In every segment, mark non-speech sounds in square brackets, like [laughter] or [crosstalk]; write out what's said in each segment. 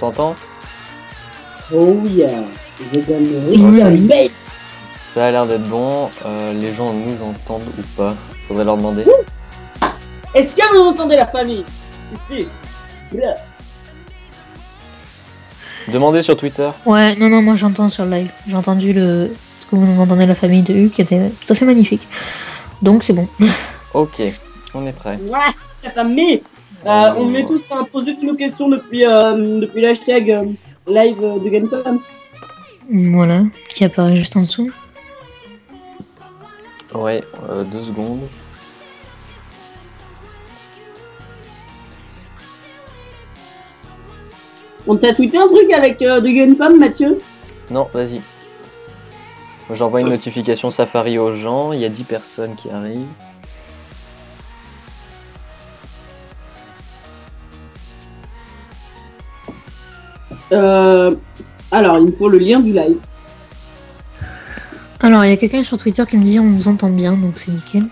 s'entend Oh yeah. Je donne babe. Ça a l'air d'être bon. Euh, les gens nous entendent ou pas Faudrait leur demander. Est-ce que vous entendez la famille? Si, si. Demandez sur Twitter. Ouais, non, non, moi j'entends sur le live. J'ai entendu le ce que vous nous entendez la famille de Hugues qui était tout à fait magnifique. Donc c'est bon. [laughs] Ok, on est prêt. Ouais, la famille. Euh, on met tous à poser toutes nos questions depuis, euh, depuis l'hashtag euh, live de Gamecom. Voilà, qui apparaît juste en dessous. Ouais, euh, deux secondes. On t'a tweeté un truc avec euh, de Gunpom, Mathieu? Non, vas-y. J'envoie une notification Safari aux gens. Il y a 10 personnes qui arrivent. Euh, Alors, il me faut le lien du live. Alors, il y a quelqu'un sur Twitter qui me dit on vous entend bien, donc c'est nickel.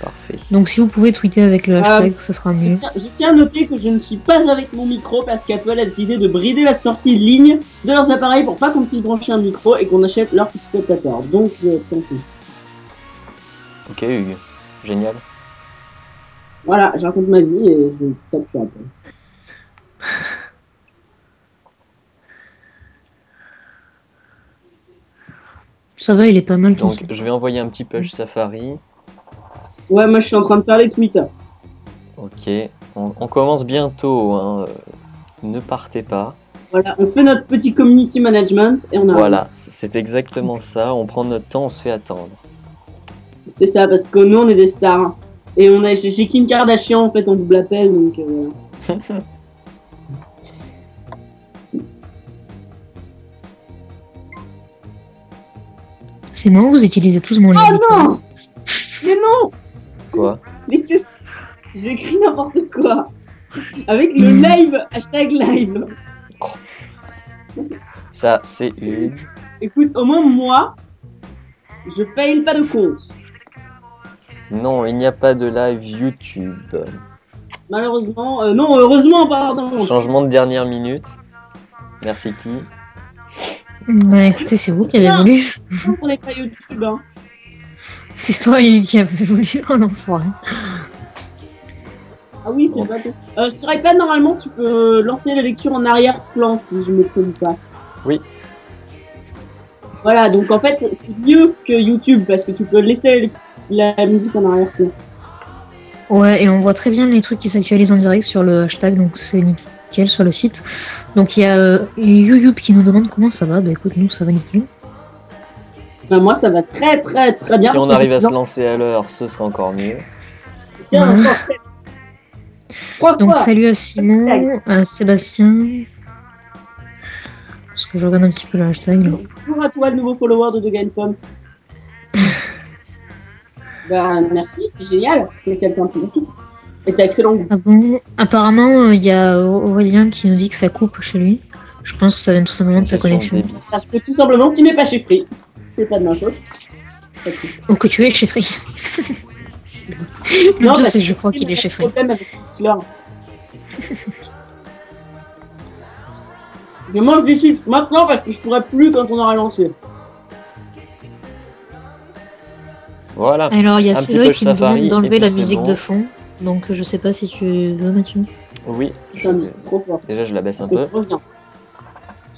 Parfait. Donc si vous pouvez tweeter avec le Euh, hashtag, ce sera Je mieux. tiens, je tiens à noter que je ne suis pas avec mon micro parce qu'Apple a décidé de brider la sortie ligne de leurs appareils pour pas qu'on puisse brancher un micro et qu'on achète leur Pixel 14. Donc, euh, tant pis. Ok, Hugues. Génial. Voilà, je raconte ma vie et je tape sur Apple. Ça va, il est pas mal. Donc, je vais envoyer un petit push Safari. Ouais, moi je suis en train de faire les tweets. Ok. On, on commence bientôt. hein. Ne partez pas. Voilà, on fait notre petit community management et on a. Voilà, c'est exactement ça. On prend notre temps, on se fait attendre. C'est ça, parce que nous on est des stars. Et on a chez chez Kim Kardashian en fait en double appel donc. euh, [laughs] C'est marrant, vous utilisez tous mon lien. Oh non Mais non Quoi Mais qu'est-ce J'ai écrit n'importe quoi Avec le Hmm. live, hashtag live. Ça, c'est Hugues. Écoute, au moins moi, je paye pas de compte. Non, il n'y a pas de live YouTube. Malheureusement, euh, non, heureusement, pardon. Changement de dernière minute. Merci qui Bah écoutez, c'est vous qui avez Non. voulu. On n'est pas YouTube, hein. C'est toi qui avez voulu. Oh l'enfoiré. Ah oui, c'est pas tout. Euh, sur iPad, normalement, tu peux lancer la lecture en arrière-plan, si je me trompe pas. Oui. Voilà, donc en fait, c'est mieux que YouTube, parce que tu peux laisser la musique en arrière-plan. Ouais, et on voit très bien les trucs qui s'actualisent en direct sur le hashtag, donc c'est nickel sur le site. Donc il y a euh, YouYoup qui nous demande comment ça va. Bah écoute, nous ça va nickel. Ben, moi, ça va très, très, très bien. Si on arrive à se lancer à l'heure, ce sera encore mieux. Tiens, Ouais. encore fait. Trois Donc salut à Simon, à Sébastien. Parce que je regarde un petit peu le hashtag. Bonjour à toi, le nouveau follower de The Game Pomme. bah, merci, c'est génial. T'es quelqu'un de fantastique. Et t'as excellent goût. Ah bon Apparemment, il y a Aurélien qui nous dit que ça coupe chez lui. Je pense que ça vient tout simplement de sa connexion. Parce que tout simplement, tu n'es pas chez Free. C'est pas de ma faute. Ou que tu es chez Free. Non, parce c'est je crois qu'il est chez Free. problème avec. Je mange des chips maintenant parce que je pourrais plus quand on aura lancé. Voilà. Alors, il y a Cédric qui nous demande d'enlever la musique bon. de fond. Donc, je sais pas si tu veux, Mathieu. Oui. Putain, mais trop fort. Déjà, je la baisse un peu.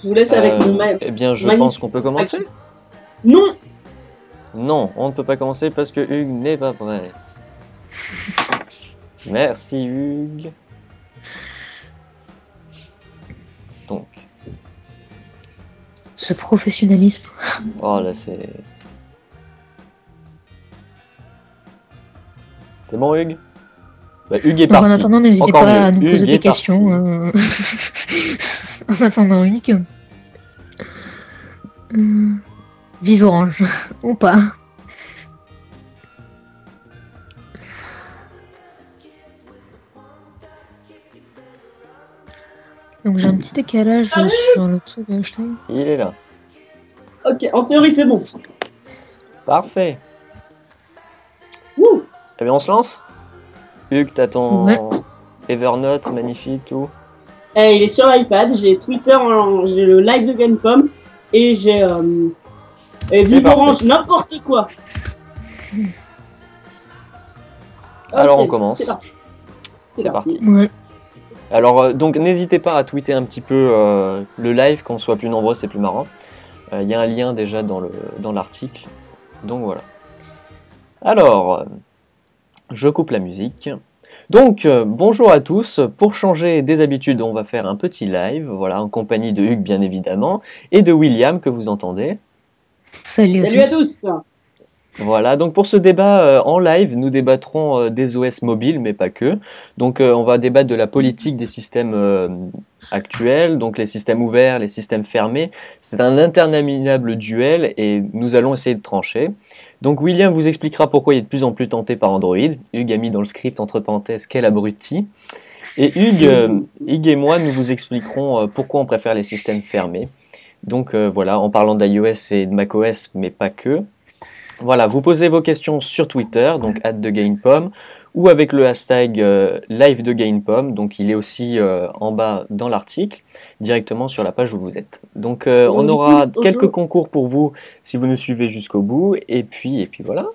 Je vous laisse avec Euh, mon ma- eh bien, je magnifique pense qu'on peut commencer. Non Non, on ne peut pas commencer parce que Hugues n'est pas prêt. Merci Hugues. Donc, Ce professionnalisme. oh là c'est... C'est bon Hugues? Bah Hugues est Donc, en parti. attendant, n'hésitez pas à nous poser des est questions. euh, [laughs] en attendant, Hugues. Euh, Vive Orange. [laughs] Ou pas. Donc j'ai un petit décalage Ah sur le truc de hashtag. Il est là. Ok, en théorie, c'est bon. Parfait. Ouh. Eh bien on se lance? Hugues, t'as ton... Ouais. Evernote, magnifique, tout. Eh, il est sur l'iPad, j'ai Twitter, j'ai le live de Gamecom et j'ai euh. Orange, n'importe quoi. Alors, on commence. C'est parti. C'est parti. Ouais. Alors, euh, donc, n'hésitez pas à tweeter un petit peu euh, le live, qu'on soit plus nombreux, c'est plus marrant. Euh, Il y a un lien déjà dans le dans l'article. Donc voilà. Alors, euh, je coupe la musique. Donc, euh, bonjour à tous. Pour changer des habitudes, on va faire un petit live, voilà, en compagnie de Hugues, bien évidemment, et de William, que vous entendez. Salut, Salut à tous. Voilà, donc pour ce débat euh, en live, nous débattrons euh, des OS mobiles, mais pas que. Donc euh, on va débattre de la politique des systèmes euh, actuels, donc les systèmes ouverts, les systèmes fermés. C'est un interminable duel et nous allons essayer de trancher. Donc William vous expliquera pourquoi il est de plus en plus tenté par Android. Hugues a mis dans le script entre parenthèses quel abruti. Et Hugues, euh, et moi, nous vous expliquerons euh, pourquoi on préfère les systèmes fermés. Donc euh, voilà, en parlant d'iOS et de macOS, mais pas que. Voilà, vous posez vos questions sur Twitter, donc de GainPom, ou avec le hashtag euh, live de GainPom, donc il est aussi euh, en bas dans l'article, directement sur la page où vous êtes. Donc euh, on aura quelques concours pour vous si vous nous suivez jusqu'au bout, et puis, et puis voilà.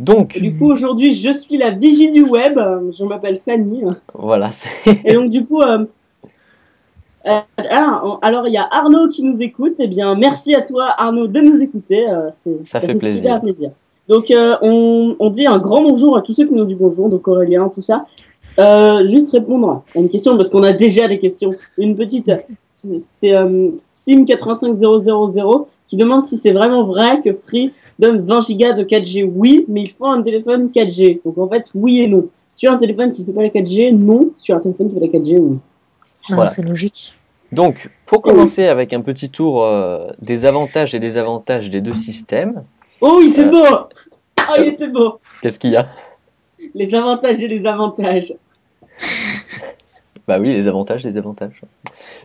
Donc, Du coup, aujourd'hui, je suis la vigie du web. Je m'appelle Fanny. voilà, Et donc, du coup, ah, alors il y a Arnaud qui nous écoute. Eh bien, merci à toi, Arnaud, de nous écouter. Ça fait plaisir. super plaisir. Donc, euh, on, on dit un grand bonjour à tous ceux qui nous disent bonjour, donc Aurélien, tout ça. Euh, juste répondre à une question, parce qu'on a déjà des questions. Une petite, c'est- euh, Sim85000 qui demande si c'est vraiment vrai que Free donne 20 Go de 4G. Oui, mais il faut un téléphone 4G. Donc en fait, oui et non. Si tu as un téléphone qui ne fait pas la 4G, non. Si tu as un téléphone qui fait la 4G, oui. Bah, Voilà. C'est logique. donc pour commencer avec un petit tour euh, des avantages et désavantages des deux systèmes, Oh oui, c'est Euh. beau Oh, il était beau qu'est-ce qu'il y a? Les avantages et les avantages. Bah oui, les avantages, les avantages.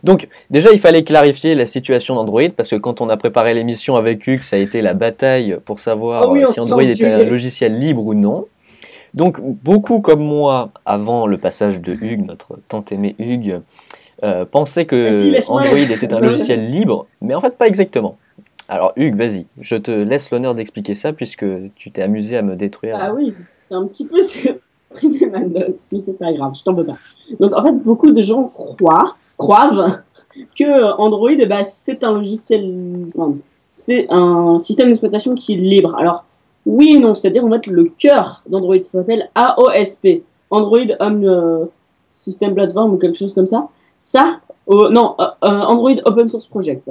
Donc, déjà, il fallait clarifier la situation d'Android, parce que quand on a préparé l'émission avec Hugues, ça a été la bataille pour savoir Ah oui, euh, si Android était un logiciel libre ou non. Donc, beaucoup comme moi, avant le passage de Hugues, notre tant aimé Hugues, euh, pensaient que. Android était un logiciel libre, mais en fait, pas exactement. Alors, Hugues, vas-y, je te laisse l'honneur d'expliquer ça, puisque tu t'es amusé à me détruire. Ah oui, c'est un petit peu [laughs] supprimé ma note, mais c'est pas grave, je t'en veux pas. Donc en fait, beaucoup de gens croient, croient que Android, ben, c'est un logiciel, c'est un système d'exploitation qui est libre. Alors oui et non, c'est-à-dire en fait le cœur d'Android, ça s'appelle AOSP, Android Home euh, System Platform ou quelque chose comme ça. Ça, euh, non, euh, Android Open Source Project.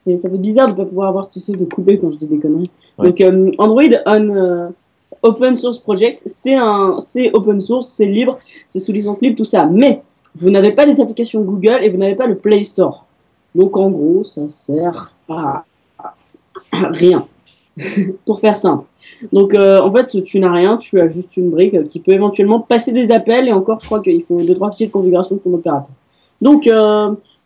C'est, ça fait bizarre de ne pas pouvoir avoir, tu sais, de couper quand je dis des conneries. Ouais. Donc euh, Android on euh, Open Source Project, c'est un, c'est open source, c'est libre, c'est sous licence libre, tout ça. Mais vous n'avez pas les applications Google et vous n'avez pas le Play Store. Donc en gros, ça sert à, à rien. [laughs] Pour faire simple. Donc euh, en fait, tu n'as rien, tu as juste une brique qui peut éventuellement passer des appels et encore, je crois qu'il faut deux trois fichiers de configuration de ton opérateur. Donc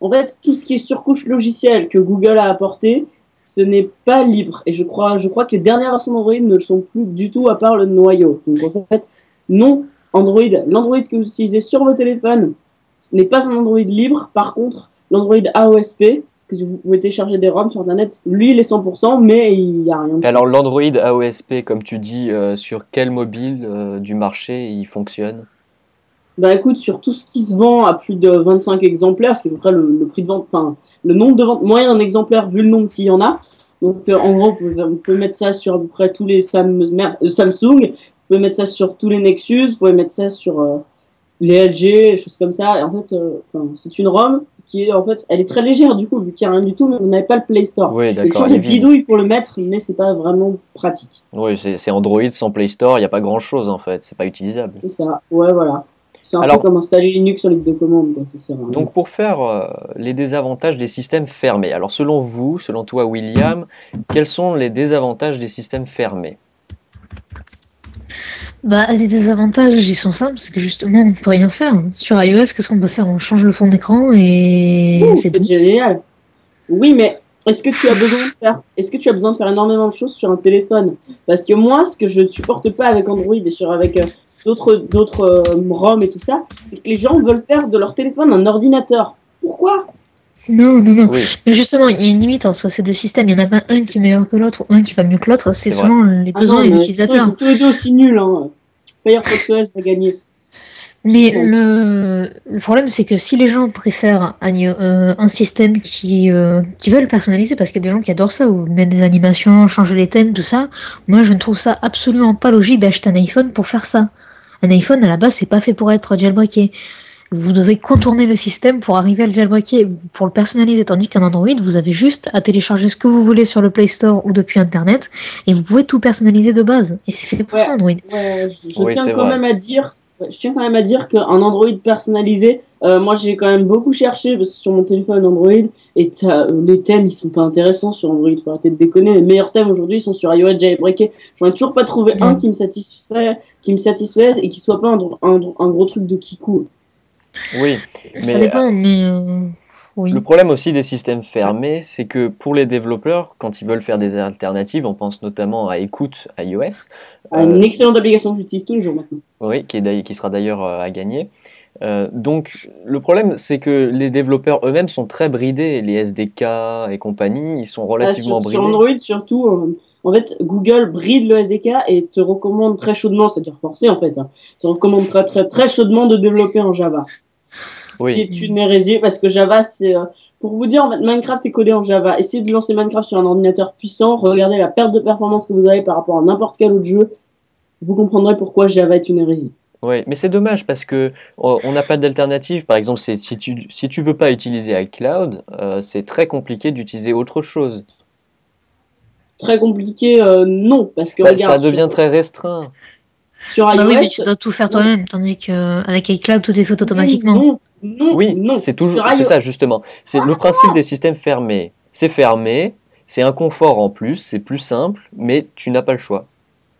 en fait, tout ce qui est surcouche logicielle que Google a apporté, ce n'est pas libre. Et je crois, je crois que les dernières versions d'Android ne le sont plus du tout à part le noyau. Donc en fait, non, Android, l'Android que vous utilisez sur vos téléphones, ce n'est pas un Android libre. Par contre, l'Android AOSP, que vous pouvez télécharger des ROM sur Internet, lui, il est 100%, mais il n'y a rien. Et alors, l'Android AOSP, comme tu dis, euh, sur quel mobile euh, du marché il fonctionne? Bah écoute, sur tout ce qui se vend à plus de 25 exemplaires, ce qui est à peu près le, le prix de vente, enfin le nombre de ventes moyen d'un exemplaire vu le nombre qu'il y en a. Donc euh, en gros, vous pouvez, vous pouvez mettre ça sur à peu près tous les Sam- merde, euh, Samsung, vous pouvez mettre ça sur tous les Nexus, vous pouvez mettre ça sur euh, les LG, des choses comme ça. Et en fait, c'est une ROM qui est en fait, elle est très légère du coup, vu qu'il n'y a rien du tout, mais vous n'avez pas le Play Store. Oui, Il y a d'accord. des bidouilles pour le mettre, mais c'est pas vraiment pratique. Oui, c'est c'est Android sans Play Store, il n'y a pas grand chose en fait, c'est pas utilisable. C'est ça. Ouais, voilà. C'est un Alors- peu comme installer Linux sur les deux commandes, quoi. Ça sert à rien. Donc pour faire euh, les désavantages des systèmes fermés, alors selon vous, selon toi William, quels sont les désavantages des systèmes fermés? Bah, les désavantages, ils sont simples, c'est que justement, on peut rien faire. Sur iOS, qu'est-ce qu'on peut faire? On change le fond d'écran et c'est génial. Oui, mais est-ce que tu as besoin de faire, est-ce que tu as besoin de faire énormément de choses sur un téléphone? Parce que moi, ce que je ne supporte pas avec Android et sur avec euh, d'autres d'autres euh, ROM et tout ça, c'est que les gens veulent faire de leur téléphone un ordinateur. Pourquoi? Non, non, non. Oui, Mais justement, il y a une limite entre ces deux systèmes. Il n'y en a pas un qui est meilleur que l'autre ou un qui va mieux que l'autre. C'est C'est selon les Ah besoins non, de mais l'utilisateur. Ils sont tous les deux aussi nuls. Hein. Firefox OS a gagné. Mais Bon. le, le problème, c'est que si les gens préfèrent un, euh, un système qui, euh, qui veulent personnaliser, parce qu'il y a des gens qui adorent ça, ou mettre des animations, changer les thèmes, tout ça, moi je ne trouve ça absolument pas logique d'acheter un iPhone pour faire ça. Un iPhone, à la base, c'est pas fait pour être jailbreaké. Vous devez contourner le système pour arriver à le jailbreaker, pour le personnaliser, tandis qu'un Android, vous avez juste à télécharger ce que vous voulez sur le Play Store ou depuis Internet, et vous pouvez tout personnaliser de base. Et c'est fait pour Ouais. ça, Android. Ouais, je, je Oui, tiens quand vrai. même à dire, je tiens quand même à dire qu'un Android personnalisé, euh, moi j'ai quand même beaucoup cherché parce que sur mon téléphone Android et euh, les thèmes ils sont pas intéressants sur Android. Faut arrêter de déconner. Les meilleurs thèmes aujourd'hui sont sur iOS jailbreaké. J'en ai toujours pas trouvé un qui me satisfait, qui me satisfaise et qui soit pas un, dro- un, un gros truc de kikou. oui. Ça Mais dépend, mais euh, oui. Le problème aussi des systèmes fermés, c'est que pour les développeurs, quand ils veulent faire des alternatives, on pense notamment à Écoute iOS, Une excellente application que j'utilise tous les jours maintenant. oui, qui, est qui sera d'ailleurs euh, à gagner. Euh, donc le problème, c'est que les développeurs eux-mêmes sont très bridés, les SDK et compagnie, ils sont Ah, relativement sur, sur bridés. Android surtout, euh, en fait, Google bride le SDK et te recommande très chaudement, c'est-à-dire forcé en fait, hein, te recommande très très très chaudement de développer en Java. qui Oui, est une hérésie parce que Java, c'est. euh, pour vous dire, en fait, Minecraft est codé en Java. Essayez de lancer Minecraft sur un ordinateur puissant, regardez la perte de performance que vous avez par rapport à n'importe quel autre jeu. Vous comprendrez pourquoi Java est une hérésie. oui, mais c'est dommage parce que euh, on n'a pas d'alternative. Par exemple, si tu si tu veux pas utiliser iCloud, euh, c'est très compliqué d'utiliser autre chose. Très compliqué, euh, non, parce que Bah, regarde. ça devient sur, très restreint. Sur Bah iOS. oui, mais tu dois tout faire toi-même, tandis qu'avec iCloud, tout est fait automatiquement. Non, non, Oui, non. c'est toujours, c'est iOS- ça justement. C'est le principe des systèmes fermés. C'est fermé, c'est un confort en plus, c'est plus simple, mais tu n'as pas le choix.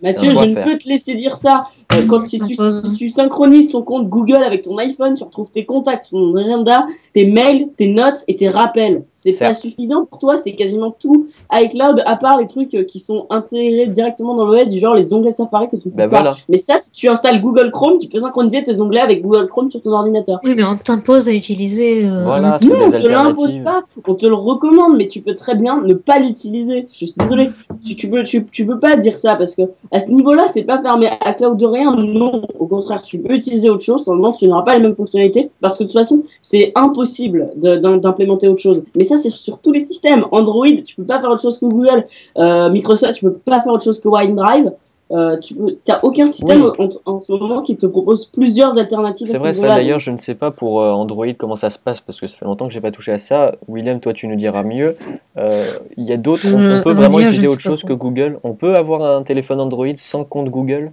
Mathieu, je ne peux te laisser dire ça. Euh, quand si tu, S'impose. si tu synchronises ton compte Google avec ton iPhone, tu retrouves tes contacts, ton agenda, tes mails, tes notes et tes rappels. C'est pas suffisant pour toi, c'est quasiment tout iCloud, à part les trucs euh, qui sont intégrés directement dans l'OS, du genre les onglets Safari que tu ne peux Ben pas. voilà. Mais ça, si tu installes Google Chrome, tu peux synchroniser tes onglets avec Google Chrome sur ton ordinateur. Oui, mais on t'impose à utiliser. euh, Voilà, Non, on te l'impose pas, on te le recommande, mais tu peux très bien ne pas l'utiliser. Je suis désolé, tu, tu peux, tu, tu peux pas dire ça parce que à ce niveau-là, c'est pas fermé à cloud de rien. Non, au contraire, tu peux utiliser autre chose, seulement tu n'auras pas les mêmes fonctionnalités parce que de toute façon, c'est impossible d'implémenter autre chose. Mais ça, c'est sur tous les systèmes. Android, tu peux pas faire autre chose que Google. Euh, Microsoft, tu peux pas faire autre chose que OneDrive. Euh, tu t'as aucun système Oui. en, en ce moment qui te propose plusieurs alternatives. C'est ce vrai, ça d'ailleurs, je ne sais pas pour euh, Android comment ça se passe parce que ça fait longtemps que j'ai pas touché à ça. William, toi, tu nous diras mieux. Euh, Il y a d'autres, on, on Je- peut vraiment dire, utiliser autre chose que. Google. On peut avoir un téléphone Android sans compte Google?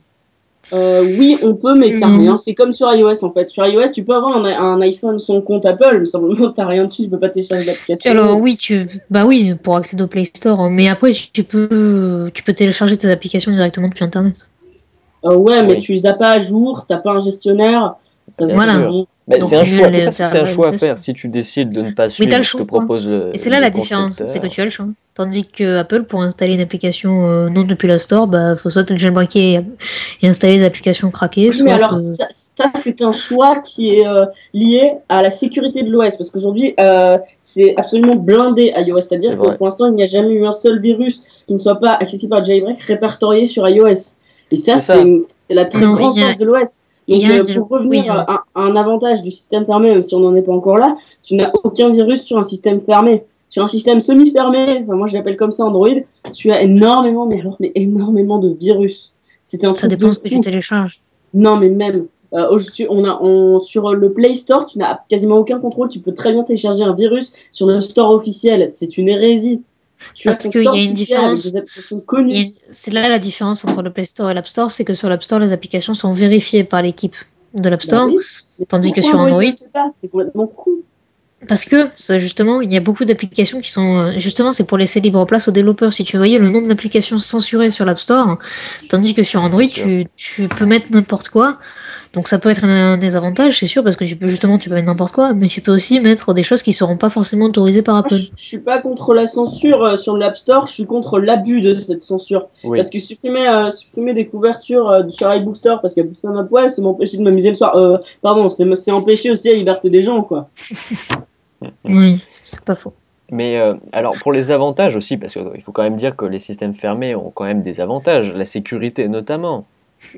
Euh, oui, on peut, mais t'as Mhm. rien. C'est comme sur iOS en fait. Sur iOS, tu peux avoir un, un iPhone sans compte Apple, mais simplement t'as rien dessus, tu peux pas télécharger l'application. Alors oui, tu, bah oui, pour accéder au Play Store, hein, mais après tu, tu peux, tu peux télécharger tes applications directement depuis Internet. Euh, ouais, mais Oui. tu les as pas à jour, t'as pas un gestionnaire. Voilà. c'est un choix. les c'est un choix à faire. Si tu décides de ne pas suivre le ce que propose le. Et c'est là la différence, c'est que tu as le choix. Tandis que Apple, pour installer une application euh, non depuis la Store, bah faut soit te le jailbreaker et, et installer les applications craquées, Oui, soit mais alors te- ça, ça, c'est un choix qui est euh, lié à la sécurité de l'OS parce qu'aujourd'hui euh, c'est absolument blindé iOS, C'est c'est-à-dire que pour l'instant il n'y a jamais eu un seul virus qui ne soit pas accessible par jailbreak répertorié sur iOS. Et ça C'est ça. c'est une- c'est la très grande force de l'OS. Donc euh, pour revenir oui, à, à un avantage du système fermé, même si on n'en est pas encore là, tu n'as aucun virus sur un système fermé. Sur un système semi-fermé, enfin moi je l'appelle comme ça Android, tu as énormément, mais alors mais énormément de virus. C'était un ça dépend de ce que tu télécharges. Non, mais même. euh, on a, on, sur le Play Store, tu n'as quasiment aucun contrôle. Tu peux très bien télécharger un virus sur le store officiel. C'est une hérésie. Tu Parce qu'il y a une différence. C'est là la différence entre le Play Store et l'App Store, c'est que sur l'App Store, les applications sont vérifiées par l'équipe de l'App Bah Store. oui, tandis que sur Android- C'est complètement con. Parce que ça, justement, il y a beaucoup d'applications qui sont euh, justement c'est pour laisser libre place aux développeurs. Si tu voyais le nombre d'applications censurées sur l'App Store, tandis que sur Android tu, tu peux mettre n'importe quoi. Donc ça peut être un désavantage, c'est sûr, parce que tu peux justement, tu peux mettre n'importe quoi, mais tu peux aussi mettre des choses qui seront pas forcément autorisées par Moi, Apple. je, je suis pas contre la censure euh, sur l'App Store, je suis contre l'abus de cette censure. Oui. Parce que supprimer, euh, supprimer des couvertures euh, sur iBook Store parce qu'il y a plus poil, c'est m'empêcher de m'amuser le soir. Euh, pardon, c'est me- c'est empêcher aussi la liberté des gens, quoi. [laughs] Oui, c'est c'est pas faux. Mais euh, alors pour les avantages aussi, parce qu'il faut quand même dire que les systèmes fermés ont quand même des avantages, la sécurité notamment.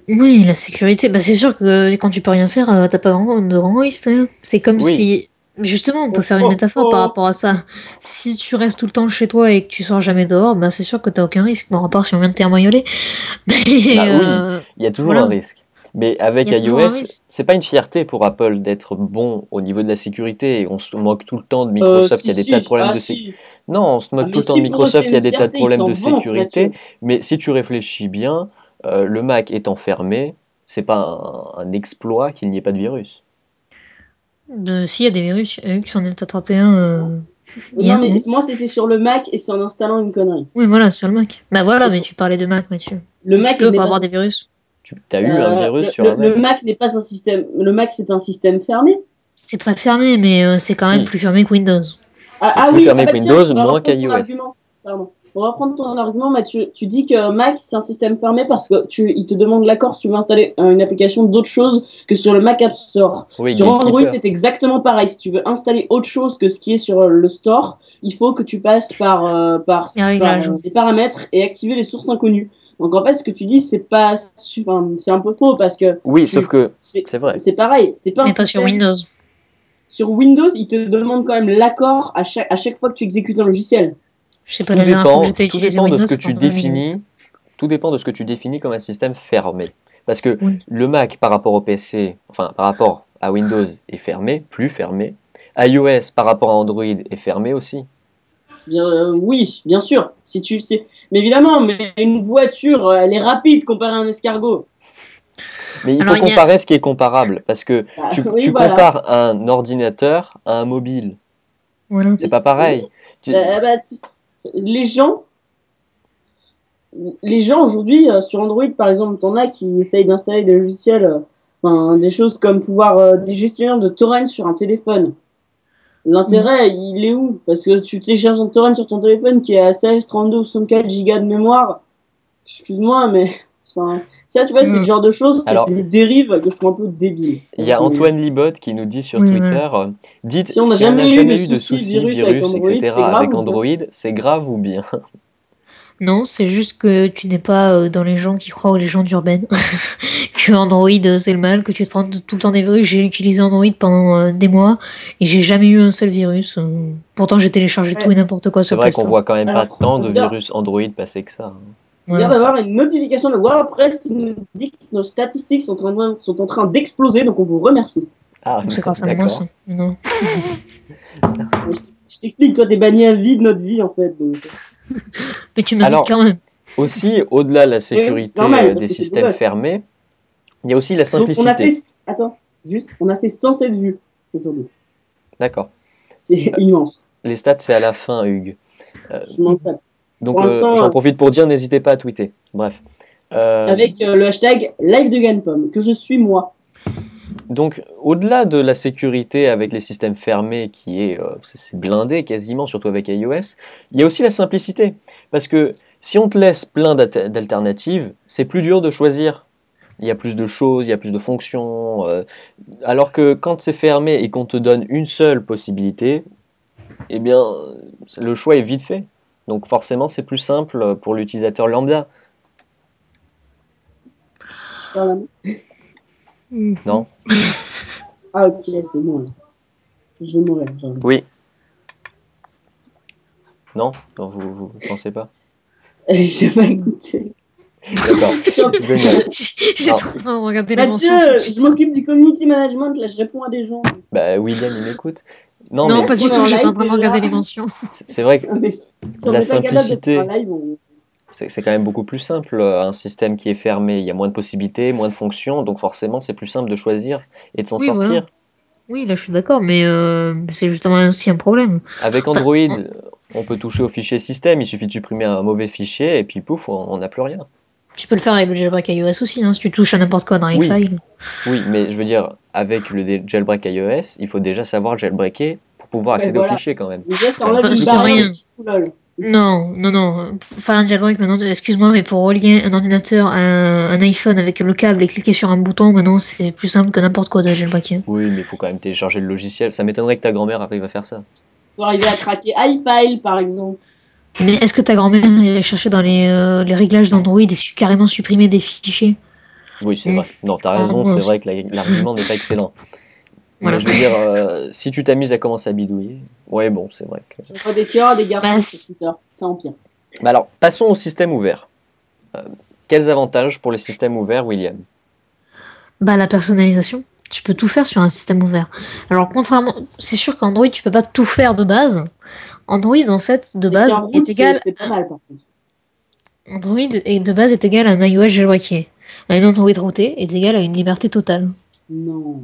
Oui, la sécurité, bah c'est sûr que quand tu peux rien faire, euh, t'as pas vraiment de grand risque. hein. C'est comme Oui. si, justement, on peut Oh, faire une oh, métaphore oh. par rapport à ça. Si tu restes tout le temps chez toi et que tu sors jamais dehors, bah c'est sûr que t'as aucun risque. Bon, à part si on vient de termoyoler. [laughs] Mais, Bah oui. euh, Il y a toujours Voilà. un risque. Mais avec iOS, c'est pas une fierté pour Apple d'être bon au niveau de la sécurité. Et on se moque tout le temps de Euh, Microsoft, si, il y a des si, tas de problèmes ah, de si. sécurité. Non, on se moque Ah, tout le temps si, de Microsoft, il y a des tas de problèmes de sécurité. Mais si tu réfléchis bien, euh, le Mac étant fermé, c'est pas un, un exploit qu'il n'y ait pas de virus. de- s'il y a des virus, il y a eu qui s'en est attrapé un. euh, hier, Non, mais moi, c'était sur le Mac et c'est en installant une connerie. Oui, voilà, sur le Mac. Bah voilà, mais tu parlais de Mac, Mathieu. Le Tu Mac peux n'est pas pas avoir des virus. Tu as eu un Euh, virus le, sur le- un Mac le Mac n'est pas un système. Le Mac, c'est un système fermé. C'est pas fermé, mais euh, c'est quand Si. même plus fermé que Windows. Ah, ah plus oui, fermé ah bah que Windows, moins qu'iOS. argument. Pardon. Pour reprendre ton argument, Mathieu, tu dis que Mac c'est un système fermé parce que tu, il te demande l'accord si tu veux installer une application d'autre chose que sur le Mac App Store. Oui, sur Android, c'est exactement pareil. Si tu veux installer autre chose que ce qui est sur le store, il faut que tu passes par, euh, par, Les par, euh, des paramètres et activer les sources inconnues. Donc en fait, ce que tu dis, c'est pas, enfin, c'est un peu faux parce que Oui, tu- sauf que c'est c'est vrai. c'est pareil. C'est pas un Mais pas sur Windows. Sur Windows, il te demande quand même l'accord à chaque, à chaque fois que tu exécutes un logiciel. Je sais pas, Tout la dernière fois dépend, que tout de ce que tu en 2008. définis. Tout dépend de ce que tu définis comme un système fermé. Parce que Oui. le Mac par rapport au PC, enfin par rapport à Windows est fermé, plus fermé. iOS par rapport à Android est fermé aussi. Bien, euh, oui, bien sûr. Si tu sais, mais évidemment, mais une voiture, elle est rapide comparée à un escargot. Mais il Alors, faut il y a- comparer ce qui est comparable. Parce que Bah, tu, oui, tu voilà. compares un ordinateur à un mobile. Voilà. C'est pas pareil. Tu- Euh, bah, tu- les gens, les gens aujourd'hui euh, sur Android, par exemple, t'en as qui essayent d'installer des logiciels, euh, enfin, des choses comme pouvoir euh, des gestionnaires de torrents sur un téléphone. L'intérêt, il est où? Parce que tu télécharges un torrent sur ton téléphone qui est à 16, 32 ou 64 gigas de mémoire. Excuse-moi, mais enfin, ça, tu vois, c'est le Mm. genre de choses, c'est Alors- des dérives que je trouve un peu débiles. Il y a Antoine Libot qui nous dit sur Oui, Twitter euh, Dites Si on n'a si jamais eu jamais de eu de soucis soucis, virus virus, avec Android, etc. c'est grave avec ou bien Android, c'est grave ou bien? Non, c'est juste que tu n'es pas euh, dans les gens qui croient aux légendes urbaines. [laughs] que Android euh, c'est le mal, que tu te prends tout le temps des virus. J'ai utilisé Android pendant des mois et j'ai jamais eu un seul virus. Pourtant, j'ai téléchargé tout et n'importe quoi C'est sur vrai Play qu'on voit quand même pas Alors, tant de virus Android passer que ça. Hein. Il vient Voilà. d'avoir une notification de WordPress qui nous dit que nos statistiques sont en train, sont en train d'exploser, donc on vous remercie. Ah, Donc, C'est grâce à moi, ça. Non. [laughs] Je t'explique, toi, t'es banni à vie de notre vie, en fait. donc. Mais tu Alors, quand même. Aussi, au-delà de la sécurité normal, euh, des systèmes fermés, il y a aussi la Donc, on a simplicité. fait. Attends, juste, on a fait 107 vues aujourd'hui. D'accord. C'est immense. Les stats, c'est à la fin, Hugues. Je m'en tape. Donc, euh, j'en euh, profite pour dire, n'hésitez pas à tweeter. Bref. Euh, Avec le hashtag live de Ganpom, que je suis moi. Donc, au-delà de la sécurité avec les systèmes fermés, qui est, euh, blindé quasiment, surtout avec iOS, il y a aussi la simplicité. Parce que si on te laisse plein d'alter- d'alternatives, c'est plus dur de choisir. Il y a plus de choses, il y a plus de fonctions. euh, alors que quand c'est fermé et qu'on te donne une seule possibilité, eh bien, le choix est vite fait. Donc forcément, c'est plus simple pour l'utilisateur lambda. Voilà. Non [laughs] Ah, ok, c'est bon. là. Je vais mourir. Oui. Non Non, vous ne pensez pas [laughs] Je vais goûter. D'accord. [laughs] Génial. J'ai de regarder Mathieu, je Twitter. m'occupe du community management, là, je réponds à des gens. Bah, William, il m'écoute. Non, Non, mais pas du on tout, j'étais en train de regarder les mentions. [laughs] c'est vrai que si on La simplicité. on- c'est c'est quand même beaucoup plus simple. euh, Un système qui est fermé, il y a moins de possibilités, moins de fonctions, donc forcément, c'est plus simple de choisir et de s'en Oui, sortir. voilà. Oui, là je suis d'accord, mais euh, c'est justement aussi un problème. Avec Android, on peut toucher au fichier système, il suffit de supprimer un mauvais fichier et puis pouf, on on n'a plus rien. Tu peux le faire avec le jailbreak iOS aussi, hein, si tu touches à n'importe quoi dans Oui. iFile. Oui, mais je veux dire, avec le jailbreak iOS, il faut déjà savoir jailbreaker pour pouvoir accéder voilà. aux fichiers quand même. Déjà, ça enlève Enfin, rien. Non, non, non. Pour faire un jailbreak maintenant, excuse-moi, mais pour relier un ordinateur à un, un iPhone avec le câble et cliquer sur un bouton, maintenant c'est plus simple que n'importe quoi de jailbreaker. Oui, mais il faut quand même télécharger le logiciel. Ça m'étonnerait que ta grand-mère arrive à faire ça. Pour arriver à craquer iFile, par exemple. Mais est-ce que ta grand-mère irait chercher dans les, euh, les réglages d'Android et su- carrément supprimer des fichiers? Oui, c'est vrai. Non, t'as Ah, raison, moi c'est vrai que la- l'argument n'est pas excellent. Voilà. Mais je veux dire, euh, si tu t'amuses à commencer à bidouiller, ouais, bon, c'est vrai que. Je des cœurs, des garçons Bah. Ça empire. Mais alors, passons au système ouvert. Euh, quels avantages pour les systèmes ouverts, William? Bah la personnalisation, tu peux tout faire sur un système ouvert. Alors contrairement, c'est sûr qu'Android tu peux pas tout faire de base. Android en fait de base route, est égal, C'est pas mal, par contre. Android est de base est égal à un iOS jailbreaké. Un Android routé est égal à une liberté totale. Non.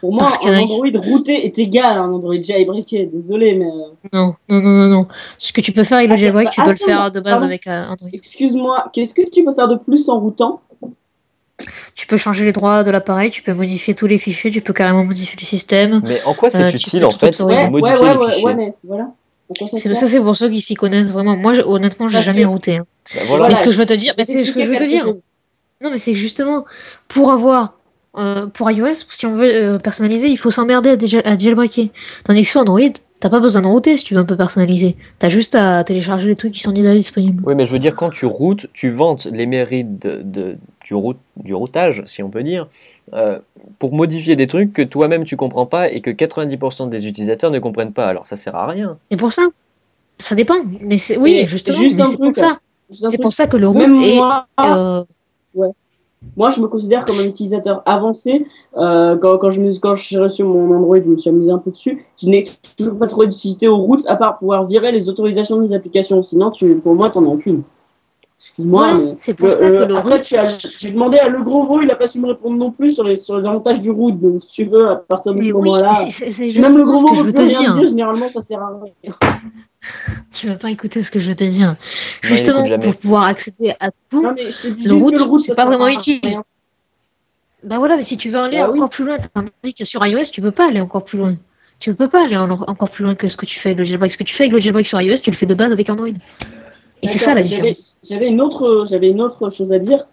Pour moi, Parce un a- Android routé est égal à un Android jailbreaké. Désolé, mais. euh, Non, non, non, non, non. Ce que tu peux faire avec le jailbreak, bah, tu peux le faire de base pardon. avec euh, Android. Excuse-moi, qu'est-ce que tu peux faire de plus en routant? Tu peux changer les droits de l'appareil, tu peux modifier tous les fichiers, tu peux carrément modifier le système. Mais en quoi c'est Euh, utile en fait de modifier ouais, les fichiers mais voilà. Ça C'est sert ça, c'est pour ceux qui s'y connaissent vraiment. Moi, je- honnêtement, j'ai jamais que- routé. hein. Bah, voilà. Mais ce que je veux te dire, mais c'est ce que je veux te dire. Non, mais c'est justement, pour avoir, euh, pour iOS, si on veut euh, personnaliser, il faut s'emmerder à, déjà- à jailbreaker. Tandis que sur Android, t'as pas besoin de router si tu veux un peu personnaliser. T'as juste à télécharger les trucs qui sont déjà disponibles. Oui, mais je veux dire, quand tu routes, tu vantes les mérites de, de- du, route, du routage, si on peut dire, euh, pour modifier des trucs que toi-même tu comprends pas et que 90% des utilisateurs ne comprennent pas. Alors ça sert à rien. C'est pour ça. Ça dépend. Mais c'est, oui, justement, c'est pour ça. C'est pour ça que le route est, euh, moi, je me considère comme un utilisateur avancé. Euh, quand, quand je me- quand j'ai reçu mon Android, je me suis amusé un peu dessus. Je n'ai toujours pas trouvé d'utilité aux routes à part pouvoir virer les autorisations des applications. Sinon, pour moi, t'en as aucune. Excuse-moi, Voilà, mais. c'est pour le- ça euh, que le après, route. tu as- j'ai demandé à Le Gros il a pas su me répondre non plus sur les, sur les avantages du route. Donc, si tu veux, à partir de ce oui, moment-là. [laughs] même Le Gros plus te rien dire. généralement, ça sert à rien. [laughs] Tu vas pas écouter ce que je veux te dire. il Justement, pour pouvoir accéder à tout, Non, dis Le route, c'est ça pas vraiment utile. rien. Bah voilà, mais si tu veux aller Bah oui. encore plus loin, tandis que sur iOS, tu peux pas aller encore plus loin. Tu peux pas aller en- encore plus loin que ce que tu fais avec le jailbreak. Ce que tu fais avec le jailbreak sur iOS, tu le fais de base avec Android. Et c'est ça la j'avais- différence. J'avais une autre, j'avais une autre chose à dire.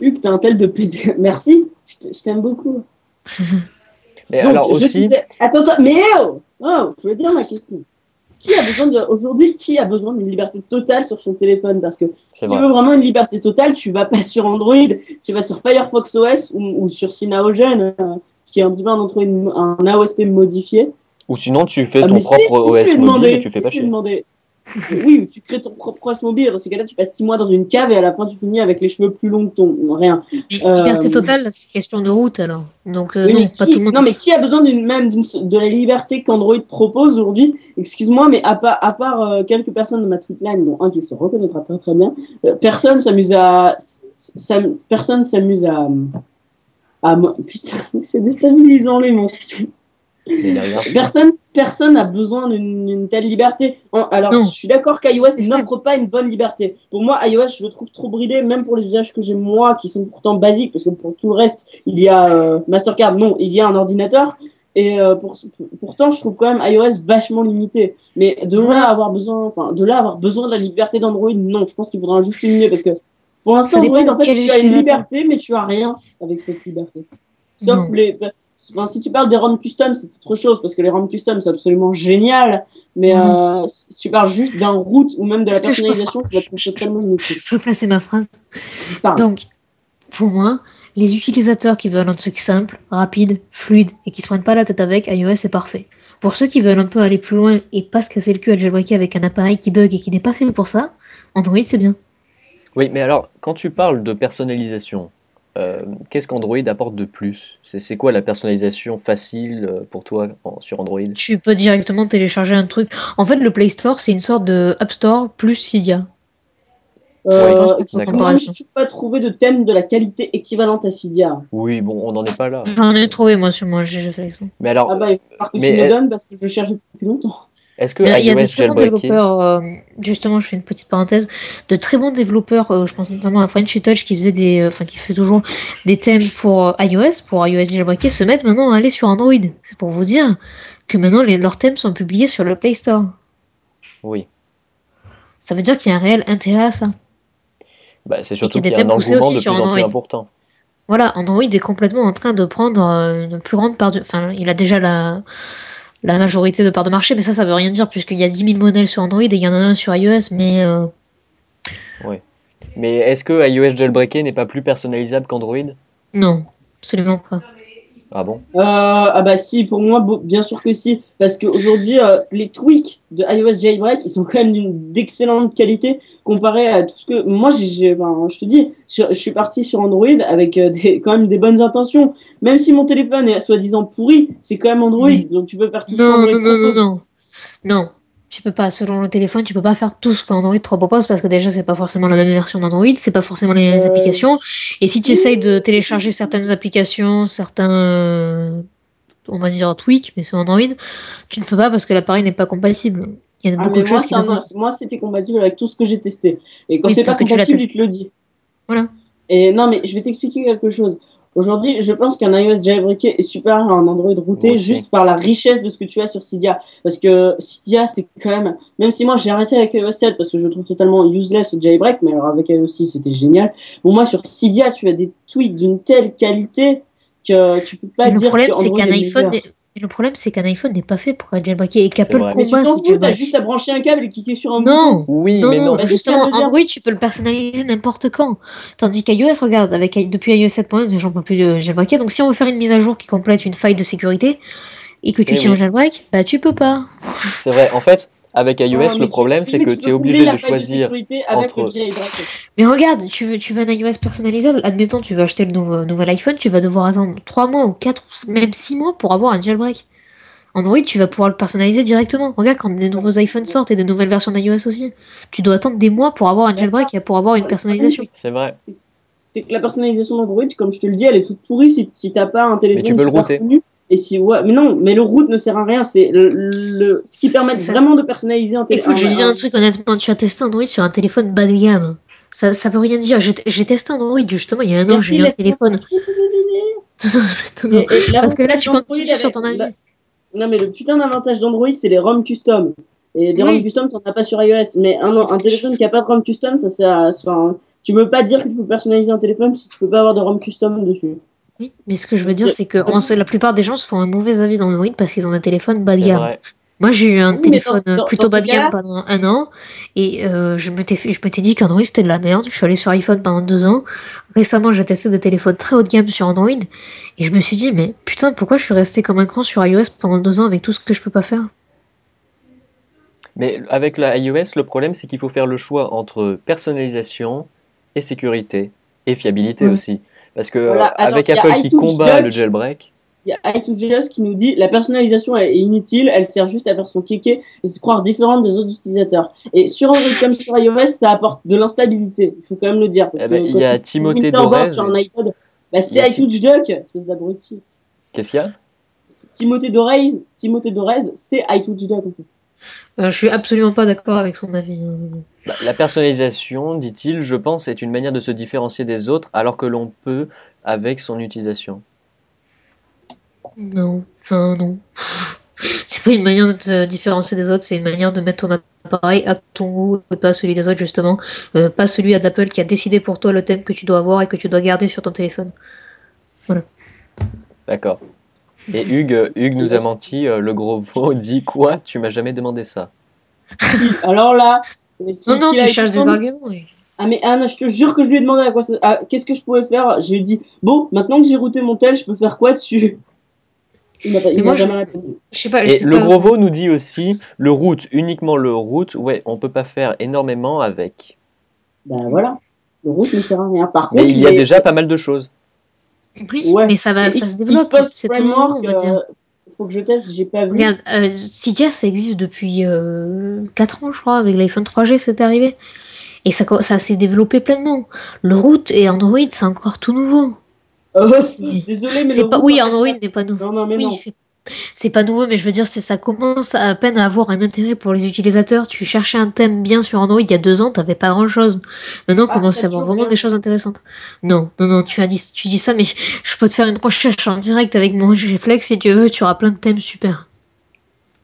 Hugues, t'es un tel de PD. [laughs] Merci, je t'aime beaucoup. [laughs] Mais Donc, alors aussi, disais- Attends, attends, mais oh, oh, je veux dire ma question. Qui a besoin de, aujourd'hui, qui a besoin d'une liberté totale sur son téléphone? Parce que si tu veux vraiment une liberté totale, tu vas pas [laughs] sur Android, tu vas sur Firefox OS ou, ou sur Cyanogen, euh, qui est un petit peu un, Android, un AOSP modifié. Ou sinon tu fais Ah, ton propre si, OS mobile et tu fais si, pas chier. Oui, tu crées ton propre OS mobile. Dans ces cas-là, tu passes six mois dans une cave et à la fin, tu finis avec les cheveux plus longs que ton. Rien. Mais Euh, Liberté totale, c'est question de route alors. Donc euh, Oui, non, mais pas qui- tout le monde. non, mais qui a besoin d'une même de la liberté qu'Android propose aujourd'hui? Excuse-moi, mais à part, à part euh, quelques personnes de ma tweetline, dont un qui se reconnaîtra très très bien, euh, personne s'amuse à, personne s'amuse à, à, putain, [laughs] c'est déstabilisant les monstres. Mais derrière, Personne, personne n'a besoin d'une telle liberté. Alors, Non. je suis d'accord qu'iOS n'offre pas une bonne liberté. Pour moi, iOS, je le trouve trop bridé, même pour les usages que j'ai moi, qui sont pourtant basiques, parce que pour tout le reste, il y a euh, Mastercard, non, il y a un ordinateur. Et euh, pour, pourtant, je trouve quand même iOS vachement limité. Mais de là à avoir besoin, de là à avoir besoin de la liberté d'Android, non, je pense qu'il faudra un juste milieu, parce que pour l'instant, Android, en fait, tu as une liberté, mais tu as rien avec cette liberté. Sauf Non. les, Enfin, si tu parles des ROM custom, c'est autre chose, parce que les ROM custom, c'est absolument génial. Mais Mhm. euh, si tu parles juste d'un route ou même de la personnalisation, ça va être totalement inutile. Je peux placer ma phrase. Donc, pour moi, les utilisateurs qui veulent un truc simple, rapide, fluide et qui se prennent pas la tête avec, iOS c'est parfait. Pour ceux qui veulent un peu aller plus loin et pas se casser le cul à jailbreaker avec un appareil qui bug et qui n'est pas fait pour ça, Android c'est bien. Oui, mais alors, quand tu parles de personnalisation, euh, qu'est-ce qu'Android apporte de plus? C'est c'est quoi la personnalisation facile euh, pour toi en- sur Android? Tu peux directement télécharger un truc. En fait, le Play Store c'est une sorte de App Store plus Cydia. Euh, Oui, je n'ai pas trouvé de thème de la qualité équivalente à Cydia. Oui, bon, on n'en est pas là. J'en ai trouvé moi sur moi, j'ai fait l'exemple. Mais alors, Ah bah, il falloir que Mais tu me elle- donnes parce que je cherche depuis longtemps. Est-ce que il y a de très bons développeurs, euh, justement, je fais une petite parenthèse, de très bons développeurs, euh, je pense notamment à Frenchy Touch qui faisait des, euh, enfin qui fait toujours des thèmes pour iOS, pour iOS jailbreaké, se mettent maintenant à aller sur Android. C'est pour vous dire que maintenant les- leurs thèmes sont publiés sur le Play Store. Oui. Ça veut dire qu'il y a un réel intérêt à ça. Bah, c'est surtout qu'il a y a un thèmes poussés engouement aussi de sur plus en plus important. Voilà, Android est complètement en train de prendre une plus grande part de, enfin, il a déjà la la majorité de part de marché, mais ça, ça veut rien dire puisqu'il y a 10 000 modèles sur Android et il y en a un sur iOS, mais euh, Mais est-ce que iOS jailbreaké n'est pas plus personnalisable qu'Android? Non, absolument pas. Ah bon? Euh, ah bah si, pour moi, bien sûr que si. Parce qu'aujourd'hui, euh, les tweaks de iOS Jailbreak, ils sont quand même d'une- d'excellente qualité comparé à tout ce que... Moi, j'ai, j'ai- enfin, je te dis, je, je suis parti sur Android avec euh, des, quand même des bonnes intentions. Même si mon téléphone est soi-disant pourri, c'est quand même Android. Oui. Donc tu peux faire tout Non, Android. non, non, non, non. Non, tu peux pas, selon le téléphone, tu peux pas faire tout ce qu'Android te propose parce que déjà, c'est pas forcément la même version d'Android, c'est pas forcément les mêmes Euh, applications. Et si tu oui. essayes de télécharger certaines applications, certains, on va dire tweaks, mais sur Android, tu ne peux pas parce que l'appareil n'est pas compatible. Il y a Ah, beaucoup de moi, choses qui ça, ne moi, moi, c'était compatible avec tout ce que j'ai testé. Et quand Oui, c'est pas compatible, il te le dit. Voilà. Et non, mais je vais t'expliquer quelque chose. Aujourd'hui, je pense qu'un iOS jailbreaké est super à un Android routé Moi juste par la richesse de ce que tu as sur Cydia. Parce que Cydia, c'est quand même, même si moi j'ai arrêté avec iOS 7 parce que je le trouve totalement useless le jailbreak, mais alors avec iOS 6 c'était génial. Bon, moi sur Cydia, tu as des tweaks d'une telle qualité que tu peux pas Mais le dire problème, que c'est qu'un iPhone. Le problème, c'est qu'un iPhone n'est pas fait pour être jailbreaké et qu'Apple vrai. Mais tu combat t'en ce fous, t'as jailbreak. juste à brancher un câble et cliquer sur un bouton. Non, Oui, non, mais non, non. Justement. Android, tu peux le personnaliser n'importe quand. Tandis qu'iOS, regarde, avec, depuis iOS 7.1, j'en peux plus de jailbreaker. Donc, si on veut faire une mise à jour qui complète une faille de sécurité et que tu Eh tiens oui. au jailbreak, bah, tu peux pas. C'est vrai. En fait, avec iOS, Non, mais le tu- problème, c'est mais que tu tu es obligé de choisir. entre-. Mais regarde, tu veux, tu veux un iOS personnalisable, admettons, tu veux acheter le nouveau, nouvel iPhone, tu vas devoir attendre 3 mois ou 4 ou même 6 mois pour avoir un jailbreak. Android, tu vas pouvoir le personnaliser directement. Regarde, quand des nouveaux iPhones sortent et des nouvelles versions d'iOS aussi, tu dois attendre des mois pour avoir un jailbreak et pour avoir une personnalisation. C'est vrai. c'est que la personnalisation d'Android, comme je te le dis, elle est toute pourrie si, si t'as pas un téléphone tu peux le router. connu. Et si ouais, mais non, mais le route ne sert à rien. C'est le, le- ce qui permet ça. vraiment de personnaliser un téléphone. Écoute, je dis un truc honnêtement, tu as testé Android sur un téléphone bas de gamme. Ça, ça veut rien dire. J'ai testé Android justement il y a un an, j'ai eu un téléphone. Non, Parce que là, tu continues sur ton avis. Non, mais le putain d'avantage d'Android, c'est les ROM custom. Et les Oui. ROM custom, t'en as pas sur iOS. Mais un, téléphone qui a pas de ROM custom, ça c'est. à- Enfin, tu peux pas dire que tu peux personnaliser un téléphone si tu peux pas avoir de ROM custom dessus. Oui, mais ce que je veux dire, c'est que en- la plupart des gens se font un mauvais avis d'Android parce qu'ils ont un téléphone bas de gamme. Moi, j'ai eu un Oui, téléphone dans- dans- plutôt dans bas de gamme pendant un an et euh, je m'étais fait- je m'étais dit qu'Android c'était de la merde. Je suis allée sur iPhone pendant deux ans. Récemment, j'ai testé des téléphones très haut de gamme sur Android et je me suis dit, mais putain, pourquoi je suis resté comme un con sur iOS pendant deux ans avec tout ce que je peux pas faire? Mais avec la iOS, le problème, c'est qu'il faut faire le choix entre personnalisation et sécurité et fiabilité Oui. aussi. Parce que Voilà, euh, alors, avec Apple qui iTunes combat le jailbreak, Il y a i2GS qui nous dit la personnalisation est inutile, elle sert juste à faire son kéké et se croire différente des autres utilisateurs. Et sur Android comme sur iOS, ça apporte de l'instabilité, il faut quand même le dire. parce Eh ben, que il y a Timothée Dorez. Bah, c'est iTunes Duck, espèce d'abruti. qu'est-ce qu'il y a? Timothée Dorez, Timothée Dorez, c'est iTunes Duck. En fait. Euh, Je suis absolument pas d'accord avec son avis. Bah, La personnalisation, dit-il, je pense, est une manière de se différencier des autres alors que l'on peut avec son utilisation. Non, enfin non. C'est pas une manière de te différencier des autres, c'est une manière de mettre ton appareil à ton goût et pas celui des autres justement. Euh, pas celui d'Apple qui a décidé pour toi le thème que tu dois avoir et que tu dois garder sur ton téléphone. D'accord. Et Hugues, Hugues nous a menti, euh, le gros veau [laughs] dit quoi Tu m'as jamais demandé ça. Si, Alors là, Non, non, tu cherches des arguments. oui. Ah mais Anne, je te jure que je lui ai demandé à quoi ça- à- qu'est-ce que je pouvais faire. Je lui ai dit bon, maintenant que j'ai routé mon tel, je peux faire quoi dessus? Il m'a pas- il Mais m'a moi, je- jamais répondu. Je sais pas, je Et sais le pas. gros veau nous dit aussi le route, uniquement le route, ouais, on peut pas faire énormément avec. Ben voilà, le route ne sert à rien. Par Mais contre, il y a les- déjà pas mal de choses. Oui, Ouais. mais ça va, ça se développe. C'est tout nouveau, on va dire. euh, faut que je teste, j'ai pas vu. Regarde, euh, ça existe depuis euh, 4 ans, je crois, avec l'iPhone 3G, c'est arrivé. Et ça, ça s'est développé pleinement. Le route et Android, c'est encore tout nouveau. C'est- désolé, mais le pas, route, oui, Android n'est pas nouveau. Non, non, mais Oui, non. C'est pas nouveau, mais je veux dire, c'est ça commence à peine à avoir un intérêt pour les utilisateurs. Tu cherchais un thème bien sur Android il y a deux ans, t'avais pas grand chose. Maintenant, on Ah, commence à avoir vraiment des choses intéressantes. Non, non, non, tu as dit, tu dis ça, mais je peux te faire une recherche en direct avec mon Flex si tu veux, tu auras plein de thèmes super.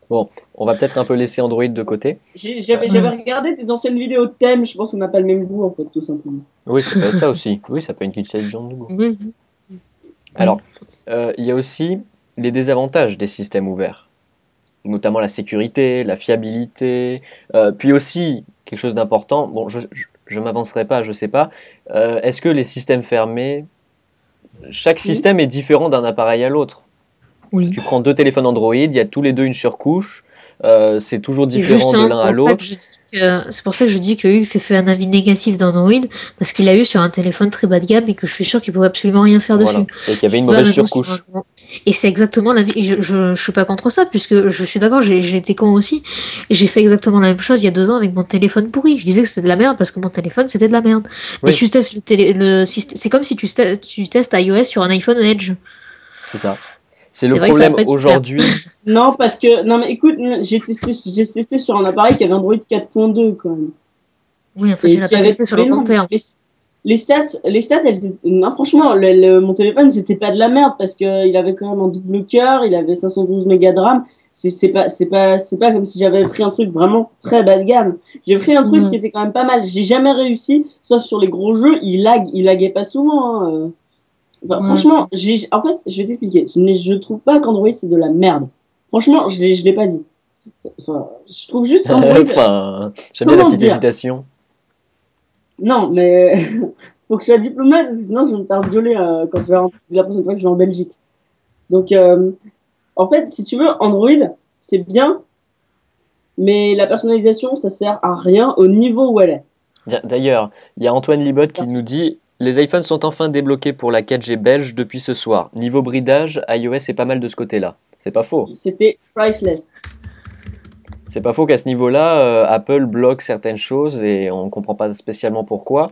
On va peut-être un peu laisser Android de côté. J'ai- J'avais regardé des anciennes vidéos de thèmes, je pense qu'on n'a pas le même goût en fait, tout simplement. Oui, ça peut être ça aussi. Oui, ça peut être une question de goût. Alors, euh, il y a aussi les désavantages des systèmes ouverts, notamment la sécurité, la fiabilité, euh, puis aussi quelque chose d'important. Bon, je, je m'avancerai pas, je sais pas. Euh, Est-ce que les systèmes fermés, chaque Oui. système est différent d'un appareil à l'autre? Oui. Tu prends deux téléphones Android, il y a tous les deux une surcouche. Euh, c'est toujours différent de l'un à l'autre. C'est pour ça que je dis que Hugues s'est fait un avis négatif d'Android parce qu'il l'a eu sur un téléphone très bas de gamme et que je suis sûr qu'il pouvait absolument rien faire dessus. Et qu'il y avait une mauvaise sur surcouche. un- Et c'est exactement la vie. et Je, je, je suis pas contre ça, puisque je suis d'accord, j'ai été con aussi. J'ai fait exactement la même chose il y a deux ans avec mon téléphone pourri. Je disais que c'était de la merde parce que mon téléphone c'était de la merde. Mais tu testes le, télé, le système. C'est comme si tu, tu testes iOS sur un iPhone Edge. C'est ça. C'est le vrai que ça va problème aujourd'hui. [laughs] Non, parce que, non mais écoute, j'ai testé, j'ai testé sur un appareil qui avait Android 4.2 quand même. Oui, enfin, Et tu l'as testé sur le long terme. Les, les stats, les stats, elles étaient, non, franchement, le, le- mon téléphone, c'était pas de la merde parce que il avait quand même un double cœur, il avait 512 mégas de RAM. C'est c'est pas, c'est pas, c'est pas comme si j'avais pris un truc vraiment très bas de gamme. J'ai pris un truc Mhm. qui était quand même pas mal. J'ai jamais réussi, sauf sur les gros jeux, il lag, il laguait pas souvent. hein, Ouais. Franchement, j'ai, en fait, je vais t'expliquer. Je, je trouve pas qu'Android c'est de la merde. Franchement, je l'ai, je l'ai pas dit. Enfin, je trouve juste qu'Android, [laughs] enfin, j'aime bien la petite hésitation. Non, mais [laughs] faut que je sois diplomate, sinon je vais me faire violer euh, quand je vais rentrer- la prochaine fois que je vais en Belgique. Donc, euh, en fait, si tu veux, Android, c'est bien, mais la personnalisation, ça sert à rien au niveau où elle est. D'a- D'ailleurs, il y a Antoine Libot qui nous dit Les iPhones sont enfin débloqués pour la 4G belge depuis ce soir. Niveau bridage, iOS est pas mal de ce côté-là. C'est pas faux. C'était priceless. C'est pas faux qu'à ce niveau-là, euh, Apple bloque certaines choses et on comprend pas spécialement pourquoi.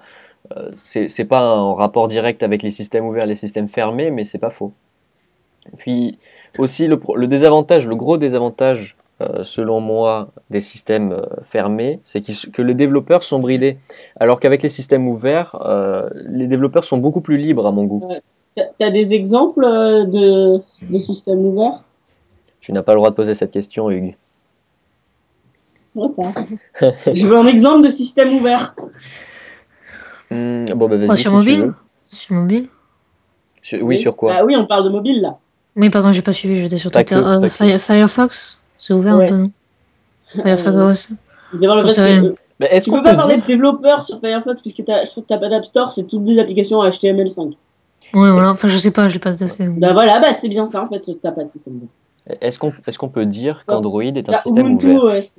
Euh, c'est pas en rapport direct avec les systèmes ouverts, les systèmes fermés, mais c'est pas faux. Puis aussi le, désavantage, le gros désavantage, selon moi, des systèmes euh, fermés, c'est que les développeurs sont bridés. Alors qu'avec les systèmes ouverts, euh, les développeurs sont beaucoup plus libres à mon goût. T'as- T'as des exemples euh, de, de systèmes ouverts? Tu n'as pas le droit de poser cette question, Hugues. [laughs] Je veux un exemple de système ouvert. Hmm, bon, bah si sur tu mobile. Sur mobile? Sur- oui, sur quoi? Ah oui, on parle de mobile là. Oui, pardon, j'ai pas suivi, j'étais sur Pas Twitter. Euh, Firefox? C'est ouvert un Ouais. peu, non [laughs] Firefox OS. Vous euh, Mais est-ce Tu qu'on peux pas parler de développeurs sur Firefox puisque t'as- je trouve que t'as pas d'App Store, c'est toutes des applications HTML5. Ouais, voilà, enfin, je sais pas, je l'ai pas testé. Bah voilà, bah c'est bien ça en fait, t'as pas de système ouvert. Est-ce qu'on est qu'on peut dire qu'Android est un T'as système Ubuntu ouvert OS.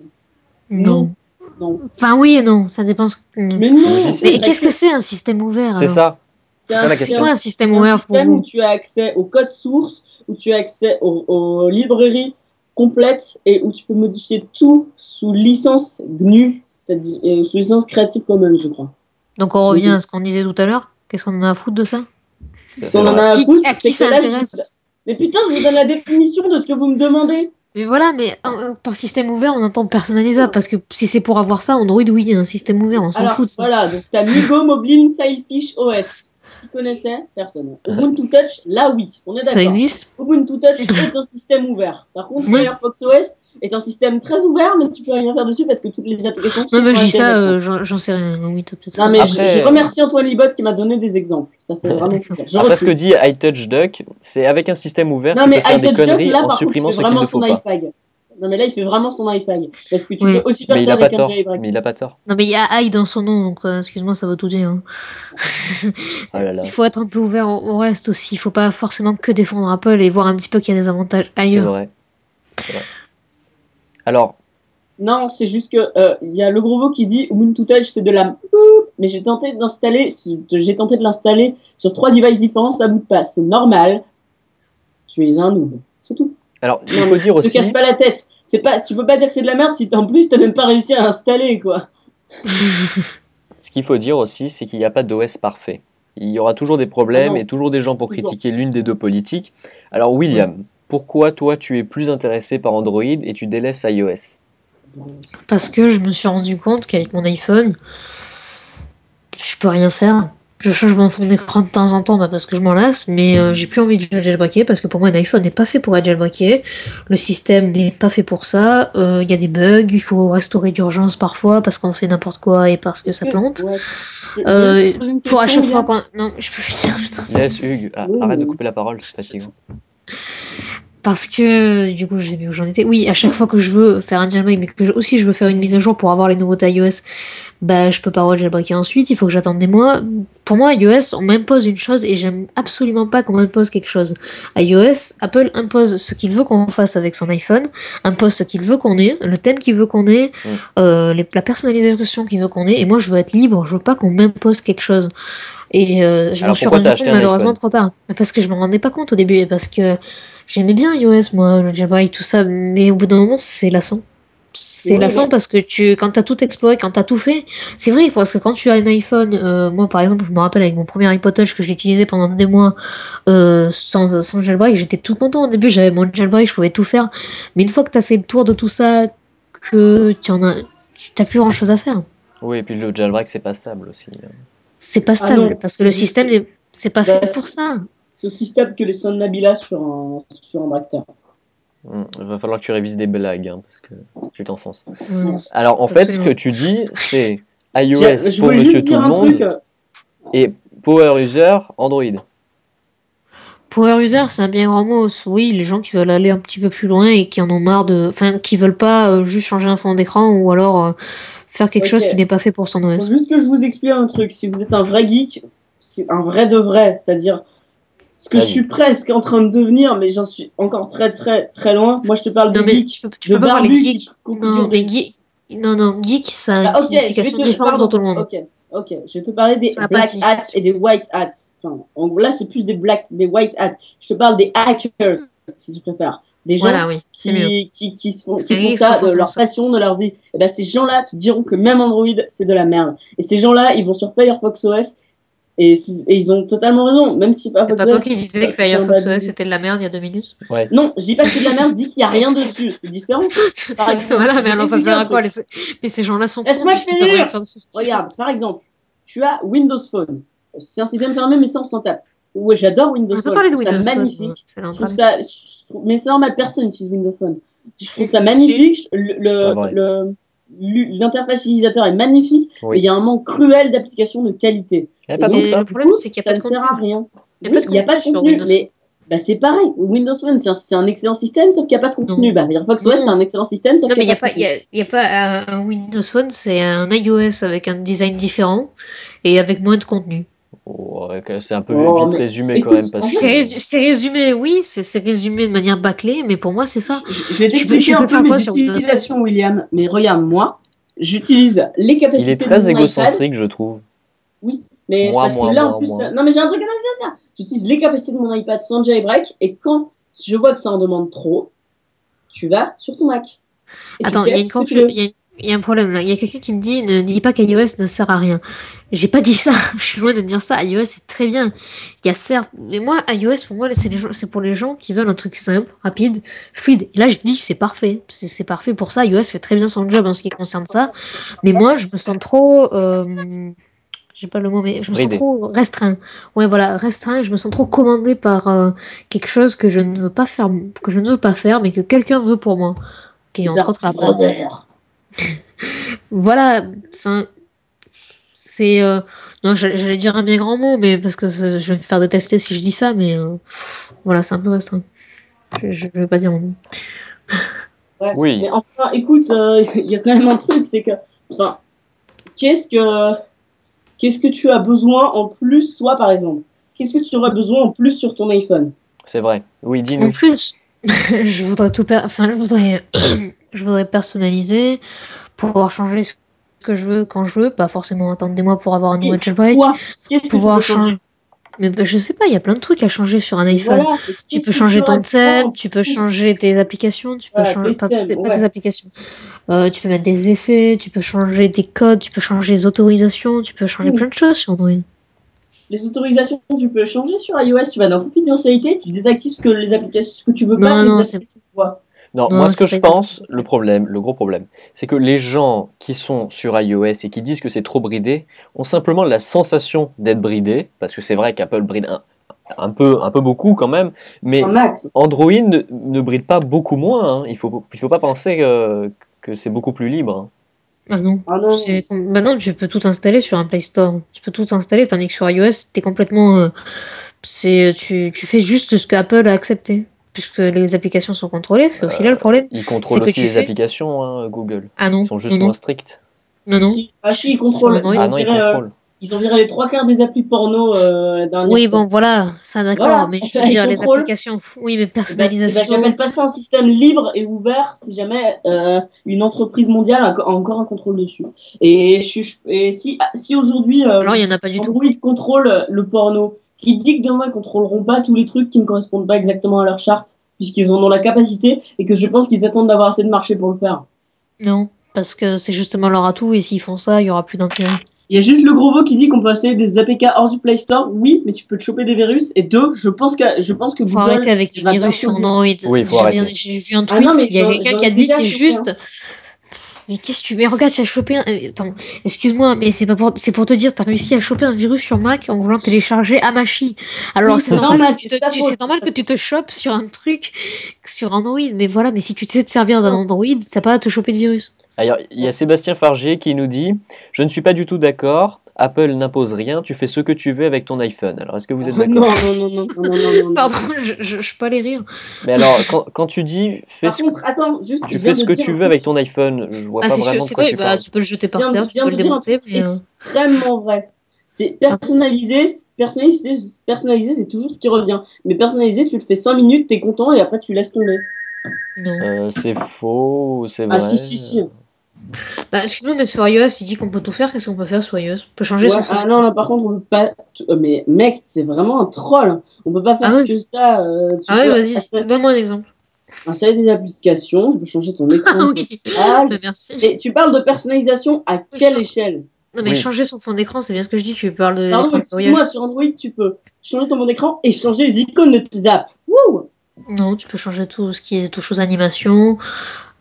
Non. Non. Enfin, oui et non, ça dépend. ce Mais non. Mais qu'est-ce que c'est un système ouvert C'est ça. C'est un, c'est quoi un- un système c'est un ouvert pour système où vous tu as accès au code source, où tu as accès aux, aux librairies complètes et où tu peux modifier tout sous licence GNU, c'est-à-dire euh, sous licence Creative Commons, je crois. Donc on revient à ce qu'on disait tout à l'heure. Qu'est-ce qu'on en a à foutre de ça? On en a à Qui- foutre, à qui ça là, intéresse? Mais putain, je vous donne la définition de ce que vous me demandez. Mais voilà, mais euh, par système ouvert, on entend personnalisable parce que si c'est pour avoir ça, Android, oui, il y a un système ouvert, on s'en fout de ça. voilà, donc t'as Migo Mobile Sailfish OS. Qui connaissait Personne. Ubuntu Touch, là oui, on est Ça d'accord. existe? Ubuntu Touch [laughs] est un système ouvert. Par contre, Oui. Firefox OS est un système très ouvert, mais tu peux rien faire dessus parce que toutes les applications sont Non, mais je dis ça, HTML5. euh, j'en sais rien. Oui, Non, mais. Après, je, je euh, remercie Antoine Libot qui m'a donné des exemples. Ça fait vraiment plaisir. Je Après ce que dit iTouchDuck, c'est avec un système ouvert, Non, tu mais peux faire des conneries là, en par supprimant ce qu'il vraiment ne faut son pas. Non, mais là, il fait vraiment son iFag. Parce que tu Oui. peux aussi Mais faire il ça a pas avec un tort. jailbreak. Mais il a pas tort. Non, mais il y a AI dans son nom, donc euh, excuse-moi, ça va tout dire. hein. [laughs] Oh là là. Il faut être un peu ouvert au, au reste aussi. Il faut pas forcément que défendre Apple et voir un petit peu qu'il y a des avantages C'est ailleurs. vrai. C'est vrai. Alors, Non, c'est juste que euh, il y a le gros mot qui dit Ubuntu Touch, c'est de la mais j'ai tenté d'installer, j'ai tenté de l'installer sur trois devices différents, ça boot pas. C'est normal. Tu es un noob. C'est tout. Alors il faut dire Ne te aussi, casse pas la tête. C'est pas, tu peux pas dire que c'est de la merde si en plus t'as même pas réussi à installer quoi. [laughs] ce qu'il faut dire aussi, c'est qu'il n'y a pas d'OS parfait. Il y aura toujours des problèmes Ah et toujours des gens pour Toujours. critiquer l'une des deux politiques. Alors William, pourquoi toi tu es plus intéressé par Android et tu délaisses iOS? Parce que je me suis rendu compte qu'avec mon iPhone, je peux rien faire. Je change mon fond d'écran de temps en temps bah, parce que je m'en lasse, mais euh, j'ai plus envie de jailbreaker parce que pour moi un iPhone n'est pas fait pour être jailbreaké. Le système n'est pas fait pour ça. Euh, Il y a des bugs, il faut restaurer d'urgence parfois parce qu'on fait n'importe quoi et parce que ça plante. Ouais. Euh, pour à chaque fois qu'on. Non, je peux finir, putain. Yes, Hugues, Ah, arrête de couper la parole, c'est fatigant. Parce que, du coup, je sais plus où j'en étais. Oui, à chaque fois que je veux faire un jailbreak, mais que je- aussi je veux faire une mise à jour pour avoir les nouveautés iOS, bah, je peux pas jailbreaker ensuite, il faut que j'attende des mois. Pour moi, iOS, on m'impose une chose et j'aime absolument pas qu'on m'impose quelque chose. iOS, Apple impose ce qu'il veut qu'on fasse avec son iPhone, impose ce qu'il veut qu'on ait, le thème qu'il veut qu'on ait, Mm. euh, les- la personnalisation qu'il veut qu'on ait, et moi je veux être libre, je veux pas qu'on m'impose quelque chose. Et euh, je m'en suis rendu compte malheureusement trop tard. Parce que je me rendais pas compte au début, et parce que j'aimais bien iOS, moi, le jailbreak, tout ça, mais au bout d'un moment, c'est lassant. C'est lassant parce que tu, quand t'as tout exploré, quand t'as tout fait, c'est vrai, parce que quand tu as un iPhone, euh, moi par exemple, je me rappelle avec mon premier iPod Touch que j'ai utilisé pendant des mois euh, sans, sans jailbreak, j'étais tout content au début, j'avais mon jailbreak, je pouvais tout faire. Mais une fois que t'as fait le tour de tout ça, que tu en as, t'as plus grand chose à faire. Oui, et puis le jailbreak c'est pas stable aussi. C'est pas Ah stable parce que le système, c'est pas Bah, fait pour ça. C'est aussi stable que les sons de Nabila sur un, sur un Dragster. Il va falloir que tu révises des blagues, hein, parce que tu t'enfonces. Alors en fait, ce que tu dis, c'est iOS pour monsieur tout le un monde truc. euh, et Power User Android. Power user, c'est un bien grand mot. Oui, les gens qui veulent aller un petit peu plus loin et qui en ont marre de, enfin, qui veulent pas euh, juste changer un fond d'écran ou alors euh, faire quelque chose qui n'est pas fait pour son Faut OS. juste que je vous explique un truc. Si vous êtes un vrai geek, c'est un vrai de vrai, c'est-à-dire ce que je suis presque en train de devenir, mais j'en suis encore très très très loin. Moi, je te parle Non de mais geek, tu peux, tu de peux pas parler geek. Non, des- mais geek, non, non, geek, ça a Ah, ok, signification différente tout le monde. Ok, ok. Je vais te parler des Ça black hats et des white hats. Enfin, en gros, là, c'est plus des black, des white hats. Je te parle des hackers, si tu préfères. Des gens Voilà, oui, c'est mieux. qui, qui, qui se font, qui font ça de leur ça. passion, de leur vie. Et ben, ces gens-là te diront que même Android, c'est de la merde. Et ces gens-là, ils vont sur Firefox OS et, ils ont totalement raison. Même si C'est Firefox pas toi qui disais c'est que Firefox OS c'était de la merde il y a deux minutes Non, je dis pas que c'est de la merde, je dis qu'il y a rien dessus. C'est différent. [laughs] Par exemple, Voilà, mais alors ça sert à quoi les- Mais ces gens-là sont Laisse-moi finir. peuvent rien faire de ce- Regarde, par exemple, tu as Windows Phone. C'est un système fermé, mais ça, on s'en tape. Ouais, j'adore Windows On peut Phone. parler de je trouve Windows ça Phone, magnifique. Je trouve ça, mais c'est normal, personne n'utilise Windows Phone. Je trouve ça si. magnifique. Le- C'est pas le- L'interface utilisateur est magnifique, Oui. mais il y a un manque cruel d'applications de qualité. Il n'y a pas ça. le problème, c'est qu'il n'y a pas de ne sert à contenu. rien. Il y a pas de Oui, il y a pas de contenu contenu, mais bah, c'est pareil. Windows Phone, c'est un, c'est un excellent système, sauf qu'il n'y a pas de contenu. Bah, Firefox OS, c'est un excellent système, sauf Non, mais qu'il il n'y n'y a, pas- de y a, y a pas un un Windows Phone, c'est un iOS avec un design différent et avec moins de contenu. Oh, ouais, que c'est un peu Oh, vite mais résumé écoute, quand même. Parce. C'est résu- c'est résumé, oui, c'est résumé de manière bâclée, mais pour moi, c'est ça. Je je vais Tu peux- t'expliquer tu peux un faire peu quoi mes sur Windows utilisations, William. Mais regarde, moi, j'utilise les capacités Il est de très iPad, égocentrique, je trouve. mais Moi, parce moi, que là, moi, en plus, non, mais j'ai un truc à dire. J'utilise les capacités de mon iPad sans jailbreak, et quand je vois que ça en demande trop, tu vas sur ton Mac. Attends, il y a une il y a- un problème là. Il y a quelqu'un qui me dit ne dis pas qu'iOS ne sert à rien. J'ai pas dit ça. [laughs] Je suis loin de dire ça. iOS est très bien. Il y a certes, mais moi iOS pour moi c'est les gens, c'est pour les gens qui veulent un truc simple, rapide, fluide. Et là je dis c'est parfait. C'est c'est parfait pour ça. iOS fait très bien son job en ce qui concerne ça. Mais moi je me sens trop euh, j'ai pas le mot, mais je me sens Bridé. trop restreint. Ouais, voilà, restreint. Je me sens trop commandé par euh, quelque chose que je ne veux pas faire, que je ne veux pas faire, mais que quelqu'un veut pour moi. Qui entre autres. Brother. [laughs] Voilà, enfin, c'est. euh, non, j'allais dire un bien grand mot, mais parce que je vais me faire détester si je dis ça, mais euh, voilà, c'est un peu restreint. Je, je vais pas dire mon nom. [laughs] Ouais. Oui. Mais enfin, écoute, euh, [laughs] il y a quand même un truc, c'est que, enfin, qu'est-ce que, qu'est-ce que tu as besoin en plus, toi, par exemple? Qu'est-ce que tu aurais besoin en plus sur ton iPhone? C'est vrai. Oui, En dis-nous. plus, je voudrais tout, per- enfin, je voudrais, je voudrais personnaliser, pouvoir changer ce que je veux quand je veux, pas forcément attendre des mois pour avoir un nouveau jailbreak, pouvoir changer? Mais bah, je sais pas, il y a plein de trucs à changer sur un iPhone. Voilà, Tu peux changer ton thème, tu peux changer tes applications, tu peux Voilà, changer tes pas, thèmes, c'est pas ouais. tes applications. Euh, tu peux mettre des effets, tu peux changer des codes, tu peux changer les autorisations, tu peux changer plein de choses sur Android. Les autorisations, tu peux changer sur iOS. Tu vas dans confidentialité, tu désactives ce que les applications, ce que tu veux pas. Non, non, Non, Non, moi ce que je pense, le problème, le gros problème, c'est que les gens qui sont sur iOS et qui disent que c'est trop bridé ont simplement la sensation d'être bridés, parce que c'est vrai qu'Apple bride un, un peu, un peu beaucoup quand même, mais. Android ne, ne bride pas beaucoup moins. hein. Il faut, il faut pas penser que, que c'est beaucoup plus libre. hein. Ah non. Ah non. Bah non, tu peux tout installer sur un Play Store. Tu peux tout installer, tandis que sur iOS, t'es complètement. euh, c'est, tu, tu fais juste ce que Apple a accepté. Puisque les applications sont contrôlées, c'est aussi là le problème. Ils contrôlent aussi les fais- applications, hein, Google. Ah non, Ils sont juste non, moins stricts. non, non. Ah si, ils contrôlent. Ah ont non, ils euh, contrôlent. Ils ont viré les trois quarts des applis porno euh, Oui, bon, voilà, ça d'accord, Voilà, mais je [laughs] veux ils dire, les contrôlent. applications. Oui, mais Eh ben, eh ben, personnalisation. J'appelle pas ça un système libre et ouvert si jamais euh, une entreprise mondiale a encore un contrôle dessus. Et, je et si, si aujourd'hui euh, Alors, il y en a pas du tout. Android contrôle le porno, qui dit que demain ils contrôleront pas tous les trucs qui ne correspondent pas exactement à leur charte, puisqu'ils en ont la capacité et que je pense qu'ils attendent d'avoir assez de marché pour le faire. Non, parce que c'est justement leur atout, et s'ils font ça, il y aura plus d'intérêt. Il y a juste le gros veau qui dit qu'on peut installer des APK hors du Play Store. Oui, mais tu peux te choper des virus. Et deux, je pense que, je pense que Faut Google arrêter avec les virus sur Android. Oui, faut J'ai arrêter. J'ai vu un Ah tweet, non, mais il y a quelqu'un qui a dit c'est juste. Mais qu'est-ce que tu. Mais regarde, tu as chopé un. euh, Attends, excuse-moi, mais c'est pas pour... c'est pour te dire, t'as réussi à choper un virus sur Mac en voulant télécharger Amashi. Alors Oui, c'est normal, normal, que tu c'est te... ta tu- faute, c'est normal c'est que tu te chopes sur un truc sur Android. Mais voilà, mais si tu sais te servir d'un Android, ça va pas te choper de virus. Alors, il y a Sébastien Fargier qui nous dit Je ne suis pas du tout d'accord. Apple n'impose rien. Tu fais ce que tu veux avec ton iPhone. Alors, est-ce que vous êtes [laughs] non, d'accord? non, non, non, non, non, non, non. Pardon, je, je, je peux pas les rire. Mais alors, quand, quand tu dis fais Par ce, contre, attends, juste. tu fais ce que dire tu veux avec ton iPhone, je vois Ah, pas c'est sûr, vraiment c'est quoi vrai, tu bah, tu peux le jeter Je par viens, terre, tu peux le démonter, mais. euh, extrêmement vrai. C'est personnalisé, personnalisé, personnalisé, c'est toujours ce qui revient. Mais personnalisé, tu le fais 5 minutes, t'es content et après tu laisses tomber. Non. Euh, c'est faux, c'est vrai. Ah si, si, si. Bah, excuse-moi, mais sur iOS, il dit qu'on peut tout faire. Qu'est-ce qu'on peut faire sur iOS? On peut changer Ouais, son fond ah non, là par contre, on peut pas. euh, Mais mec, t'es vraiment un troll. On peut pas faire Ah que ça. euh, Ah ouais, peux vas-y, installer- donne-moi un exemple. Installer des applications, tu peux changer ton [laughs] écran. Ah oui, Ah, bah, merci. et tu parles de personnalisation à quelle échelle? Non, mais Oui. changer son fond d'écran, c'est bien ce que je dis. Tu parles de Pardon, excuse-moi, sur Android, tu peux changer ton mode d'écran et changer les icônes de tes apps. Wouh Non, tu peux changer tout ce qui est touche aux animations.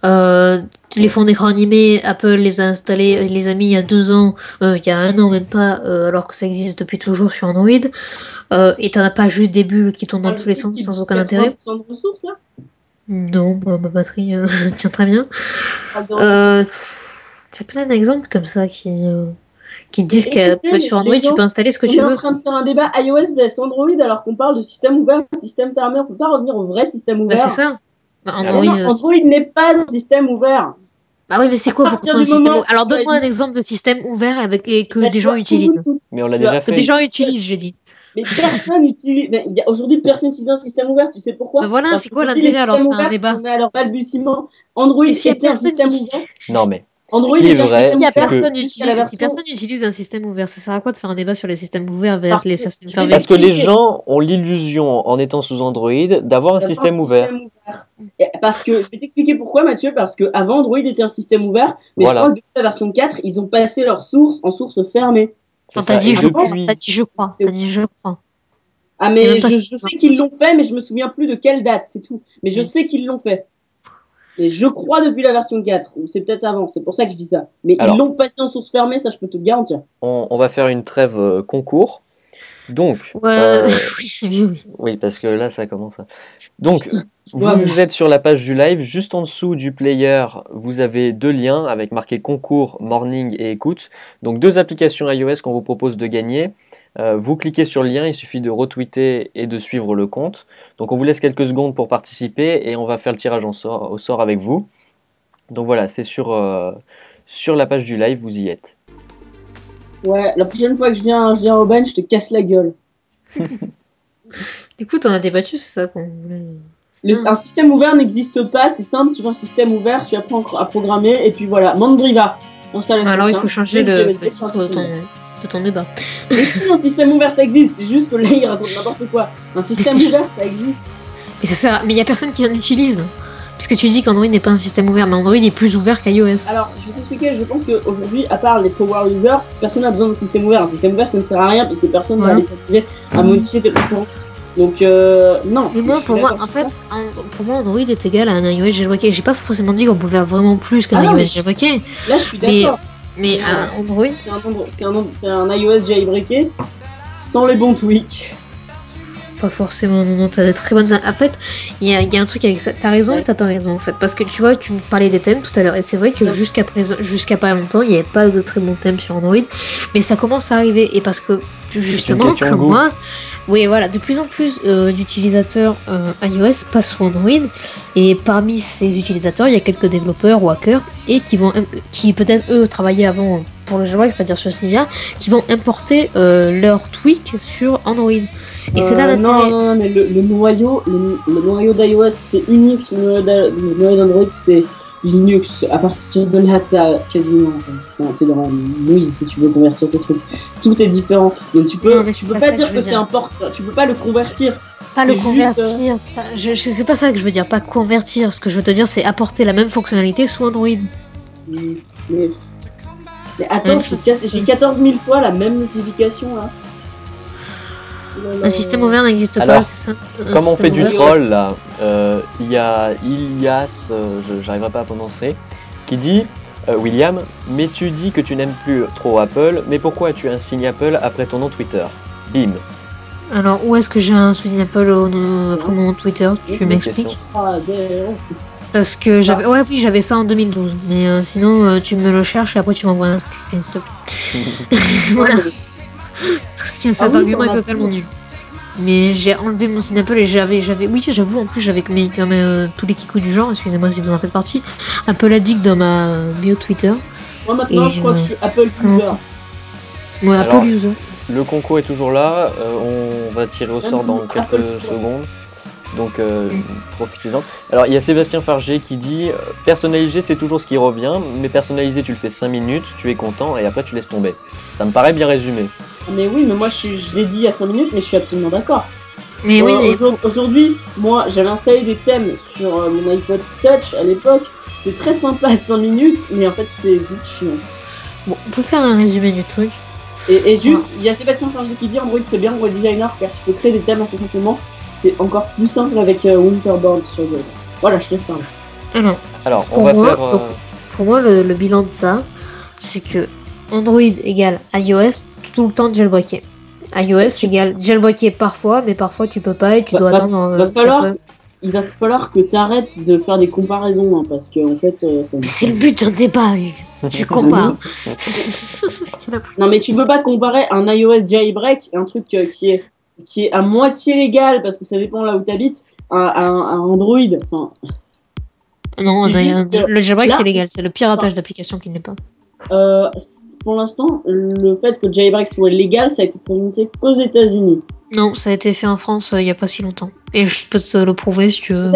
Euh, les fonds d'écran animés, Apple les a installés, les a mis il y a deux ans, euh, il y a un an même pas, euh, alors que ça existe depuis toujours sur Android. Euh, et t'en as pas juste des bulles qui tournent dans tous les sens sans aucun intérêt. 80% de ressources là Non, bah, ma batterie [laughs] tient très bien. Pff, c'est plein d'exemples comme ça qui, qui disent que sur Android, tu peux installer ce que On tu est en veux. train de faire un débat iOS vs Android alors qu'on parle de système ouvert, système fermé. On peut pas revenir au vrai système Bah, ouvert. c'est ça. Bah, Android, non, euh, Android n'est pas un système ouvert. Bah oui, mais c'est quoi pour toi un système ouvert Alors donne-moi un exemple de système ouvert avec, et que Bah, des gens utilisent. tout- tout- Mais on l'a déjà Que fait. des gens utilisent, j'ai dit. Mais personne utilise. Aujourd'hui, personne n'utilise un système ouvert. Tu sais pourquoi? Bah voilà, c'est quoi l'intérêt alors de faire un débat à leur balbutiement. Android était un système qui- ouvert. Non, mais Android est vrai, que- personne la utilise, si version- personne utilise un système ouvert, ça sert à quoi de faire un débat sur les systèmes ouverts vers Parce les que- systèmes fermés? Parce que les gens ont l'illusion, en étant sous Android, d'avoir un système ouvert. Parce que, je vais t'expliquer pourquoi, Mathieu, parce que avant Android était un système ouvert, mais Voilà. je crois que depuis la version 4, ils ont passé leur source en source fermée. Non, t'as ça. dit Et je crois. depuis, T'as dit je crois. T'as dit je crois. Ah, mais je, je sais qu'ils l'ont fait, mais je me souviens plus de quelle date, c'est tout. Mais je sais qu'ils l'ont fait. Et je crois depuis la version 4, ou c'est peut-être avant, c'est pour ça que je dis ça. Mais Alors. ils l'ont passé en source fermée, ça je peux te le garantir. on, on va faire une trêve euh, concours. Donc, Ouais, euh, [laughs] oui, c'est mieux. oui. parce que là, ça commence à... Donc, mais- vous êtes sur la page du live. Juste en dessous du player, vous avez deux liens avec marqué concours, morning et écoute. Donc, deux applications iOS qu'on vous propose de gagner. Euh, vous cliquez sur le lien, il suffit de retweeter et de suivre le compte. Donc, on vous laisse quelques secondes pour participer et on va faire le tirage en sort, au sort avec vous. Donc, voilà, c'est sur, euh, sur la page du live, vous y êtes. Ouais, la prochaine fois que je viens, je viens au bench, je te casse la gueule. [laughs] Écoute, on a débattu, c'est ça qu'on. Le- Mm. Un système ouvert n'existe pas, c'est simple, tu vois un système ouvert, tu apprends à programmer, et puis voilà, Mandriva. Alors il faut changer le, le titre de ton. De ton débat. Mais si un système ouvert ça existe, c'est juste que là il raconte n'importe quoi. Un système ouvert ça existe. Mais ça sert à- Mais il y a personne qui en utilise. Puisque tu dis qu'Android n'est pas un système ouvert, mais Android est plus ouvert qu'iOS. Alors, je vais t'expliquer, je pense qu'aujourd'hui, à part les power users, personne n'a besoin d'un système ouvert. Un système ouvert, ça ne sert à rien parce que personne ne va aller s'amuser à modifier tes préférences. Donc, euh, non. Mais moi, pour moi, en fait, en- pour moi, Android est égal à un iOS jailbreaké. J'ai pas forcément dit qu'on pouvait faire vraiment plus qu'un Ah iOS jailbreaké, Là, je suis d'accord. Mais un Android, C'est un, un iOS jailbreaké sans les bons tweaks. Pas forcément. Non, t'as de très bonnes. En fait, il y a, il y a un truc avec ça. T'as raison et t'as pas raison, en fait. Parce que tu vois, tu me parlais des thèmes tout à l'heure, et c'est vrai que jusqu'à présent, jusqu'à pas longtemps, il n'y avait pas de très bons thèmes sur Android, mais ça commence à arriver. Et parce que, justement, comme moi, oui, voilà, de plus en plus euh, d'utilisateurs euh, iOS passent sur Android, et parmi ces utilisateurs, il y a quelques développeurs ou hackers, et qui vont, qui peut-être eux travaillaient avant pour le jailbreak, c'est-à-dire sur Cydia, qui vont importer euh, leurs tweaks sur Android. Et c'est là Euh, non, l'intérêt. non, non, mais le, le noyau, le, le noyau d'iOS c'est Unix, le noyau d'Android c'est Linux. À partir de là, t'as quasiment. enfin, T'es dans la mouise si tu veux convertir tes trucs. Tout est différent. Donc tu peux, Non, tu peux pas pas, que dire que, veux c'est porte. Tu peux pas le convertir. Pas le convertir, putain, je, je sais pas ça que je veux dire, pas convertir. Ce que je veux te dire, c'est apporter la même fonctionnalité sous Android. Mais, mais attends, j'ai c'est- j'ai 14 000 fois la même notification là. Un système ouvert n'existe pas, c'est ça Un Comme on fait du troll là, euh, il y a Ilias, euh, je j'arriverai pas à prononcer, qui dit euh, William, mais tu dis que tu n'aimes plus trop Apple, mais pourquoi as-tu un signe Apple après ton nom Twitter? Bim. Alors, où est-ce que j'ai un soutien Apple au nom- après mon Twitter? Tu m'expliques? question. 3, 0. Parce que j'avais. Ouais, oui, j'avais ça en 2012. Mais euh, sinon, euh, tu me le cherches et après tu m'envoies un screen, s'il te plaît. voilà. Parce que cet oui, argument est totalement nul. Mais j'ai enlevé mon signe Apple et j'avais, j'avais, oui, j'avoue, en plus j'avais mis quand même euh, tous les kikous du genre, excusez-moi si vous en faites partie, Apple addict dans ma euh, bio Twitter. Moi maintenant, Et je crois que je suis Apple Très user. Ouais, Alors, Apple user. Le concours est toujours là, euh, on va tirer au sort dans quelques secondes. Donc euh, profitez-en. Alors il y a Sébastien Farger qui dit euh, personnaliser c'est toujours ce qui revient, mais personnaliser tu le fais 5 minutes, tu es content et après tu laisses tomber. Ça me paraît bien résumé. Mais oui, mais moi je, suis- je l'ai dit il y a 5 minutes, mais je suis absolument d'accord. Mais oui, Euh, mais aujourd- Aujourd'hui, moi j'avais installé des thèmes sur euh, mon iPod Touch à l'époque. C'est très sympa à 5 minutes, mais en fait c'est vite chiant. bon, pour faire un résumé du truc, Et, et juste, il y a Sébastien Farger qui dit Android c'est bien pour les designers car tu peux créer des thèmes assez simplement. C'est encore plus simple avec euh, Winterboard sur Go. Voilà, je te laisse parler. alors, Alors on Pour va moi, faire. euh, donc- pour moi, le, le bilan de ça, c'est que Android égale iOS tout le temps jailbreaké. iOS égale jailbreaké parfois, mais parfois tu peux pas et tu Va- dois va- attendre. euh, va falloir- Apple. Il va falloir que tu arrêtes de faire des comparaisons hein, parce que en fait euh, ça c'est le but d'un débat, Hugues. Tu compares. [laughs] Non mais tu peux pas comparer un iOS jailbreak, un truc euh, qui est qui est à moitié légal parce que ça dépend là où tu habites, à, à Android. Enfin, non, C'est on a- juste que le jailbreak c'est légal, c'est le piratage d'application qui n'est pas. Euh, pour l'instant, le fait que le jailbreak soit légal, ça a été prononcé qu'aux États-Unis. Non, ça a été fait en France euh, il y a pas si longtemps. Et je peux te le prouver si tu veux.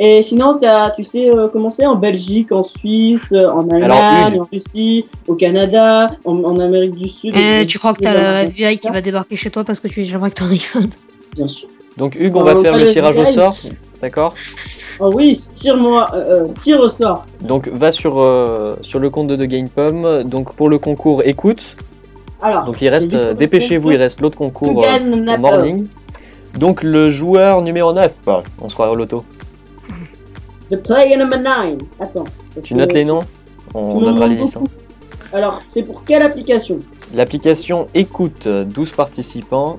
Et sinon, as, tu sais euh, comment c'est en Belgique, en Suisse, en Allemagne, en Russie, au Canada, en, en Amérique du Sud. Eh, et- tu crois que t'as la FBI qui va débarquer chez toi parce que tu jailbreak ton iPhone Bien sûr. Donc Hugues, on Euh, va faire le tirage au sort, d'accord? Oh oui, tire-moi, euh, euh, tire au sort. Donc va sur, euh, sur le compte de The Game Pomme. Donc pour le concours écoute. Alors, Donc il reste, euh, dépêchez-vous, il reste l'autre concours morning. Donc le joueur numéro 9, on se croirait au loto. The player number 9. Attends. Tu notes les noms? On donnera les licences. Alors, c'est pour quelle application? L'application écoute 12 participants.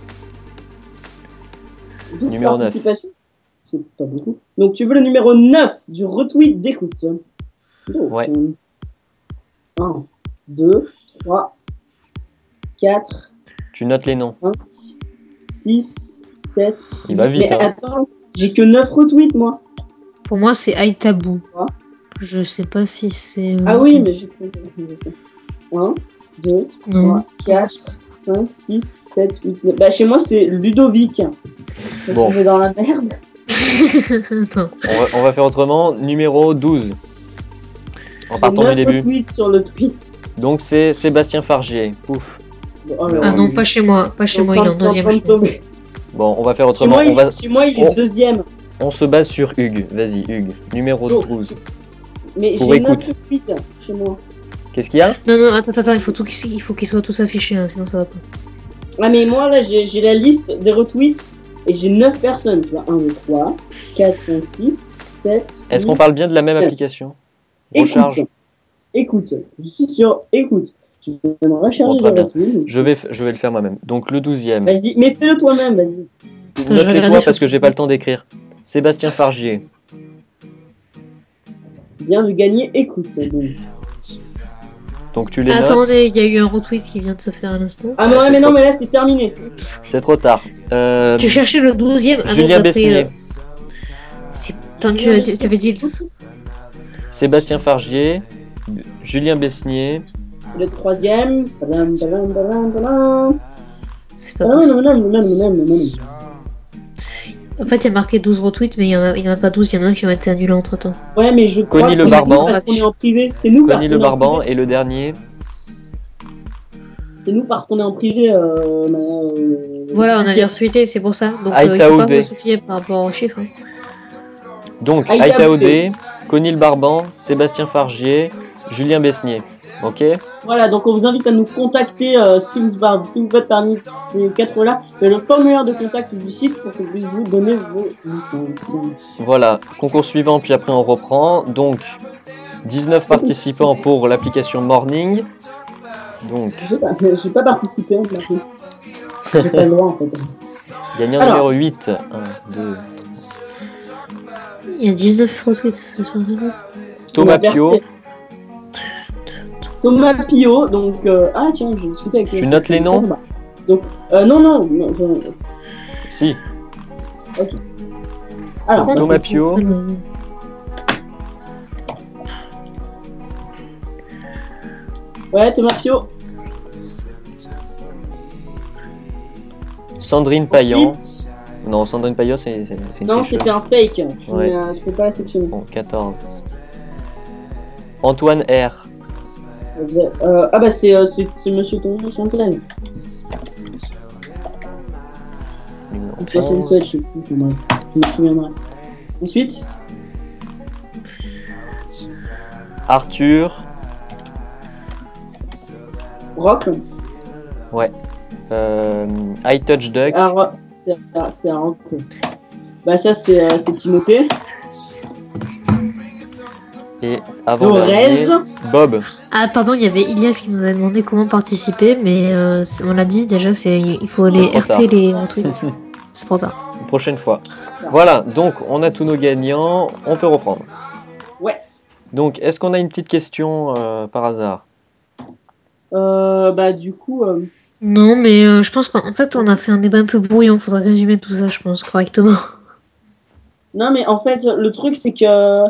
12 numéro 9. C'est pas beaucoup. Donc, tu veux le numéro 9 du retweet d'écoute. Donc, Ouais. 1, 2, 3, 4, Tu notes les noms. 5, 6, 7. Il va vite, Mais hein. attends, j'ai que 9 retweets, moi. Pour moi, c'est. Quoi? Je sais pas si c'est. euh, Ah oui, mais j'ai compris ça. 1, 2, Non. 3, 4, 5, 6, 7, 8, 9. Bah, chez moi, c'est Ludovic. Je Bon. suis dans la merde. Attends. On va, on va faire autrement. Numéro 12. En partant du 9 début. sur le tweet. Donc c'est Sébastien Fargier. Pouf. Oh là Ah non, pas chez moi. Pas chez moi, il est en deuxième. Bon, on va faire Chez autrement. moi, on va... chez moi, il Oh. est deuxième. On se base sur Hugues. Vas-y, Hugues. Numéro Oh. 12. Mais j'ai 9 écoute. tweets chez moi. Qu'est-ce qu'il y a? Non, non, attends, attends, il faut, tout qu'ils- il faut qu'ils soient tous affichés, hein, sinon ça va pas. Ah, mais moi, là, j'ai la liste des retweets et j'ai 9 personnes. Tu vois, 1, 2, 3, 4, 5, 6, 7. Est-ce qu'on parle bien de la même application? Recharge. Écoute, écoute, je suis sûr, écoute. Je vais me recharger Bon. Je vais, je vais le faire moi-même. Donc le 12e. Vas-y, mais fais-le toi-même, vas-y. Attends, je vais Note-les regarder toi sur- parce que j'ai pas le temps d'écrire. Sébastien Fargier. Bien de gagner, écoute. donc. Donc tu les notes. Attendez, il y a eu un retweet qui vient de se faire à l'instant. Ah, mais, Ça, ouais, mais non, mais là, c'est terminé. C'est trop tard. Euh, Tu cherchais le 12ème. ah non, Julien Besnier. euh, C'est... Attends, tu, tu avais dit... Sébastien Fargier. Julien Besnier. Le troisième. C'est pas Tadam, possible. En fait, il y a marqué 12 retweets, mais il y en a, en pas 12, il y en a un qui ont été annulés entre temps. Ouais, mais je crois Connie que le Barban. qu'on est en privé. C'est nous parce Connie qu'on Le est en Barban. privé. Et le dernier. C'est nous parce qu'on est en privé. Euh, euh, Voilà, on avait retweeté, c'est pour ça. Donc, euh, il faut pas se fier par rapport aux chiffres. hein. Donc Aïta Conny le Barban, Sébastien Fargier, Julien Besnier. Ok Voilà, donc on vous invite à nous contacter euh, si, vous, par- si vous faites parmi ces quatre-là. Il y a le formulaire de contact du site pour qu'on puisse vous donner vos licences. Voilà, concours suivant, puis après on reprend. Donc, 19 participants pour l'application Morning. Donc, Je sais pas, j'ai pas participé en fait. J'ai pas le droit en fait. gagnant Alors. numéro 8. 1, 2. Il y a 19 retweets, sur le Thomas On va Verser- Thomas Pio, donc. euh, Ah tiens, j'ai discuté avec. Tu notes les noms Donc, euh, non, non, non, non. Si, Alors, Donc, Thomas Pio. ouais, Thomas Pio. Sandrine Payan. Non, Sandrine Payan, c'est une Non, c'était un fake. Tu, Ouais. mets, tu peux pas la sectionner. Bon, 14. Antoine R. Euh, ah bah c'est euh, c'est c'est Monsieur numéro Ou 11. 67, je sais plus. Je me souviendrai. Ensuite, Arthur. Rock? Euh, I Touch Duck. Ah, c'est ah, c'est un Rock. Bah ça c'est euh, c'est Timothée. Et avant. Bob. Ah, pardon, il y avait Ilias qui nous a demandé comment participer, mais euh, on l'a dit déjà, c'est il faut les trop tard. RT, les retweets. c'est trop tard. Une prochaine fois. Voilà, donc on a tous nos gagnants, on peut reprendre. Ouais. Donc, est-ce qu'on a une petite question euh, par hasard? Euh, bah du coup, euh, Non, mais euh, je pense qu'en fait, on a fait un débat un peu brouillon. Faudrait résumer tout ça, je pense, correctement. non mais en fait le truc c'est que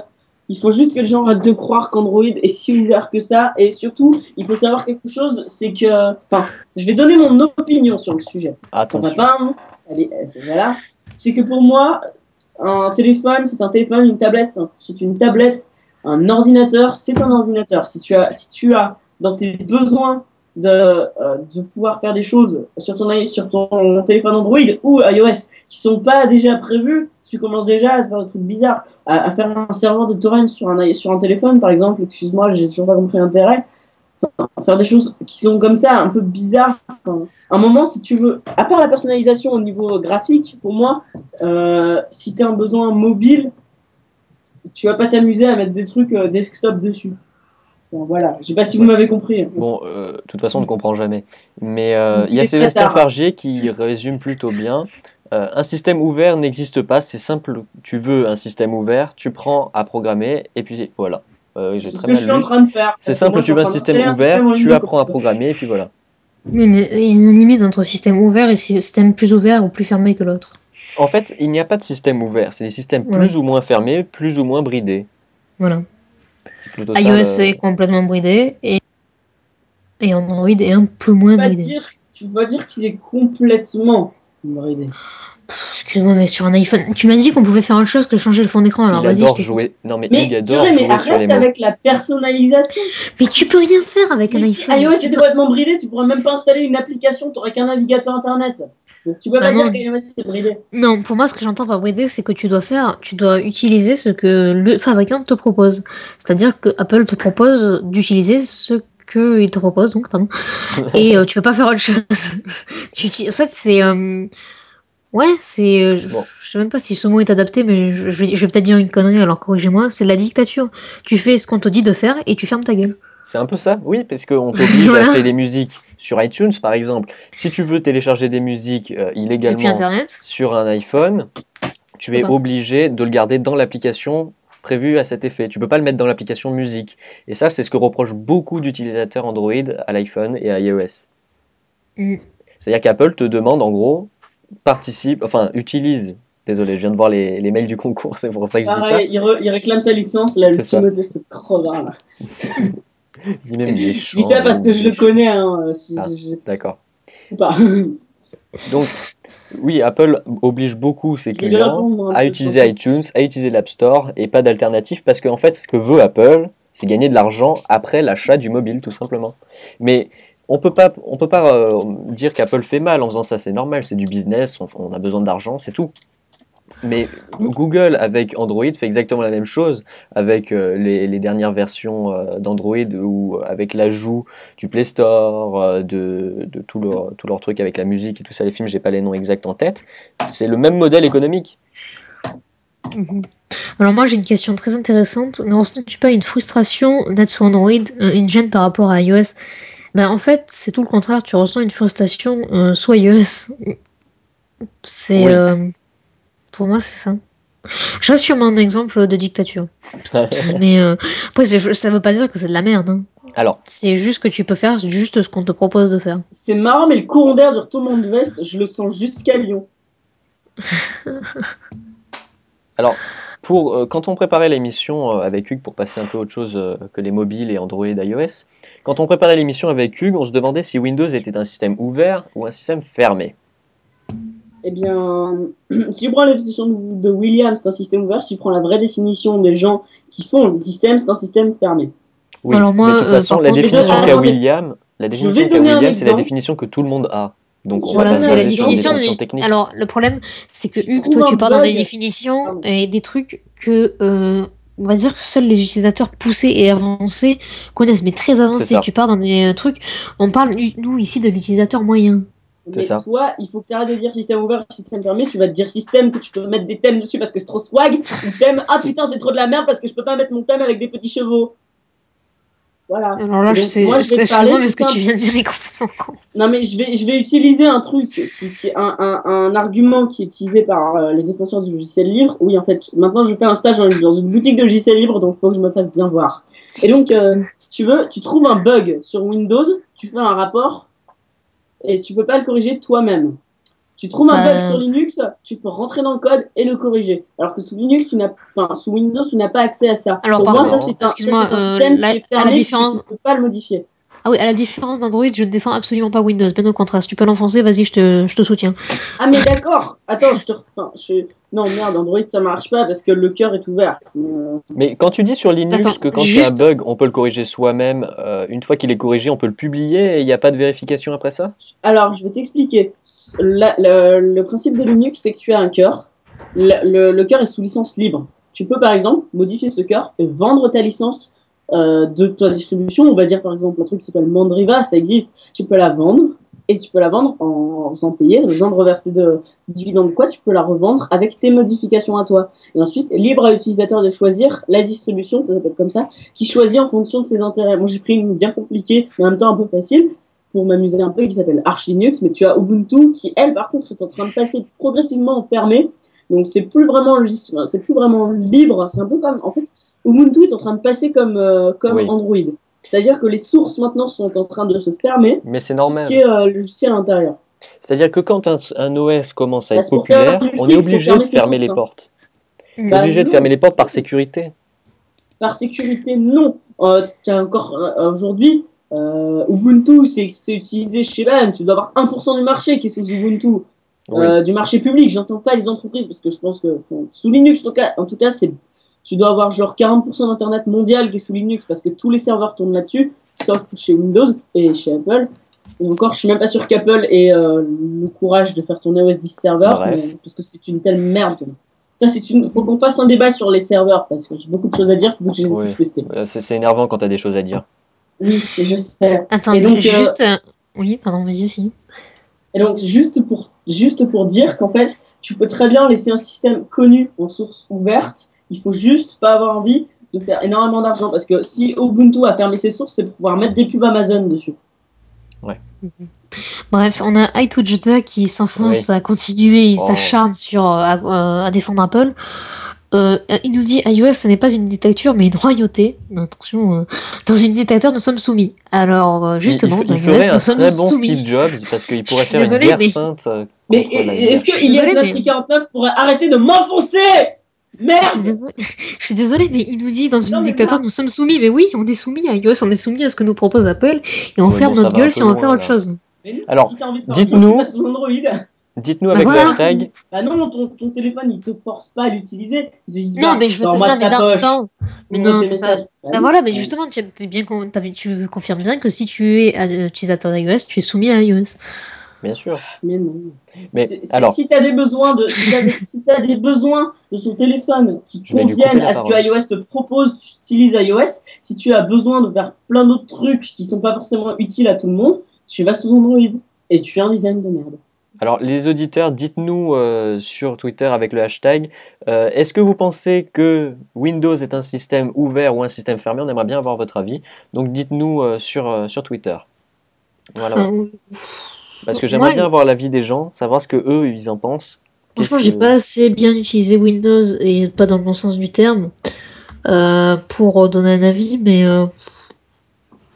il faut juste que les gens arrêtent de croire qu'Android est si ouvert que ça et surtout il faut savoir quelque chose, c'est que, enfin, je vais donner mon opinion sur le sujet. Attention. pas, hein. Allez, euh, voilà. C'est que pour moi, un téléphone, c'est un téléphone, une tablette, c'est une tablette, un ordinateur, c'est un ordinateur. Si tu as, si tu as dans tes besoins de, euh, de pouvoir faire des choses sur ton, sur ton téléphone Android ou iOS qui sont pas déjà prévues, si tu commences déjà à faire des trucs bizarres, à, faire un serveur de torrent sur un, sur un téléphone, par exemple, excuse-moi, j'ai toujours pas compris l'intérêt. Faire des choses qui sont comme ça, un peu bizarres. Enfin, un moment, si tu veux, à part la personnalisation au niveau graphique, pour moi, euh, si tu as un besoin mobile, tu vas pas t'amuser à mettre des trucs euh, desktop dessus. Bon, voilà, je sais pas si vous m'avez compris. Bon, euh, de toute façon, on ne comprend jamais. Mais euh, il y a Sébastien tard. Fargier qui résume plutôt bien. Euh, un système ouvert n'existe pas, c'est simple. Tu veux un système ouvert, tu prends à programmer, et puis voilà. Euh, C'est ce que je suis en train de faire. C'est simple, moi, tu veux un système un ouvert, système tu apprends à programmer, et puis voilà. Oui, mais il y a une limite entre système ouvert et système plus ouvert ou plus fermé que l'autre. En fait, il n'y a pas de système ouvert, c'est des systèmes Ouais. plus ou moins fermés, plus ou moins bridés. Voilà. Ça. iOS le- est complètement bridé et, et Android est un peu moins Tu bridé. dire, tu vas dire qu'il est complètement bridé. Excuse-moi, mais sur un iPhone, tu m'as dit qu'on pouvait faire autre chose que changer le fond d'écran. Alors il vas-y, adore t'écoute. jouer. Non, mais, Mais, Hugues adore mais jouer sur les arrête mots. avec la personnalisation. Mais tu peux rien faire avec un iPhone. iOS peux- complètement bridé, tu pourrais même pas installer une application, tu n'aurais qu'un navigateur internet. Donc tu peux Bah pas non. dire c'est bridé. Non, pour moi, ce que j'entends par brider, c'est que tu dois faire, tu dois utiliser ce que le fabricant te propose. C'est-à-dire que Apple te propose d'utiliser ce qu'il te propose, donc, pardon. [laughs] Et euh, tu peux pas faire autre chose. [laughs] En fait, c'est. euh, Ouais, c'est. euh, je- Bon. Je sais même pas si ce mot est adapté, mais je, je vais, je vais peut-être dire une connerie, alors corrigez-moi. C'est de la dictature. Tu fais ce qu'on te dit de faire et tu fermes ta gueule. C'est un peu ça, oui, parce qu'on [laughs] t'oblige Voilà. à acheter des musiques sur iTunes, par exemple. Si tu veux télécharger des musiques euh, illégalement Internet. sur un iPhone, tu es obligé de le garder dans l'application prévue à cet effet. Tu peux pas le mettre dans l'application musique. Et ça, c'est ce que reprochent beaucoup d'utilisateurs Android à l'iPhone et à iOS. Mm. C'est-à-dire qu'Apple te demande, en gros, participe, enfin, utilise. Désolé, je viens de voir les, les mails du concours, [laughs] c'est pour ça que je dis ça. Pareil, il, re- il réclame sa licence, là, le C'est ça. Timothée ce crevard là. [laughs] Il met des Je dis ça parce que je le connais, hein, euh, si Ah. je- D'accord. [laughs] Donc, oui, Apple oblige beaucoup ses clients à utiliser iTunes, à utiliser l'App Store et pas d'alternative parce qu'en fait, ce que veut Apple, c'est gagner de l'argent après l'achat du mobile, tout simplement. Mais on peut pas, on peut pas euh, dire qu'Apple fait mal en faisant ça, c'est normal, c'est du business, on, on a besoin d'argent, c'est tout. Mais Google avec Android fait exactement la même chose avec euh, les, les dernières versions euh, d'Android ou avec l'ajout du Play Store, euh, de, de tout leur, tout leur truc avec la musique et tout ça, les films, j'ai pas les noms exacts en tête. C'est le même modèle économique. Mhm. Alors moi j'ai une question très intéressante. Ne ressens-tu pas une frustration d'être sur Android, euh, une gêne par rapport à iOS? Ben en fait c'est tout le contraire. Tu ressens une frustration euh, soit iOS. C'est Oui. euh, pour moi c'est ça. Je reste sur mon exemple de dictature. [laughs] Mais euh, après ça veut pas dire que c'est de la merde. hein. Alors, C'est juste que tu peux faire juste ce qu'on te propose de faire. C'est marrant, mais le courant d'air du retournement de veste, je le sens jusqu'à Lyon. [laughs] alors pour, euh, quand on préparait l'émission euh, avec Hugues pour passer un peu autre chose euh, que les mobiles et Android et iOS, quand on préparait l'émission avec Hugues, on se demandait si Windows était un système ouvert ou un système fermé. Eh bien, [clears throat] si tu prends la définition de, de William, c'est un système ouvert. Si tu prends la vraie définition des gens qui font les systèmes, c'est un système fermé. Oui, Alors moi, de toute euh, façon, la contre, définition vais qu'a William, la définition qu'a William, c'est la définition que tout le monde a. Donc, on Voilà, c'est la définition. définitions de- techniques. Alors, le problème, c'est que Hugues, toi, tu parles dans des définitions et des trucs que, euh, on va dire que seuls les utilisateurs poussés et avancés connaissent, mais très avancés. Tu parles dans des euh, trucs. On parle, nous, ici, de l'utilisateur moyen. Mais ça. toi, il faut que tu arrêtes de dire système ouvert, système fermé. Tu vas te dire système que tu peux mettre des thèmes dessus parce que c'est trop swag. Ou thème, ah putain, c'est trop de la merde parce que je peux pas mettre mon thème avec des petits chevaux. Voilà. Alors là, je sais, moi, je vais te parler mais ce que tout tu viens de dire est complètement con. Non, mais je vais, je vais utiliser un truc, qui, qui- un, un, un argument qui est utilisé par euh, les défenseurs du logiciel libre. Oui, en fait, maintenant je fais un stage dans, dans une boutique de logiciel libre, donc il faut que je me fasse bien voir. Et donc, euh, si tu veux, tu trouves un bug sur Windows, tu fais un rapport, et tu peux pas le corriger toi-même. Tu trouves un Bah. bug sur Linux, tu peux rentrer dans le code et le corriger. Alors que sous Linux, tu n'as, enfin, sous Windows, tu n'as pas accès à ça. Alors, Pour moi, ça c'est un, ça, c'est un euh, système la- qui est à la fermé, différence- tu peux pas le modifier. Ah oui, à la différence d'Android, je ne défends absolument pas Windows. Bien au contraire, si tu peux l'enfoncer, vas-y, je te, je te soutiens. Ah mais d'accord. Attends, je te enfin, je... Non merde, Android ça marche pas parce que le cœur est ouvert. Euh, Mais quand tu dis sur Linux Attends, que quand il y a un juste- bug, on peut le corriger soi-même, euh, une fois qu'il est corrigé, on peut le publier et il n'y a pas de vérification après ça? Alors, je vais t'expliquer. La- Le, le principe de Linux, c'est que tu as un cœur. Le, le- le cœur est sous licence libre. Tu peux par exemple modifier ce cœur et vendre ta licence euh, de ta distribution. On va dire par exemple un truc qui s'appelle Mandriva, ça existe. Tu peux la vendre et tu peux la vendre en, en faisant payer, en faisant de reverser de dividendes quoi, tu peux la revendre avec tes modifications à toi. Et ensuite, libre à l'utilisateur de choisir la distribution, ça s'appelle comme ça, qui choisit en fonction de ses intérêts. Moi, j'ai pris une bien compliquée, mais en même temps un peu facile, pour m'amuser un peu, qui s'appelle Arch Linux, mais tu as Ubuntu, qui, elle, par contre, est en train de passer progressivement en fermé. Donc, c'est plus vraiment, c'est plus vraiment libre. C'est un peu comme, en fait, Ubuntu est en train de passer comme, euh, comme Oui. Android. C'est-à-dire que les sources maintenant sont en train de se fermer, Mais c'est normal. ce qui est euh, logiciel à l'intérieur. C'est-à-dire que quand un, un OS commence à Bah, être populaire, du on est faut obligé fermer de fermer les hein. portes. On est Bah, obligé de fermer les portes par sécurité. Par sécurité, non. Euh, t'as encore euh, aujourd'hui, euh, Ubuntu, c'est utilisé chez BAM. Tu dois avoir 1% du marché qui est sous Ubuntu. Oui. Euh, du marché public, j'entends pas les entreprises parce que je pense que bon, sous Linux, en tout cas, en tout cas c'est, tu dois avoir genre 40% d'internet mondial qui est sous Linux parce que tous les serveurs tournent là-dessus, sauf chez Windows et chez Apple. Et encore, je suis même pas sûr qu'Apple ait euh, le courage de faire tourner OS 10 serveur, mais- parce que c'est une telle merde. Ça, c'est une. Faut qu'on fasse un débat sur les serveurs parce que j'ai beaucoup de choses à dire que Oui. Euh, C'est énervant quand t'as des choses à dire. Oui, je sais. Attends, Et donc, euh, juste. euh, Oui, pardon, vas-y, fini. Et donc, juste pour, juste pour dire qu'en fait, tu peux très bien laisser un système connu en source ouverte. Il faut juste pas avoir envie de faire énormément d'argent. Parce que si Ubuntu a fermé ses sources, c'est pour pouvoir mettre des pubs Amazon dessus. Bref, on a iTouchda qui s'enfonce à continuer, il Oh. s'acharne sur euh, à, euh, à défendre Apple. Euh, il nous dit iOS, ce n'est pas une dictature, mais une royauté. Attention, euh, dans une dictature, nous sommes soumis. Alors, euh, justement, il, il dans ferait iOS, un nous sommes très bon soumis. Steve Jobs parce qu'il pourrait faire désolée, une guerre mais- sainte Mais est-ce que mais- 49 pourrait arrêter de m'enfoncer? Je suis Merde désolée, [laughs] je suis désolée, mais il nous dit dans une Non, dictature, nous sommes soumis. Mais oui, on est soumis à iOS, on est soumis à ce que nous propose Apple, et on Ouais, ferme bon, notre gueule si on veut faire autre chose. Mais nous, Alors, si t'as envie de faire dites-nous-. Dites-nous Bah avec voilà. le hashtag. Bah non, ton, ton téléphone, il te force pas à l'utiliser. Non, bah, mais je veux te non, mais non, mais non, pas-. Bah oui. voilà, mais justement, tu, t'es bien, tu confirmes bien que si tu es euh, utilisateur d'iOS, tu es soumis à iOS. Bien sûr. Mais non. Mais alors, si tu as des besoins de si t'as des, besoins de son téléphone qui conviennent à ce que iOS te propose, tu utilises iOS. Si tu as besoin de faire plein d'autres trucs qui sont pas forcément utiles à tout le monde, tu vas sous Android et tu fais un design de merde. alors, les auditeurs, dites-nous euh, sur Twitter avec le hashtag. euh, Est-ce que vous pensez que Windows est un système ouvert ou un système fermé? On aimerait bien avoir votre avis. Donc, dites-nous euh, sur, euh, sur Twitter. Voilà. Parce que j'aimerais bien avoir l'avis des gens, savoir ce que eux ils en pensent. Franchement, j'ai pas assez bien utilisé Windows et pas dans le bon sens du terme euh, pour donner un avis, mais euh,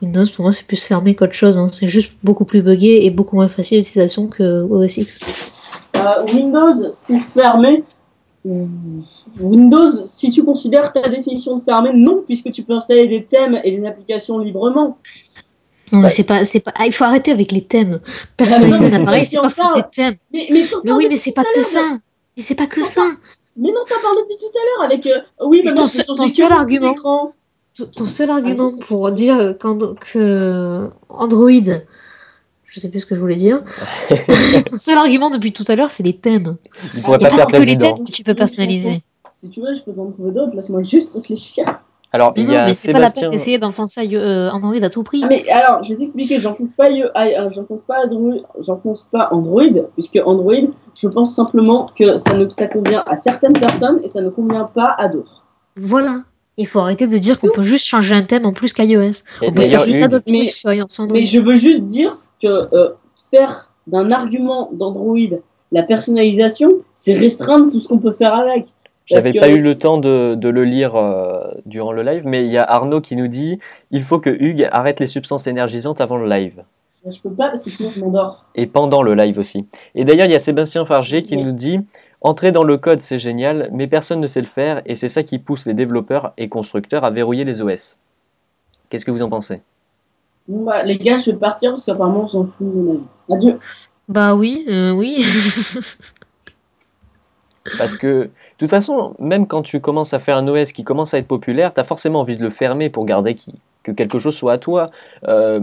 Windows pour moi c'est plus fermé qu'autre chose. hein. C'est juste beaucoup plus buggé et beaucoup moins facile d'utilisation que OS X. Euh, Windows, c'est fermé. Windows, si tu considères ta définition de fermé, non, puisque tu peux installer des thèmes et des applications librement. Non, mais Bah, c'est pas, c'est pas. ah, il faut arrêter avec les thèmes. Ah, Personnaliser mais un appareil, c'est pas foutre des thèmes. Mais, mais, Mais oui, mais c'est pas que ça. Mais c'est pas que ça. Mais non, t'en parles depuis tout à l'heure avec. euh, oui, C'est maintenant, ton sur ton seul écrans, argument. Ton- seul argument pour dire qu'And- que Android, je sais plus ce que je voulais dire. [laughs] Ton seul argument depuis tout à l'heure, c'est les thèmes. Il pourrait a pas faire pas que les thèmes que tu peux personnaliser. Si tu veux, je peux t'en trouver d'autres, laisse-moi juste réfléchir. Alors, Mais il non, y a mais c'est pas la peine d'essayer d'enfoncer euh, Android à tout prix. Ah, mais alors, je vais t'expliquer, j'enfonce pas, I- I- euh, j'enfonce pas, Android, j'enfonce pas Android, puisque Android, je pense simplement que ça, ne, ça convient à certaines personnes et ça ne convient pas à d'autres. Voilà. Il faut arrêter de dire qu'on peut juste changer un thème en plus qu'iOS. On peut faire Hugues, d'autres Mais- sur Android. Mais je veux juste dire que euh, faire d'un argument d'Android la personnalisation, c'est restreindre tout ce qu'on peut faire avec. J'avais pas eu le temps de, de le lire euh, durant le live, mais il y a Arnaud qui nous dit il faut que Hugues arrête les substances énergisantes avant le live. Je peux pas parce que sinon je m'endors. Et pendant le live aussi. Et d'ailleurs, il y a Sébastien Farger qui nous dit entrer dans le code, c'est génial, mais personne ne sait le faire, et c'est ça qui pousse les développeurs et constructeurs à verrouiller les OS. Qu'est-ce que vous en pensez? Bon bah les gars, je vais partir parce qu'apparemment on s'en fout de mon avis. Adieu. Bah oui, euh, oui. [laughs] Parce que, de toute façon, même quand tu commences à faire un OS qui commence à être populaire, tu as forcément envie de le fermer pour garder qui, que quelque chose soit à toi. Euh,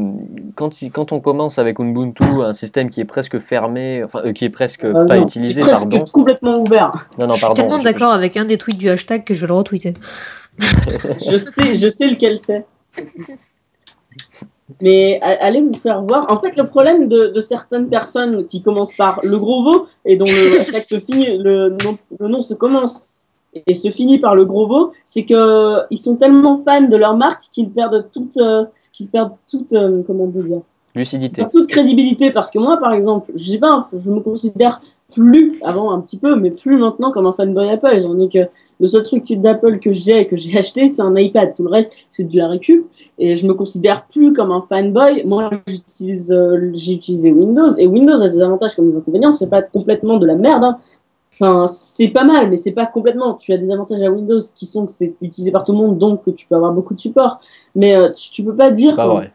quand, quand on commence avec Ubuntu, un système qui est presque fermé, enfin, euh, qui est presque Euh, pas non, utilisé, c'est presque pardon. complètement ouvert. Non, non, je suis pardon. tellement d'accord avec un des tweets du hashtag que je vais le retweeter. je sais, je sais lequel c'est. [laughs] Mais allez vous faire voir. En fait, le problème de, de certaines personnes qui commencent par le gros veau et dont le [laughs] se finit, le nom, le nom se commence et se finit par le gros veau, c'est que ils sont tellement fans de leur marque qu'ils perdent toute, euh, qu'ils perdent toute, euh, comment on peut dire, Lucidité. toute crédibilité. Parce que moi, par exemple, je sais pas, je me considère plus avant un petit peu, mais plus maintenant comme un fanboy Apple. J'en ai que le seul truc d'Apple que j'ai et que j'ai acheté, c'est un iPad. Tout le reste, c'est de la récup. Et je me considère plus comme un fanboy. Moi, j'utilise, euh, j'ai utilisé Windows. Et Windows a des avantages comme des inconvénients. C'est pas complètement de la merde. hein. Enfin, c'est pas mal, mais c'est pas complètement. Tu as des avantages à Windows qui sont que c'est utilisé par tout le monde, donc que tu peux avoir beaucoup de support. Mais euh, tu, tu peux pas dire. Pas vrai.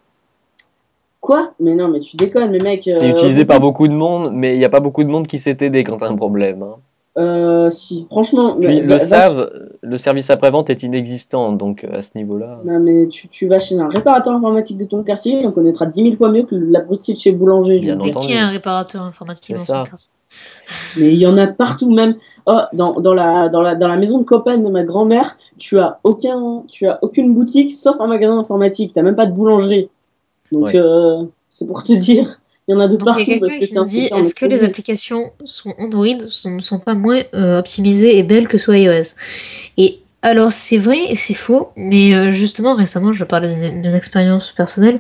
Quoi? Mais non, mais tu déconnes, mais mec. C'est euh, utilisé par beaucoup de monde, mais il n'y a pas beaucoup de monde qui sait t'aider quand t'as un problème. hein. Euh, si, franchement. Puis le SAV, le service après-vente est inexistant, donc euh, à ce niveau-là. Non, mais tu, tu vas chez un réparateur informatique de ton quartier, en connaîtra 10 000 fois mieux que l'abruti de chez Boulanger. Bien Mais qui est un réparateur informatique dans ça. son quartier? Mais il y en a partout, même oh, dans, dans, la, dans, la, dans la maison de copain de ma grand-mère, tu as, aucun, tu as aucune boutique sauf un magasin informatique. Tu même pas de boulangerie. Donc, Ouais. euh, c'est pour te dire, il y en a de Donc, partout. a parce que qui dit est-ce que les applications sont Android ne sont pas moins euh, optimisées et belles que sur iOS? Et alors, c'est vrai et c'est faux, mais euh, justement, récemment, je parlais d'une d'une expérience personnelle.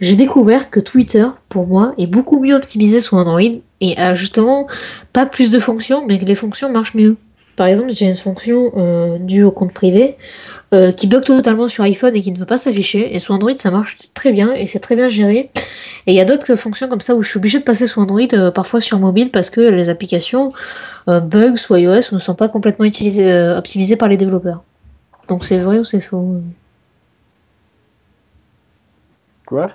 J'ai découvert que Twitter, pour moi, est beaucoup mieux optimisé sur Android et a justement pas plus de fonctions, mais que les fonctions marchent mieux. Par exemple, j'ai une fonction euh, due au compte privé euh, qui bug totalement sur iPhone et qui ne veut pas s'afficher. Et sur Android, ça marche très bien et c'est très bien géré. Et il y a d'autres fonctions comme ça où je suis obligée de passer sur Android, euh, parfois sur mobile, parce que les applications euh, bug sur iOS ne sont pas complètement utilisées, euh, optimisées par les développeurs. Donc c'est vrai ou c'est faux Quoi?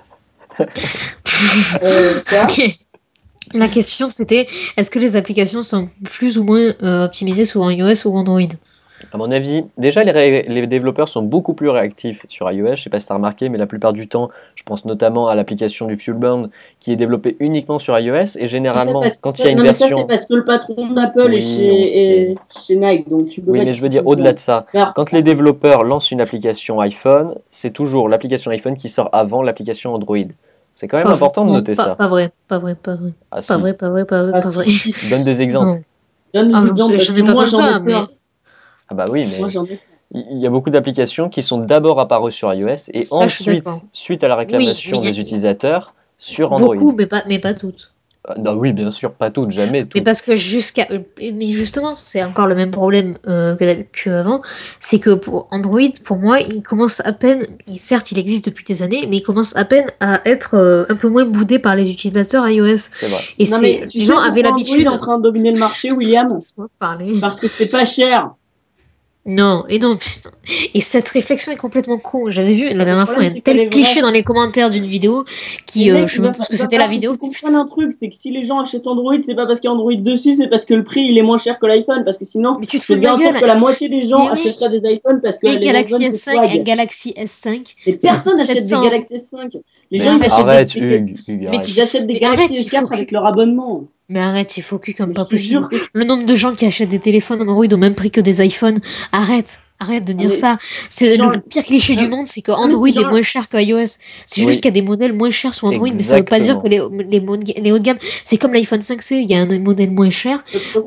Euh, quoi? [laughs] [laughs] Ok. La question c'était est-ce que les applications sont plus ou moins euh, optimisées sur iOS ou Android? À mon avis, déjà les, développeurs sont beaucoup plus réactifs sur iOS. Je sais pas si tu as remarqué, mais la plupart du temps, je pense notamment à l'application du Fuelburn qui est développée uniquement sur iOS. Et généralement, quand il y a une non, mais ça, version. c'est parce que le patron d'Apple Oui, est, chez, on est chez Nike. Donc tu peux Oui, mais je veux dire au-delà de ça. Quand les développeurs lancent une application iPhone, c'est toujours l'application iPhone qui sort avant l'application Android. C'est quand même Pas- important de noter pas, ça. Pas vrai, pas vrai, pas vrai, Ah, si. pas vrai, pas vrai, pas vrai, Ah, pas vrai. si. Donne des exemples. Donne des Ah, exemples, je- n'ai pas moi, comme ça. Ah bah oui, mais Moi, il y a beaucoup d'applications qui sont d'abord apparues sur iOS et Ça, ensuite, suite à la réclamation des utilisateurs, sur Android. Beaucoup, mais pas, mais pas toutes. Ah, Non, oui, bien sûr, pas toutes, jamais Mais toutes. parce que jusqu'à. Mais justement, c'est encore le même problème euh, qu'avant. C'est que pour Android, pour moi, il commence à peine. il- certes, il existe depuis des années, mais il commence à peine à être euh, un peu moins boudé par les utilisateurs iOS. C'est vrai. Et Non, mais Les gens avaient l'habitude. En train de dominer le marché, [laughs] William. Parce que c'est pas cher. Non, et non, putain. Et cette réflexion est complètement con. J'avais vu la dernière fois un tel cliché dans les commentaires d'une vidéo qui. Euh, je sais même va plus ce que fa- c'était la falloir vidéo. comprennes un truc, c'est que si les gens achètent Android, c'est pas parce qu'il y a Android dessus, c'est parce que le prix il est moins cher que l'iPhone. Parce que sinon, Mais tu te fous peux de ma garantir gueule. que la moitié des gens oui. achèteraient des iPhones parce que Un Galaxy iPhones, c'est S5, un. Galaxy S5. Mais personne n'achète des 700. Galaxy S5. Les Mais gens ils arrête. achètent Arrête, des, Hugues, Hugues, Mais arrête. ils achètent des Galaxy arrête, il faut S4 que- avec leur abonnement. Mais arrête, il faut que comme Mais pas possible. Le nombre de gens qui achètent des téléphones Android au même prix que des iPhones, arrête, arrête de dire mais ça. C'est genre- le pire cliché du Non, monde, c'est que Android est genre- moins cher que iOS. C'est Oui. juste qu'il y a des modèles moins chers sur Android, mais ça veut pas dire que les, les, mo- les hauts de gamme, c'est comme l'iPhone 5C, il y a un modèle moins cher.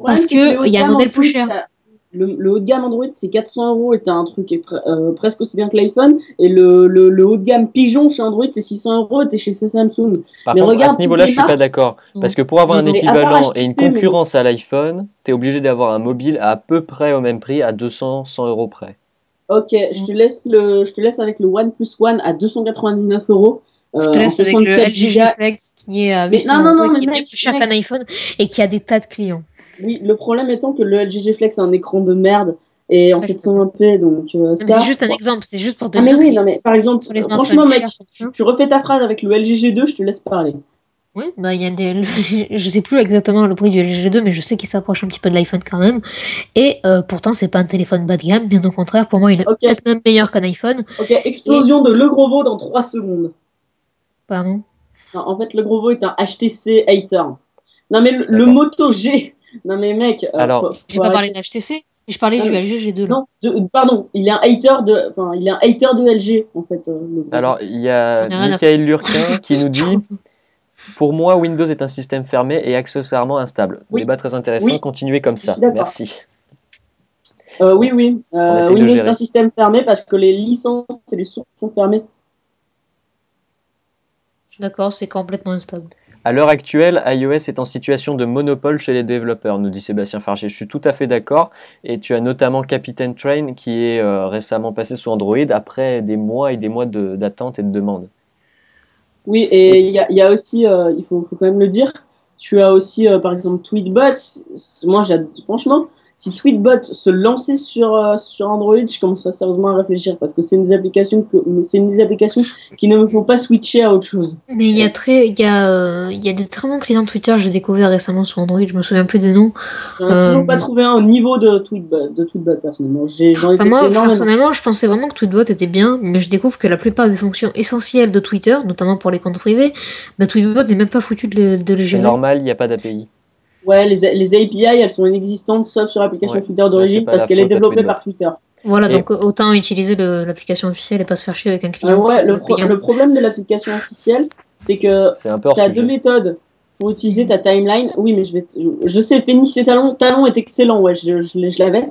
Parce c'est que les hauts de il y a un modèle plus cher. ça- Le, le haut de gamme Android, c'est 400 euros et t'as un truc qui est pre- euh, presque aussi bien que l'iPhone. Et le, le, le haut de gamme pigeon chez Android, c'est 600 euros et t'es chez Samsung. Par Mais contre, à ce niveau-là, je suis pas d'accord. Parce que pour avoir un équivalent et une concurrence à l'iPhone, tu es obligé d'avoir un mobile à peu près au même prix, à 200, 100 euros près. Ok, je te laisse le, je te laisse avec le OnePlus One à 299 euros. Je euh, te laisse avec le 64 LG. Flex qui est à Mais 800 non, non, non, mais qui est bien mec, plus cher qu'un iPhone et qui a des tas de clients. Oui, le problème étant que le LG G Flex a un écran de merde et en Ça, je 720p, donc euh, mais. C'est juste un exemple, c'est juste pour te Ah mais oui, non mais par exemple, sur les franchement mec, tu, tu refais ta phrase avec le LG G2, je te laisse parler. Oui, bah il y a des, [laughs] je sais plus exactement le prix du LG G2, mais je sais qu'il s'approche un petit peu de l'iPhone quand même. Et euh, pourtant, c'est pas un téléphone bas de gamme, bien au contraire. Pour moi, il est Ok. peut-être même meilleur qu'un iPhone. Ok, explosion de Le Gros Veau dans 3 secondes. Pardon. Non, en fait, Le Gros Veau est un HTC hater. Non mais le. Moto G. Non mais mec. euh, Alors, J'ai faut pas parlé d'HTC, je parlais du LG G2. là. Non, de- pardon, il est un hater de, enfin, il est un hater de LG en fait. euh, Alors, il y a Michael Lurquin [laughs] qui nous dit Pour moi, Windows est un système fermé et accessoirement instable. Oui. Débat très intéressant, Oui. continuez comme Je ça. Merci. Euh, oui, oui. Euh, Windows est un système fermé parce que les licences et les sources sont fermées. D'accord, c'est complètement instable. À l'heure actuelle, iOS est en situation de monopole chez les développeurs, nous dit Sébastien Farger. Je suis tout à fait d'accord. Et tu as notamment Captain Train qui est euh, récemment passé sous Android après des mois et des mois de- d'attente et de demande. Oui, et il y a, il y a aussi, euh, il faut, faut quand même le dire, tu as aussi, euh, par exemple, Tweetbot. C'est- Moi, franchement, si Tweetbot se lançait sur, euh, sur Android, je commence à sérieusement à réfléchir parce que c'est une des applications que c'est une des applications qui ne me font pas switcher à autre chose. Mais il y a très, il y a, euh, il y a des très bons clients Twitter j'ai découvert récemment sur Android. Je me souviens plus des noms. Je n'ai Euh, toujours pas trouvé un au niveau de Tweetbot, de Tweetbot personnellement. J'ai, j'en ai Enfin, testé moi, énormément. personnellement, je pensais vraiment que Tweetbot était bien, mais je découvre que la plupart des fonctions essentielles de Twitter, notamment pour les comptes privés, bah, Tweetbot n'est même pas foutu de les, de les C'est gérer. normal, il n'y a pas d'API. Ouais, les, les API, elles sont inexistantes sauf sur l'application Ouais. Twitter d'origine c'est parce qu'elle est développée par Twitter. Voilà, Et- donc autant utiliser l'application officielle et pas se faire chier avec un Ah client. ouais, le, pro- le problème de l'application officielle, c'est que C'est tu as sujet. deux méthodes pour utiliser ta timeline. Oui, mais je vais. Je, sais, Pénis et Talon, Talon est excellent, ouais, je, je, l'avais.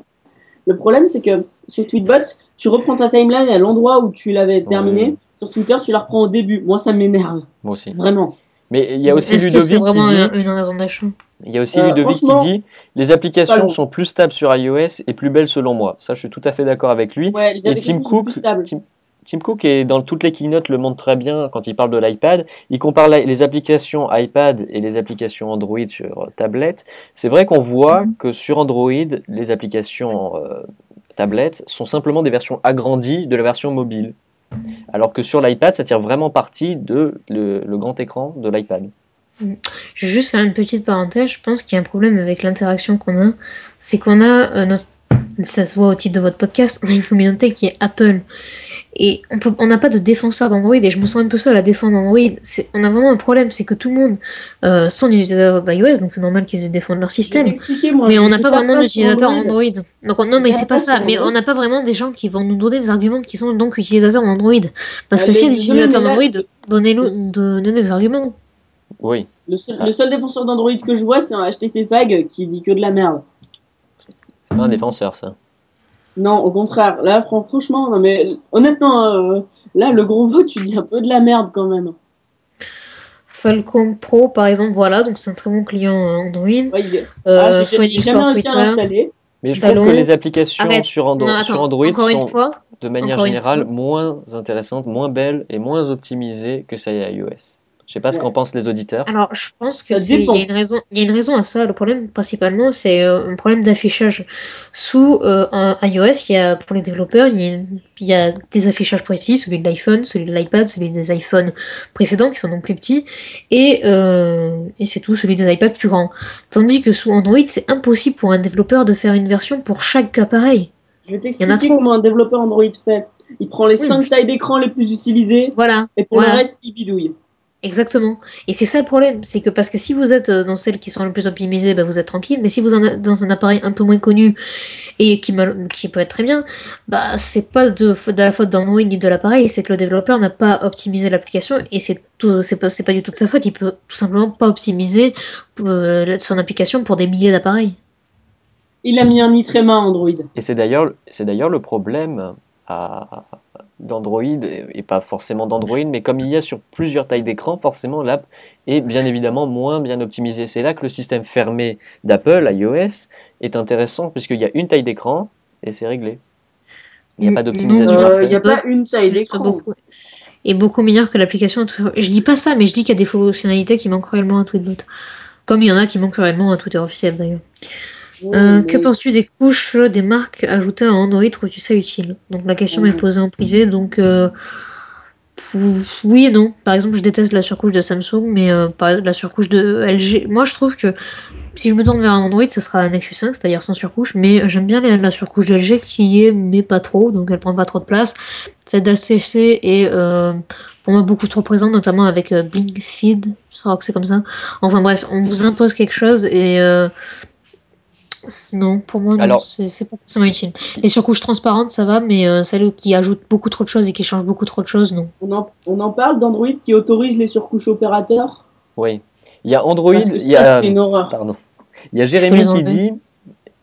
Le problème, c'est que sur Tweetbot, tu reprends ta timeline à l'endroit où tu l'avais terminée. Ouais. Sur Twitter, tu la reprends au début. Moi, ça m'énerve, Moi aussi. vraiment. Mais il y a aussi Est-ce que c'est vraiment dit, un- une raison d'achat il y a aussi Euh, Ludovic qui dit les applications sont plus stables sur iOS et plus belles selon moi. Ça, je suis tout à fait d'accord avec lui. Ouais, Et Tim Cook. Tim, Tim Cook est dans toutes les keynotes le montre très bien quand il parle de l'iPad. Il compare la- les applications iPad et les applications Android sur euh, tablette. C'est vrai qu'on voit que sur Android, les applications euh, tablettes sont simplement des versions agrandies de la version mobile. Alors que sur l'iPad, ça tire vraiment parti de le, le grand écran de l'iPad. Je vais juste faire une petite parenthèse. Je pense qu'il y a un problème avec l'interaction qu'on a. C'est qu'on a euh, notre. Ça se voit au titre de votre podcast. On a une communauté qui est Apple. Et on peut, on n'a pas de défenseur d'Android. Et je me sens un peu seul à défendre Android. On a vraiment un problème. C'est que tout le monde euh, sont des utilisateurs d'iOS. Donc c'est normal qu'ils défendent leur système. moi, Mais on n'a pas vraiment d'utilisateurs Android. Donc on- non, mais c'est pas pas ça. Mais on n'a pas vraiment des gens qui vont nous donner des arguments qui sont donc utilisateurs d'Android. Parce Ah, que mais s'il y a des utilisateurs d'Android, donnez-nous donnez des arguments. Oui, Le seul, Ah. le seul défenseur d'Android que je vois, c'est un HTC Fag qui dit que de la merde. c'est pas un défenseur ça. Non, au contraire. Là, fran- franchement, non, mais honnêtement, euh, là, le gros mot, tu dis un peu de la merde quand même. Falcon Pro, par exemple, voilà, donc c'est un très bon client euh, Android. Ouais, il est- Euh, Ah, Phoenix sur à Twitter. Mais je Talon. trouve que les applications Arrête. sur, Andro- Non, attends, sur Android encore une sont fois, de manière générale moins intéressantes, moins belles et moins optimisées que ça est iOS. Je sais pas ce qu'en pensent les auditeurs. alors je pense que il y a une raison, il y a une raison à ça. Le problème principalement, c'est euh, un problème d'affichage. Sous euh, un iOS, il y a pour les développeurs, il y a, y des affichages précis, celui de l'iPhone, celui de l'iPad, celui des iPhones précédents qui sont donc plus petits, et euh, et c'est tout, celui des iPads plus grands. Tandis que sous Android, c'est impossible pour un développeur de faire une version pour chaque appareil. Je vais Il y en a t'expliquer trop. comment un développeur Android fait. Il prend les Oui. 5 tailles d'écran les plus utilisées Voilà. et pour Voilà. le reste, il bidouille. Exactement. Et c'est ça le problème, c'est que parce que si vous êtes euh, dans celles qui sont les plus optimisées, bah, vous êtes tranquille, mais si vous êtes dans un appareil un peu moins connu et qui, mal- qui peut être très bien, bah c'est pas de, la faute d'Android ni de l'appareil, c'est que le développeur n'a pas optimisé l'application et c'est pas, du tout de sa faute, il peut tout simplement pas optimiser euh, son application pour des milliers d'appareils. Il a mis un nid très main Android. Et c'est d'ailleurs, c'est d'ailleurs le problème à- d'Android, et pas forcément d'Android, mais comme il y a sur plusieurs tailles d'écran, forcément l'app est bien évidemment moins bien optimisée. C'est là que le système fermé d'Apple, iOS, est intéressant, puisqu'il y a une taille d'écran et c'est réglé. Il n'y a pas Mm, d'optimisation non, à Euh, faire. il y a pas une taille d'écran. beaucoup- Et beaucoup meilleur que l'application. Je dis pas ça, mais je dis qu'il y a des fonctionnalités qui manquent réellement à Tweetbot. Comme il y en a qui manquent réellement à Twitter officiel d'ailleurs. Oui, Euh, mais- Que penses-tu des couches des marques ajoutées à Android Trouves-tu ça utile Donc la question m'est posée en privé, donc euh, pff, oui et non. Par exemple, je déteste la surcouche de Samsung, mais euh, pas la surcouche de LG. Moi, je trouve que si je me tourne vers un Android, ça sera un Nexus 5, c'est-à-dire sans surcouche, mais j'aime bien la, surcouche de LG qui y est, mais pas trop, donc elle prend pas trop de place. Cette HTC est euh, pour moi beaucoup trop présente, notamment avec euh, Blink Feed, je crois que c'est comme ça. Enfin bref, on vous impose quelque chose et euh, non, pour moi, Alors- c'est pas forcément utile. Les surcouches transparentes, ça va, mais euh, celles qui ajoutent beaucoup trop de choses et qui changent beaucoup trop de choses, non. on, en, on en parle d'Android qui autorise les surcouches opérateurs? Oui. Il y a Android, Parce que il y a, ça, c'est une horreur. pardon. Il y a Jérémy qui dit,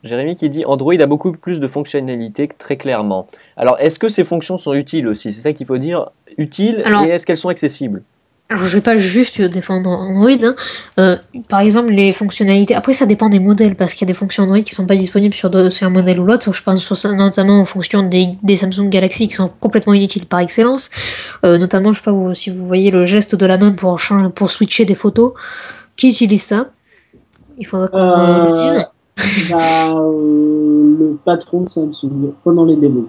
Jérémy qui dit Android a beaucoup plus de fonctionnalités que très clairement. Alors, est-ce que ces fonctions sont utiles aussi? C'est ça qu'il faut dire. Utiles Alors- et est-ce qu'elles sont accessibles? Alors, je vais pas juste défendre Android. hein. Euh, par exemple, les fonctionnalités. Après, ça dépend des modèles parce qu'il y a des fonctions Android qui sont pas disponibles sur, de- sur un modèle ou l'autre. Je pense sur notamment aux fonctions des, des Samsung Galaxy qui sont complètement inutiles par excellence. Euh, notamment, je sais pas vous- si vous voyez le geste de la main pour, changer, pour switcher des photos. Qui utilise ça? Il faudra qu'on Euh, le dise. [laughs] bah, euh, le patron de Samsung pendant les démos.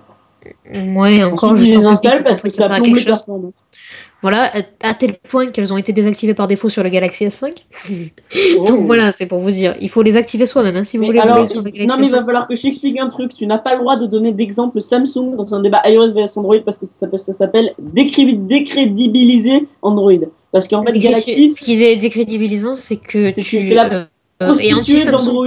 Ouais, encore, Ensuite, je les installent parce que ça ça plombe quelque chose. Voilà, à- tel point qu'elles ont été désactivées par défaut sur le Galaxy S5. [laughs] Oh. Donc voilà, c'est pour vous dire. Il faut les activer soi-même hein, si vous voulez alors, sur le Galaxy non, mais il va S5. falloir que je t'explique un truc. Tu n'as pas le droit de donner d'exemple Samsung dans un débat iOS vs Android parce que ça s'appelle- ça s'appelle décri- décrédibiliser Android. Parce qu'en fait, Galaxy, Ce qui est décrédibilisant, c'est que C'est tu. la euh, euh, prostituée d'Android.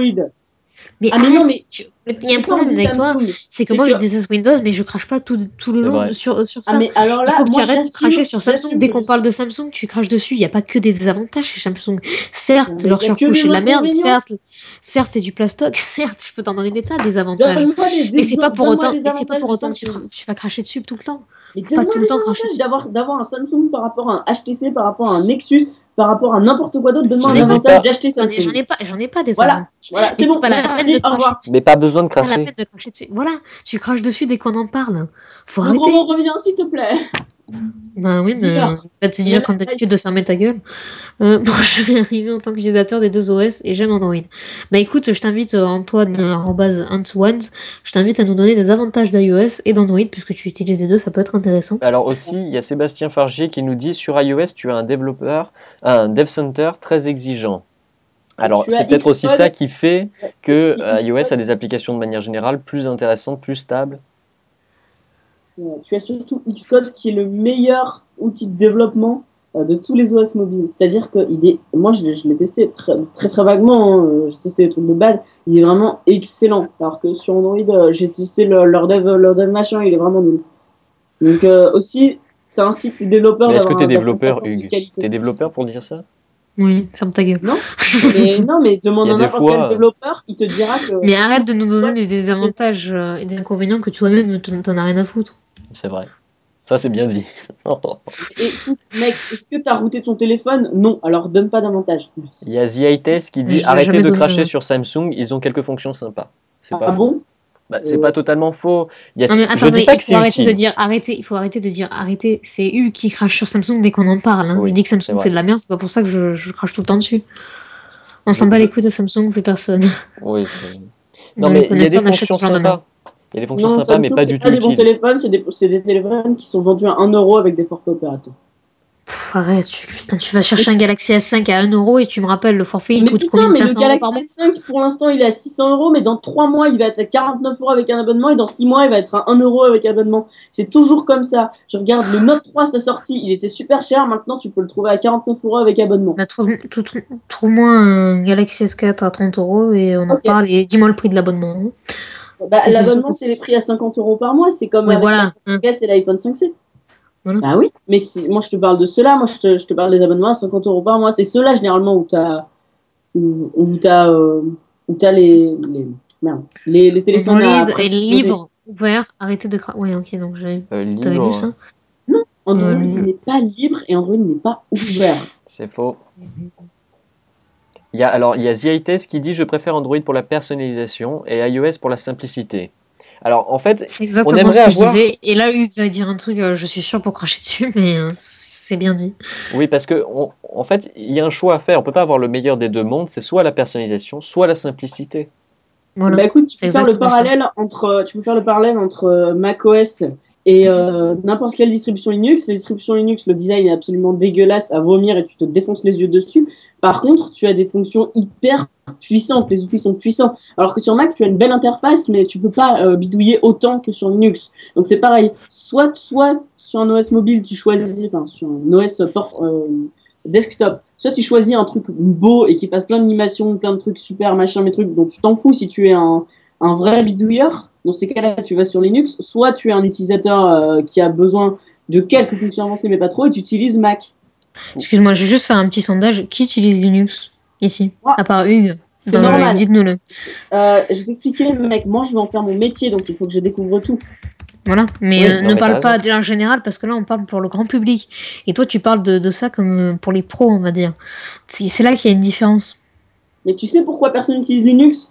Mais, Ah, mais non, arrête, mais- tu- Il y a un problème avec toi, c'est que moi que- je déteste Windows, mais je crache pas tout, tout le long sur, sur ça. Ah, mais alors là, Il faut que tu arrêtes de cracher sur Samsung. Dès qu'on parle de Samsung, tu craches dessus. Il n'y a pas que des désavantages chez Samsung. Certes, leur surcouche c'est de la merde. Certes, certes c'est du plastoc. Certes, je peux t'en donner des tas des avantages. Des Mais c'est pas pour autant, c'est pas avantages pour autant que tu, vas cracher dessus tout le temps. Mais pas tout le temps cracher avantages d'avoir un Samsung par rapport à un HTC, par rapport à un Nexus, par rapport à n'importe quoi d'autre. Donne-moi Je un avantage d'acheter J'en ai, Samsung. j'en ai pas, j'en ai pas des Voilà. avantages. Voilà, Mais c'est bon. pas la peine de cracher Mais pas besoin de C'est pas la cracher. peine de cracher dessus. Voilà, tu craches dessus dès qu'on en parle. Faut arrêter. on revient, s'il te plaît. Ben oui, mais vais te dire Mais- comme d'habitude de fermer ta gueule. Euh, [laughs] bon, je vais arriver en tant qu'utilisateur des deux OS et j'aime Android. Bah écoute, je t'invite euh, Antoine euh, arrobase Antoine, je t'invite à nous donner des avantages d'iOS et d'Android puisque tu utilises les deux, ça peut être intéressant. Alors aussi, il y a Sébastien Fargier qui nous dit sur iOS, tu as un développeur, un dev center très exigeant. Alors Tu as c'est peut-être aussi ça qui fait que euh, iOS a des applications de manière générale plus intéressantes, plus stables. Ouais, Tu as surtout Xcode qui est le meilleur outil de développement euh, de tous les OS mobiles. C'est-à-dire que il est, moi je, l'ai- testé très, très très vaguement, hein, euh, j'ai testé les trucs de base, il est vraiment excellent. Alors que sur Android, euh, j'ai testé le- leur, dev, leur dev machin, il est vraiment nul. Donc euh, aussi, c'est un site. Mais est-ce que t'es un développeur, développeur Hugues qualité. T'es développeur pour dire ça? Oui, ferme ta gueule. [laughs] Mais non, mais demande à n'importe fois, quel euh, développeur, il te dira que. Mais arrête de nous donner des désavantages euh, et des inconvénients que toi-même t'en t'en as rien à foutre. C'est vrai. Ça c'est bien dit. [laughs] Écoute, mec, est-ce que t'as routé ton téléphone? Non, alors donne pas d'avantage. Il y a The Test qui dit arrêtez de cracher sur Samsung, ils ont quelques fonctions sympas. C'est pas Ah bon Bah, c'est Euh, pas totalement faux. Il y a- Non mais je attendez, dis pas il que faut c'est arrêter de dire arrêtez, il faut arrêter de dire arrêtez. C'est Hugues qui crache sur Samsung dès qu'on en parle. hein. Oui, je dis que c'est Samsung c'est de la merde, c'est pas pour ça que je, je crache tout le temps dessus. On s'en bat les couilles de Samsung, plus personne. Oui, c'est- Non Dans mais il y a des connaisseurs, on achète fonctions sympas. Il y a des fonctions Non, sympas, mais pas c'est du tout des bons téléphones, c'est des, c'est des téléphones qui sont vendus à 1 euro avec des forfaits opérateurs. Pff, arrête, tu, putain, tu vas chercher un Galaxy S5 à 1€ euro et tu me rappelles le forfait il mais coûte putain, combien mais le 500 euros par mois? Galaxy 5 pour l'instant il est à 600 euros, mais dans 3 mois il va être à 49 euros avec un abonnement et dans 6 mois il va être à 1 euro avec un abonnement. C'est toujours comme ça. Tu regardes le Note 3 sa sortie, il était super cher, maintenant tu peux le trouver à 49 euros avec abonnement. Bah, Trouve-moi un Galaxy S4 à 30 euros et on en parle et dis-moi le prix de l'abonnement. Bah, L'abonnement c'est les prix à 50 euros par mois, c'est comme Oui, avec voilà. l'iPhone 5S et l'iPhone 5C. Voilà. Bah oui, mais moi je te parle de ceux-là, moi je te, je te parle des abonnements à 50 euros par mois. C'est ceux-là généralement où t'as où, où t'as euh, où t'as les, les, merde, les, les téléphones à Android est presque- libre, ouvert, arrêtez de cracher. Ouais, ok, donc j'ai- Euh, t'avais lu ça? Android Euh, n'est pas libre et Android n'est pas ouvert. C'est faux. Il y a, alors, il y a The qui dit Je préfère Android pour la personnalisation et iOS pour la simplicité. Alors, en fait, C'est exactement aimerait ce que avoir- je disais. Et là, Hugues va dire un truc, euh, je suis sûr pour cracher dessus, [laughs] mais euh, c'est bien dit. oui, parce que, on- en fait, il y a un choix à faire. On peut pas avoir le meilleur des deux mondes. C'est soit la personnalisation, soit la simplicité. Voilà. Bah écoute, tu C'est peux faire le ça. parallèle entre tu peux faire le parallèle entre euh, macOS et euh, n'importe quelle distribution Linux. Les distributions Linux, le design est absolument dégueulasse à vomir et tu te défonces les yeux dessus. Par contre, tu as des fonctions hyper puissantes, les outils sont puissants. Alors que sur Mac, tu as une belle interface, mais tu peux pas euh, bidouiller autant que sur Linux. Donc c'est pareil. Soit, soit sur un OS mobile, tu choisis, enfin sur un OS port, euh, desktop, soit tu choisis un truc beau et qui fasse plein d'animations, plein de trucs super, machin, mes trucs, dont tu t'en fous si tu es un, un vrai bidouilleur. Dans ces cas-là, tu vas sur Linux. Soit tu es un utilisateur euh, qui a besoin de quelques fonctions avancées, mais pas trop, et tu utilises Mac. Excuse-moi, je vais juste faire un petit sondage. Qui utilise Linux ici Moi. À part Hugues? Dans le dites-nous-le. Euh, je vais t'expliquer, mec, moi je vais en faire mon métier, donc il faut que je découvre tout. Voilà. Mais Oui, euh, ne mais parle pas en général parce que là, on parle pour le grand public. Et toi, tu parles de, de ça comme euh, pour les pros, on va dire. C'est là qu'il y a une différence. Mais tu sais pourquoi personne n'utilise Linux?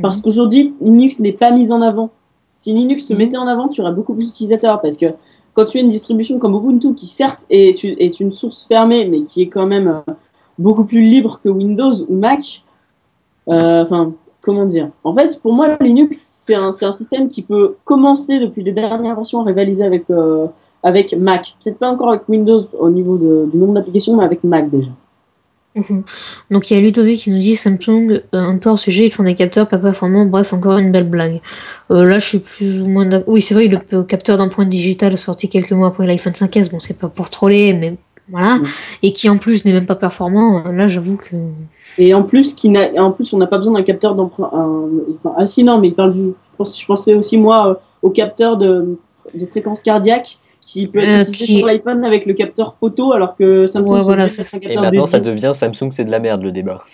Parce qu'aujourd'hui, Linux n'est pas mis en avant. Si Linux se Mhm. mettait en avant, tu aurais beaucoup plus d'utilisateurs. Parce que quand tu as une distribution comme Ubuntu, qui certes est une, source fermée, mais qui est quand même euh, beaucoup plus libre que Windows ou Mac, euh, enfin, comment dire? En fait, pour moi, Linux, c'est un, système qui peut commencer depuis les dernières versions à rivaliser avec, euh, avec Mac. Peut-être pas encore avec Windows au niveau du nombre d'applications, mais avec Mac déjà. Mhm. Donc il y a Ludovic qui nous dit Samsung, euh, un peu hors sujet, ils font des capteurs pas performants, bref, encore une belle blague. Euh, là, je suis plus ou moins d'accord. Oui, c'est vrai, le capteur d'empreinte digitale sorti quelques mois après l'iPhone 5S, bon, c'est pas pour troller, mais voilà. Et qui en plus n'est même pas performant, euh, là, j'avoue que. Et en plus, qui n'a, en plus on n'a pas besoin d'un capteur d'empreinte. Enfin, ah si, non, mais il parle du. Je, pensais aussi, moi, au capteur de, de fréquence cardiaque qui peut être Euh, utilisé qui- sur l'iPhone avec le capteur photo, alors que Samsung Ouais, c'est voilà, c'est un Et capteur maintenant, ça devient Samsung, c'est de la merde le débat.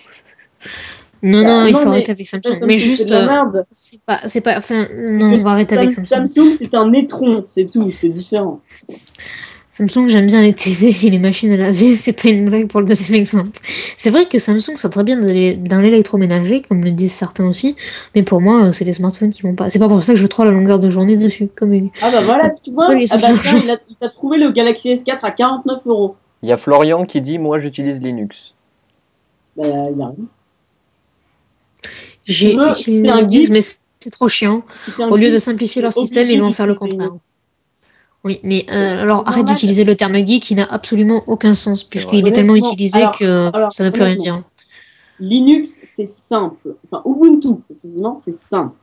Non, Bah, non, il non, faut mais- arrêter avec Samsung. Samsung, mais c'est juste. de la euh, merde. c'est pas. C'est pas. Enfin, non, on va arrêter avec Sam- Samsung. Samsung, c'est un étron, c'est tout, c'est différent. Samsung, j'aime bien les TV [laughs] et les machines à laver, c'est pas une blague pour le deuxième exemple. C'est vrai que Samsung soit très bien dans l'électroménager, comme le disent certains aussi, mais pour moi, euh, c'est les smartphones qui vont pas. C'est pas pour ça que je troll la longueur de journée dessus, comme lui. Ah bah voilà, tu vois, Ouais, ah bah tiens, il, a, il a trouvé le Galaxy S4 à 49 euros. Il y a Florian qui dit Moi, j'utilise Linux. Bah, il y a rien. J'ai utilisé un Linux, guide. mais c'est trop chiant. Au lieu de simplifier leur système, ils vont faire le contraire. Oui, mais euh, alors C'est arrête d'utiliser le terme geek qui n'a absolument aucun sens, puisqu'il est tellement utilisé alors- que alors, ça ne veut plus rien dire. Linux, c'est simple. Enfin, Ubuntu, précisément, c'est simple.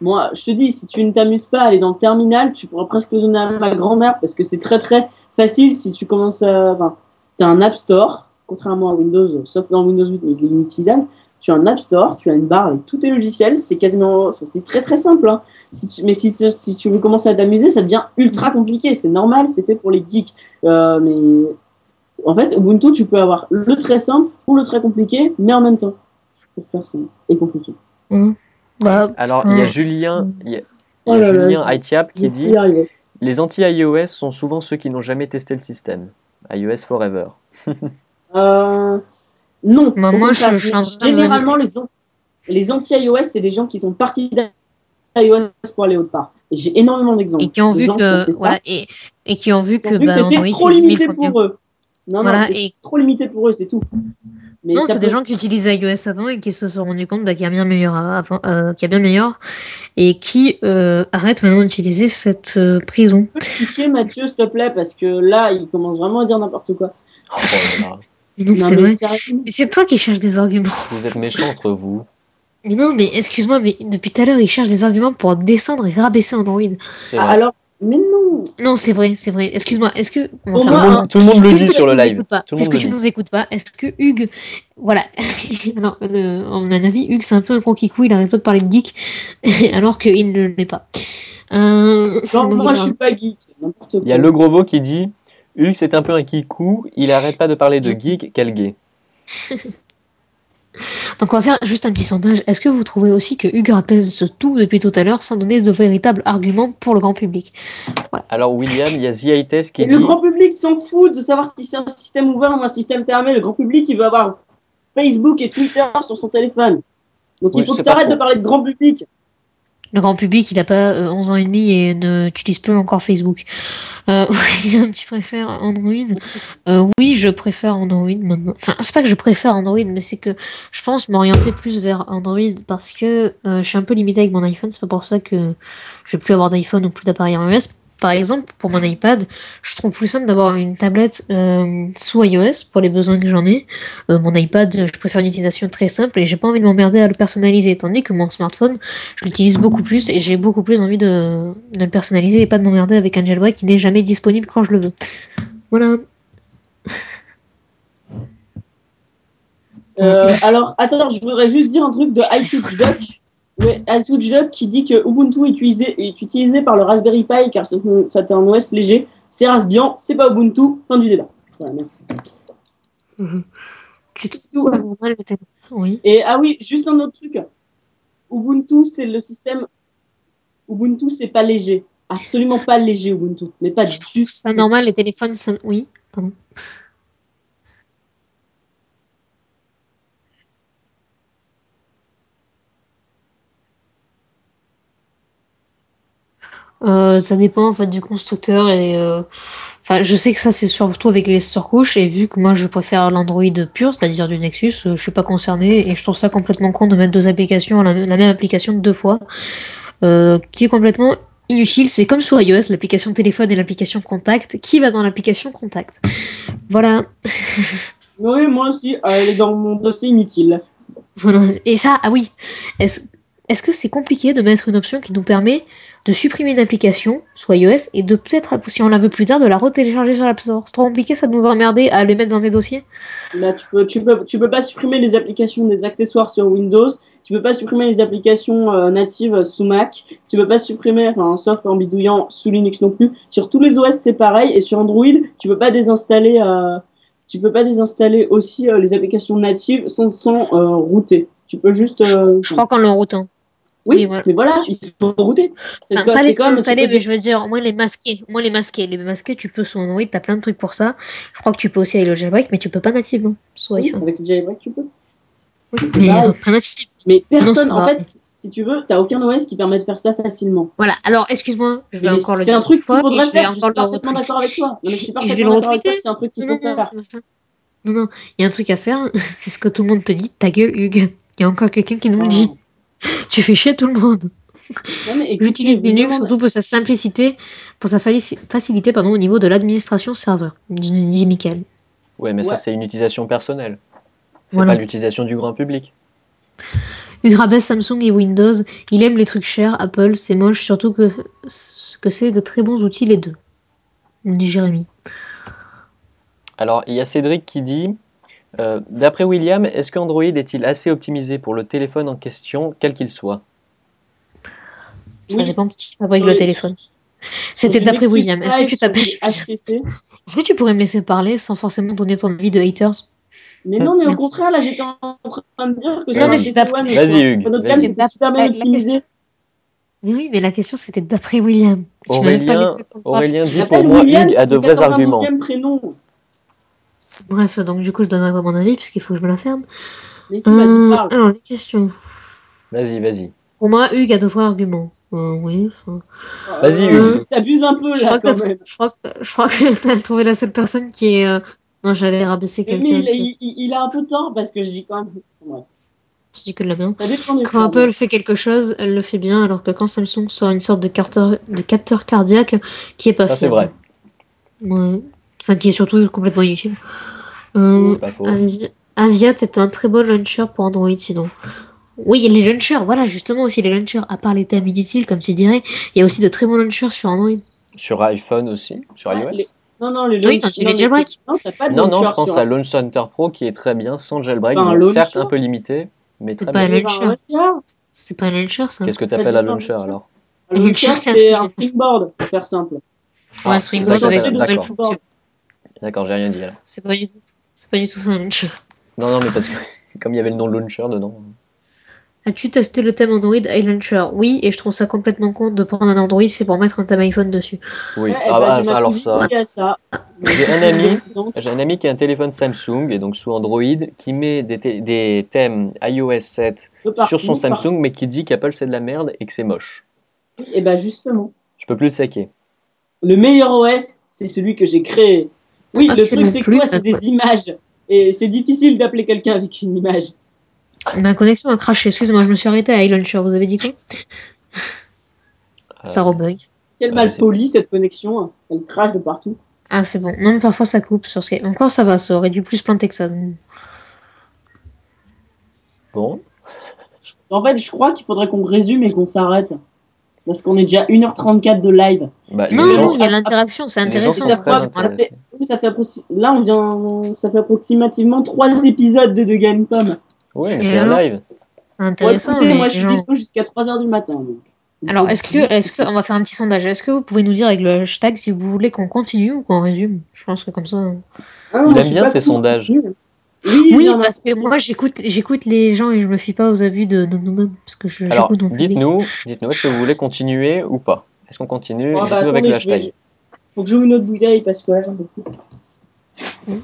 Moi, je te dis, si tu ne t'amuses pas à aller dans le terminal, tu pourras presque le donner à ma grand-mère parce que c'est très très facile si tu commences à. Enfin, tu as un App Store, contrairement à Windows, sauf dans Windows 8, mais il est inutilisable. Tu as un App Store, tu as une barre avec tous tes logiciels, c'est quasiment. C'est très très simple. hein. Si tu- mais si, si tu veux commencer à t'amuser, ça devient ultra compliqué. C'est normal, c'est fait pour les geeks. Euh, mais en fait, Ubuntu, tu peux avoir le très simple ou le très compliqué, mais en même temps. Pour simple et compliqué. Bah, Alors, il y a Julien, y a, il y Oh a là là, Julien Je qui dit. Les anti-iOS sont souvent ceux qui n'ont jamais testé le système. iOS Forever. [laughs] Euh, non. Bah, moi, je- je Généralement, les, les anti-iOS, c'est des gens qui sont partis d'iOS pour aller autre part. Et J'ai énormément d'exemples. et qui ont vu gens qui ont que voilà et, et qui ont vu que bah, c'était trop c'est 10 000 limité pour eux. Non, Voilà, non, et- trop limité pour eux, c'est tout. Mais non, c'est des gens qui utilisaient iOS avant et qui se sont rendus compte bah, qu'il y a bien meilleur avant, euh, qu'il y a bien meilleur et qui euh, arrêtent maintenant d'utiliser cette euh, prison. Tu peux expliquer, Mathieu, s'il te plaît, parce que là, il commence vraiment à dire n'importe quoi. Oh c'est mais vrai. sérieusement. Mais c'est toi qui cherches des arguments. vous êtes méchants entre vous. Mais non, mais excuse-moi, mais depuis tout à l'heure, il cherche des arguments pour descendre et rabaisser Android. Ah, alors, mais non. Non, c'est vrai, c'est vrai. Excuse-moi, est-ce que. tout, le monde, tout le monde le dit sur le live. pas, Tout le puisque le tu dit. nous écoutes pas, est-ce que Hugues, voilà, alors, euh, en mon avis, Hugues c'est un peu un gros kikou, il arrête pas de parler de geek, [laughs] alors qu'il ne l'est pas. Euh, Non, moi, je suis pas geek. N'importe quoi. Il y a Le Grobo qui dit Hugues, c'est un peu un kikou, il arrête pas de parler de geek, quel gay. [laughs] Donc on va faire juste un petit sondage. Est-ce que vous trouvez aussi que Hugues ce tout depuis tout à l'heure sans donner de véritables arguments pour le grand public? Alors, William, il y a qui Et dit le grand public s'en fout de savoir si c'est un système ouvert ou un système fermé. Le grand public, il veut avoir Facebook et Twitter sur son téléphone. Donc Oui, il faut que tu arrêtes faux. de parler de grand public. Le grand public, il n'a pas euh, 11 ans et demi et n'utilise plus encore Facebook. Euh, [laughs] tu préfères Android Euh, Oui, je préfère Android maintenant. Enfin, c'est pas que je préfère Android, mais c'est que je pense m'orienter plus vers Android parce que euh, je suis un peu limité avec mon iPhone. C'est pas pour ça que je vais plus avoir d'iPhone ou plus d'appareil iOS. Par exemple, pour mon iPad, je trouve plus simple d'avoir une tablette euh, sous iOS pour les besoins que j'en ai. Euh, mon iPad, je préfère une utilisation très simple et j'ai pas envie de m'emmerder à le personnaliser. Tandis que mon smartphone, je l'utilise beaucoup plus et j'ai beaucoup plus envie de, le personnaliser et pas de m'emmerder avec un jailbreak qui n'est jamais disponible quand je le veux. Voilà. Euh, alors, attends, je voudrais juste dire un truc de iTunes Doc. Doc qui dit que Ubuntu est utilisé, est utilisé par le Raspberry Pi car c'est c'est un OS léger. C'est Raspbian, c'est pas Ubuntu. Fin du débat. Voilà, merci. Oui. Et ah oui, juste un autre truc. Ubuntu, c'est le système. Ubuntu, c'est pas léger. Absolument pas léger, Ubuntu. Mais pas du tout. ça normal, les téléphones ça- Oui. Pardon. Euh, ça dépend en fait du constructeur et euh, Enfin, je sais que ça c'est surtout avec les surcouches et vu que moi je préfère l'Android pur, c'est-à-dire du Nexus, euh, je suis pas concerné et je trouve ça complètement con de mettre deux applications, la, la même application deux fois, euh, qui est complètement inutile. C'est comme sur iOS, l'application téléphone et l'application contact, qui va dans l'application contact? Voilà. [laughs] Oui, moi aussi, elle est dans mon dossier inutile. Voilà. Et ça, ah oui, est-ce est-ce que c'est compliqué de mettre une option qui nous permet de supprimer une application, soit iOS, et de peut-être, si on la veut plus tard, de la retélécharger sur l'App Store C'est trop compliqué ça de nous emmerder à les mettre dans des dossiers Là, tu peux, tu peux, tu peux pas supprimer les applications des accessoires sur Windows. Tu peux pas supprimer les applications euh, natives sous Mac. Tu peux pas supprimer, enfin, sauf en bidouillant sous Linux non plus. Sur tous les OS, c'est pareil. Et sur Android, tu peux pas désinstaller, euh, tu peux pas désinstaller aussi euh, les applications natives sans, sans router. Tu peux juste. Je crois qu'en le routant. Oui, oui, voilà. mais voilà, il faut router. C'est Enfin, pas c'est les désinstaller, mais je veux dire, moi les masquer. Moi les masquer. Les masquer, tu peux sur Android, t'as plein de trucs pour ça. Je crois que tu peux aussi avec le jailbreak, mais tu peux pas nativement sur Oui, iPhone. avec le jailbreak, tu peux. c'est Mais euh. Mais personne, c'est en fait, si tu veux, t'as aucun OS qui permet de faire ça facilement. Voilà, alors excuse-moi, je vais Mais encore le C'est dire. un truc qu'il faudrait et je vais faire. Je suis encore le parfaitement d'accord avec toi. Non, mais je suis parfaitement d'accord avec toi C'est un truc qu'il faut non, faire. c'est. Non, non, il y a un truc à faire, [laughs] c'est ce que tout le monde te dit. Ta gueule, Hugues. Il y a encore quelqu'un qui nous le dit. Tu fais chier tout le monde. J'utilise Linux surtout pour sa simplicité, pour sa facilité pardon, au niveau de l'administration serveur, dit Michael. Ouais, mais Ouais. ça, c'est une utilisation personnelle. C'est Voilà. pas l'utilisation du grand public. Hugues rabaisse Samsung et Windows. Il aime les trucs chers. Apple, c'est moche, surtout que, que c'est de très bons outils les deux. Dit Jérémy. Alors, il y a Cédric qui dit euh, D'après William, est-ce qu'Android est-il assez optimisé pour le téléphone en question, quel qu'il soit? Ça Oui. dépend qui fabrique Oui. le téléphone. C'était d'après William. Est-ce que tu t'appelles. [laughs] Est-ce que tu pourrais me laisser parler sans forcément donner ton avis de haters? Mais non, mais au contraire, là, j'étais en train de dire que Non, mais c'est d'après- Vas-y, Hugues, oui, mais la question c'était d'après William. Tu m'avais pas Aurélien, dit pour moi, William, Hugues a de vrais arguments. 92e prénom. Bref, donc du coup je donnerai pas mon avis puisqu'il faut que je me la ferme. Mais si, Euh, vas-y, parle. alors, les questions. Vas-y, vas-y. Pour moi, Hugues a de vrais arguments. Euh, oui, enfin, Vas-y, Euh, Hugues. T'abuses un peu, je crois là, quand même. je crois que [laughs] t'as- trouvé la seule personne qui est. euh, Non, j'allais rabaisser Mais quelqu'un. il, que- il- il- il a un peu tort, parce que je dis quand même... Ouais. Je dis que de la merde. Des Quand fois, Apple fait quelque chose, elle le fait bien, alors que quand Samsung sort une sorte de, capteur, de capteur cardiaque qui est pas Ça, c'est vrai. Ouais. Enfin, qui est surtout complètement inutile. Euh, C'est pas faux. Avi- Aviat est un très bon launcher pour Android, sinon. Oui, il y a les launchers, voilà, justement aussi les launchers, à part les thèmes inutiles, comme tu dirais, il y a aussi de très bons launchers sur Android. Sur iPhone aussi, sur Ouais, iOS. les- Non, non, les Oui, launch- quand tu non, les jailbreak. Non, t'as pas de Non, non, launcher je pense sur- à Launch Center Pro qui est très bien, sans jailbreak, un donc certes un peu limité, mais C'est très pas bien. un launcher. un launcher. C'est pas un launcher, ça. Qu'est-ce que Pas t'appelles du un un launcher launcher. alors? Un Un launcher, c'est un- un springboard, pour faire simple. Ouais, Ah, Springboard c'est avec ça, de d'accord. D'accord, j'ai rien dit alors. C'est pas du tout, c'est pas du tout un launcher. Non, non, mais parce que [laughs] comme il y avait le nom launcher dedans. As-tu testé le thème Android iLauncher Oui, et je trouve ça complètement con de prendre un Android, c'est pour mettre un thème iPhone dessus. Oui, ah, eh bah, ça, ma alors ça. J'ai un ami, [laughs] j'ai un ami qui a un téléphone Samsung et donc sous Android qui met des, thèmes iOS 7 de partout, sur son. Samsung mais qui dit qu'Apple c'est de la merde et que c'est moche. Et ben justement, Je peux plus le saquer. le meilleur OS, c'est celui que j'ai créé. Oui, Ah, le truc, c'est que toi, c'est des images. Et c'est difficile d'appeler quelqu'un avec une image. Ma connexion a craché, excusez-moi, je me suis arrêtée à iLauncher, vous avez dit quoi? Ça Euh, rebug. Quelle Ouais, mal polie cette connexion. Elle crache de partout. Ah, c'est bon. Non, mais parfois ça coupe sur Skype. Encore ça va, ça aurait dû plus planter que ça. Bon, En fait, je crois qu'il faudrait qu'on résume et qu'on s'arrête. Parce qu'on est déjà 1h34 de live. bah, Non, gens- non, il y a l'interaction, c'est gens intéressant. Ça. Oui, Ça fait Là, on vient... ça fait approximativement 3 épisodes de, de Game Pom. Oui, mais Et c'est un live. C'est Ouais, intéressant. écoutez, moi, je suis genre- dispo jusqu'à 3h du matin. donc. Alors, est-ce que, est-ce que, on va faire un petit sondage. Est-ce que vous pouvez nous dire avec le hashtag si vous voulez qu'on continue ou qu'on résume? Je pense que comme ça. Ah, Il aime bien ces sondages. Oui, parce que moi j'écoute, j'écoute les gens et je me fie pas aux avis de, de nous-mêmes parce que je. Alors, dites-nous, dites-nous, est-ce que vous voulez continuer ou pas? Est-ce qu'on continue Oh, bah, avec le vais- hashtag. Faut que j'ouvre une autre bouteille parce que là, j'en peux plus.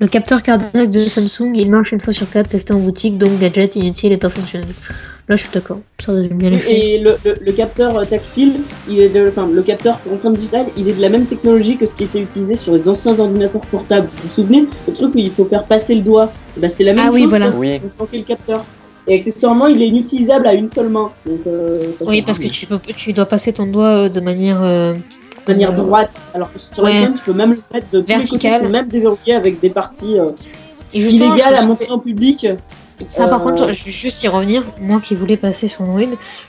Le capteur cardiaque de Samsung, il marche une fois sur quatre, testé en boutique, donc gadget inutile et pas fonctionnel. Là, je suis d'accord. Ça résume bien les choses. Et le, le- le capteur tactile, il est de, enfin, le capteur pour empreinte digitale, il est de la même technologie que ce qui était utilisé sur les anciens ordinateurs portables. Vous vous souvenez Le truc où il faut faire passer le doigt? Eh ben, c'est la même Ah chose. oui, voilà. Oui. le capteur. Et accessoirement, il est inutilisable à une seule main. Donc, euh, ça Oui, parce que tu, peux, tu dois passer ton doigt euh, de manière. euh, de manière droite. Alors que sur Ouais. l'iPhone, tu peux même le mettre de tous les côtés, tu peux même déverrouiller avec des parties euh, illégales à montrer en public. Ça, par Euh, contre, je vais juste y revenir. Moi qui voulais passer sur Android,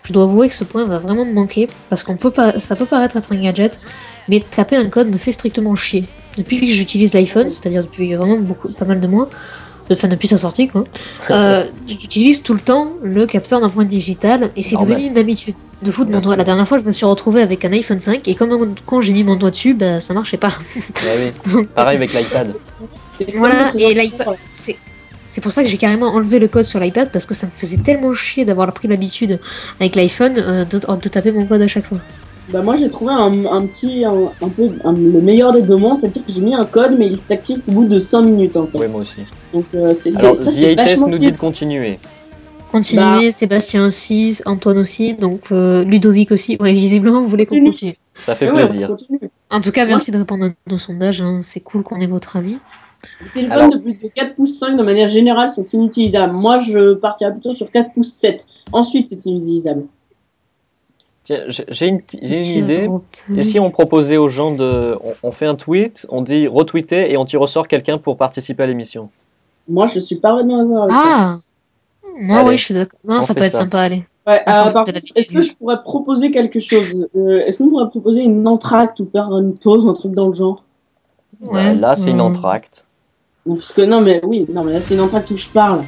je dois avouer que ce point va vraiment me manquer parce qu'on peut pas, ça peut paraître être un gadget, mais taper un code me fait strictement chier. Depuis que j'utilise l'iPhone, c'est-à-dire depuis vraiment beaucoup, pas mal de mois, enfin depuis sa sortie quoi, [laughs] euh, j'utilise tout le temps le capteur d'empreinte digitale et c'est devenu une habitude de foutre mon doigt. La dernière fois, je me suis retrouvée avec un iPhone 5 et comme quand j'ai mis mon doigt dessus, bah ça marchait pas. Ouais, oui. [laughs] Donc, Pareil avec l'iPad. Voilà, et l'iPad, c'est c'est pour ça que j'ai carrément enlevé le code sur l'iPad parce que ça me faisait tellement chier d'avoir pris l'habitude avec l'iPhone euh, de, de taper mon code à chaque fois. Bah moi j'ai trouvé un, un petit, un, un peu un- le meilleur des deux mondes, c'est-à-dire que j'ai mis un code mais il s'active au bout de 5 minutes en fait. Oui, moi aussi. Donc euh, c'est Alors, ça The vachement nous dit de continuer. Continuez, Sébastien aussi, Antoine aussi, donc euh, Ludovic aussi. Ouais, visiblement, vous voulez qu'on continue. Ça fait plaisir. continue. En tout cas, merci de répondre à nos sondages. hein. C'est cool qu'on ait votre avis. Les téléphones Alors- de plus de 4 pouces 5 de manière générale sont inutilisables. Moi je partirais plutôt sur 4 pouces 7. Ensuite c'est inutilisable. Tiens, j'ai une, j'ai une Petit idée. Et si on proposait aux gens de. On, on fait un tweet, on dit retweeter et on tire au sort quelqu'un pour participer à l'émission? Moi je suis parfaitement d'accord avec ça. Ah Moi, Allez, oui, je suis d'accord. Non, on ça peut être ça. sympa, allez. Ouais, euh, la est-ce que je pourrais proposer quelque chose? Euh, Est-ce qu'on pourrait proposer une entracte ou faire une pause un truc dans le genre? Ouais. Là, c'est une entracte. Non, parce que non, mais oui, non, mais là c'est une entracte où je parle.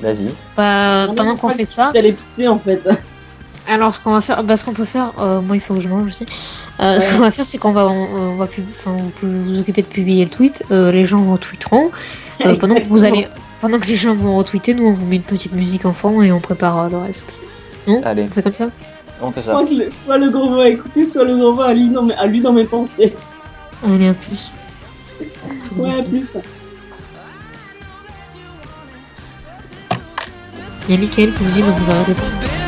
Vas-y. bah, pendant qu'on fait ça, Tu aller pisser en fait. [laughs] Alors, ce qu'on va faire, bah, ce qu'on peut faire, euh, moi il faut que je mange aussi. Euh, Ce qu'on va faire, c'est qu'on va, on, on va pub- enfin, vous pouvez vous occuper de publier le tweet. euh, les gens retweeteront. Euh, pendant que vous allez, pendant que les gens vont retweeter, nous on vous met une petite musique en fond et on prépare euh, le reste. Non? Allez. On fait comme ça? On fait ça. que le- soit le gros mot à écouter, soit le gros mot à lui dans mes, à lui dans mes pensées. Allez, un plus. Ouais, plus. Il y a Mickaël qui nous dit de vous arrêter pas.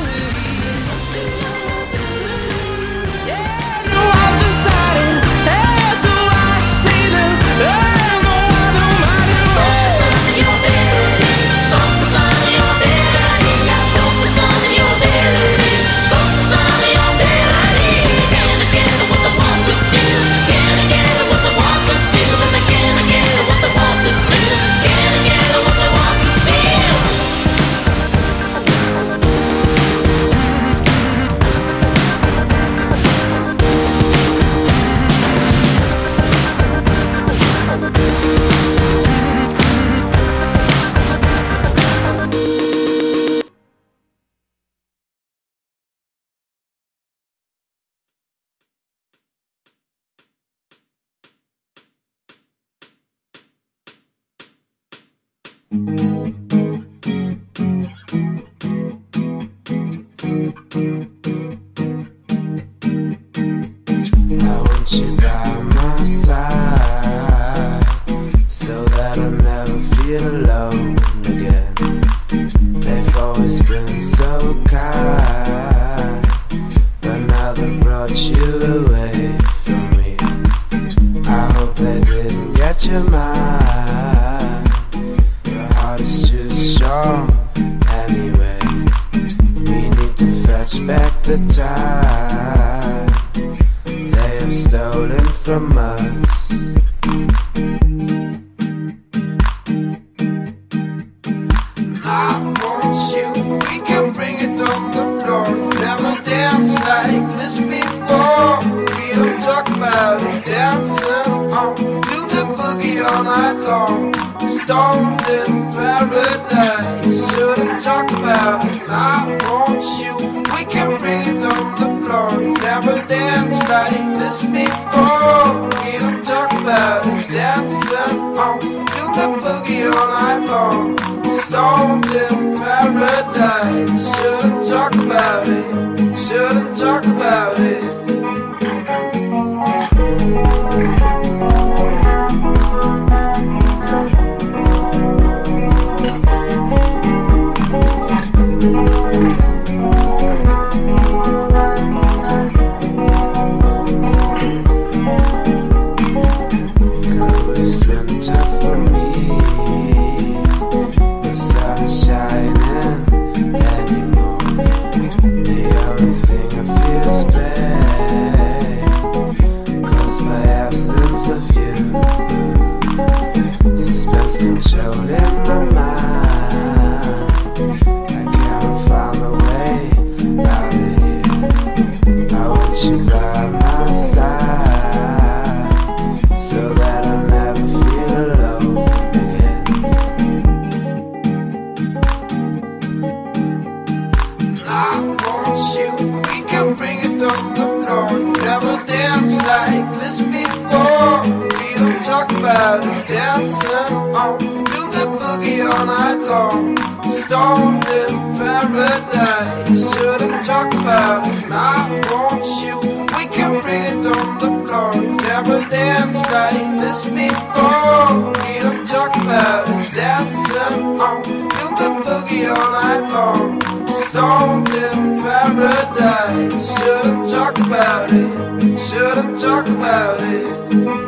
new paradise. Shouldn't talk about it, shouldn't talk about it.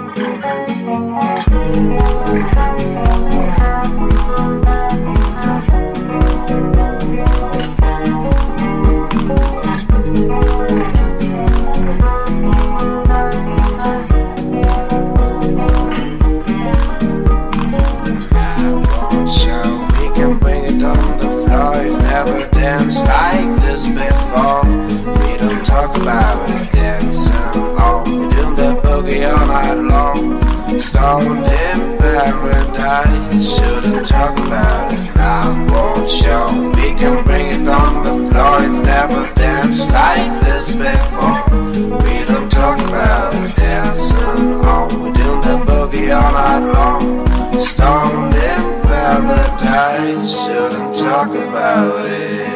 talk about it. I won't show. We can bring it on the floor. If never danced like this before, we don't talk about it. Dancing on, we do the boogie all night long. Stoned in paradise, shouldn't talk about it.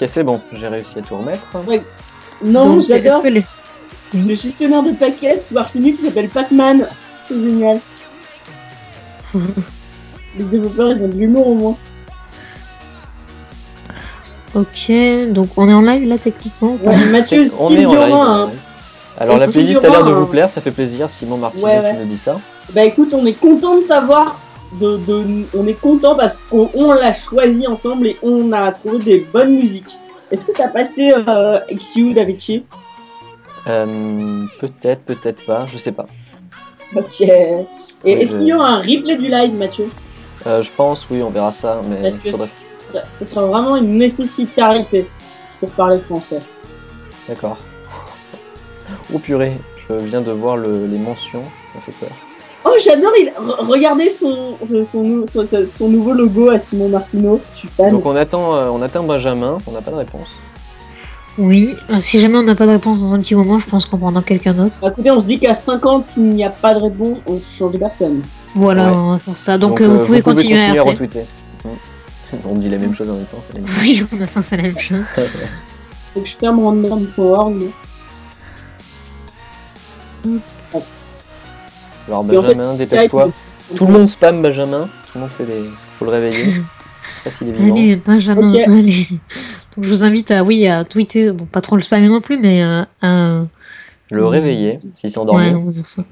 Ok, c'est bon, j'ai réussi à tout remettre. Non, Donc, est-ce j'adore. les- Le gestionnaire de paquets sous Arch Linux s'appelle Pac-Man. C'est génial. [laughs] Les développeurs, ils ont de l'humour au moins. Ok, donc on est en live là techniquement. Ouais, Mathieu, [laughs] On est en live. Hein. Alors la playlist a l'air de vous hein. plaire, ça fait plaisir. Simon Martinet Ouais, ouais. qui nous dit ça. Bah écoute, on est content de t'avoir. De, de- on est content parce qu'on on l'a choisi ensemble et on a trouvé des bonnes musiques. Est-ce que t'as passé euh, XU Davichi Euh, peut-être, peut-être pas, je sais pas. Ok. Et est-ce je- qu'il y aura un replay du live, Mathieu? Euh, je pense, oui, on verra ça, mais Parce que faudrait- ce sera, ce sera vraiment une nécessitarité pour parler français. D'accord. [laughs] oh purée, je viens de voir le- les mentions, ça fait peur. Oh, j'adore, il... re- regardez son, son, son, nou- son- son nouveau logo à Simon Martineau. Je suis fan. Donc on attend, euh, on attend Benjamin, on n'a pas de réponse. Oui, euh, si jamais on n'a pas de réponse dans un petit moment, je pense qu'on prendra quelqu'un d'autre. Bah, écoutez, on se dit qu'à 50, s'il n'y a pas de réponse, on change de personne. Voilà, Ouais. on va faire ça. Donc, euh, vous pouvez continuer à retweeter. Hmm. [laughs] On dit les mêmes choses en même temps, c'est les mêmes. Oui, on a fait ça la même chose. [laughs] Faut que je ferme random.org. mais- Alors Benjamin, dépêche-toi. Tout le monde spam Benjamin, tout le monde fait des... Faut le réveiller. [laughs] Je sais pas s'il est vivant. Allez, Benjamin, allez. Donc, je vous invite à, oui, à tweeter, bon, pas trop le spammer non plus, mais euh, à... Le réveiller, s'il s'est endormi. Ouais, on va dire ça.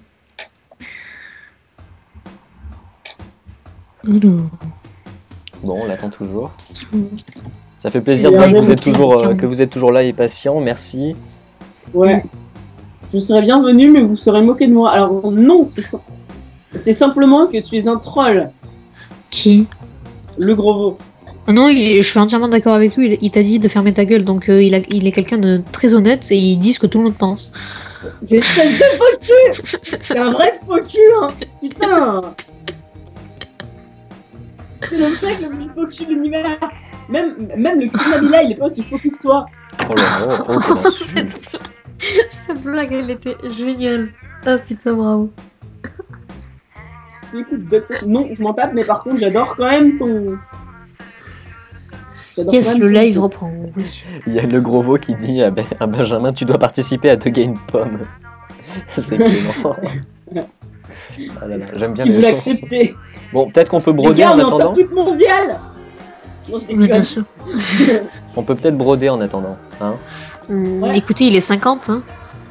Alors, Bon, on l'attend toujours. Ça fait plaisir de que vous, êtes toujours, euh, que vous êtes toujours là et patient, merci. Ouais. Je serais bienvenu, mais vous serez moqué de moi. Alors, non, c'est sim- c'est simplement que tu es un troll, qui? Le gros veau. Non, il je suis entièrement d'accord avec lui. Il, il t'a dit de fermer ta gueule, donc euh, il, a- il est quelqu'un de très honnête et il dit ce que tout le monde pense. C'est faux cul [laughs] C'est un vrai faux cul, hein Putain C'est le mec le plus focus de l'univers. Même, même le Kunabila, il est pas aussi focus que toi. Oh là là, oh, [laughs] [laughs] cette, blague... elle était géniale. Ah putain, bravo. Écoute, non, je m'en tape, mais par contre, j'adore quand même ton. Yes, quand le live reprend. Oui. Il y a le gros veau qui dit à, Ben- à Benjamin Tu dois participer à te Game Pomme. [laughs] C'est [laughs] excellent. Ah là là, J'aime bien Si vous l'acceptez. Bon, peut-être qu'on peut broder gars, en on est en attendant. mondiale Non, je bien sûr. On peut peut-être broder en attendant. Hein Ouais. Écoutez, il est 50, hein.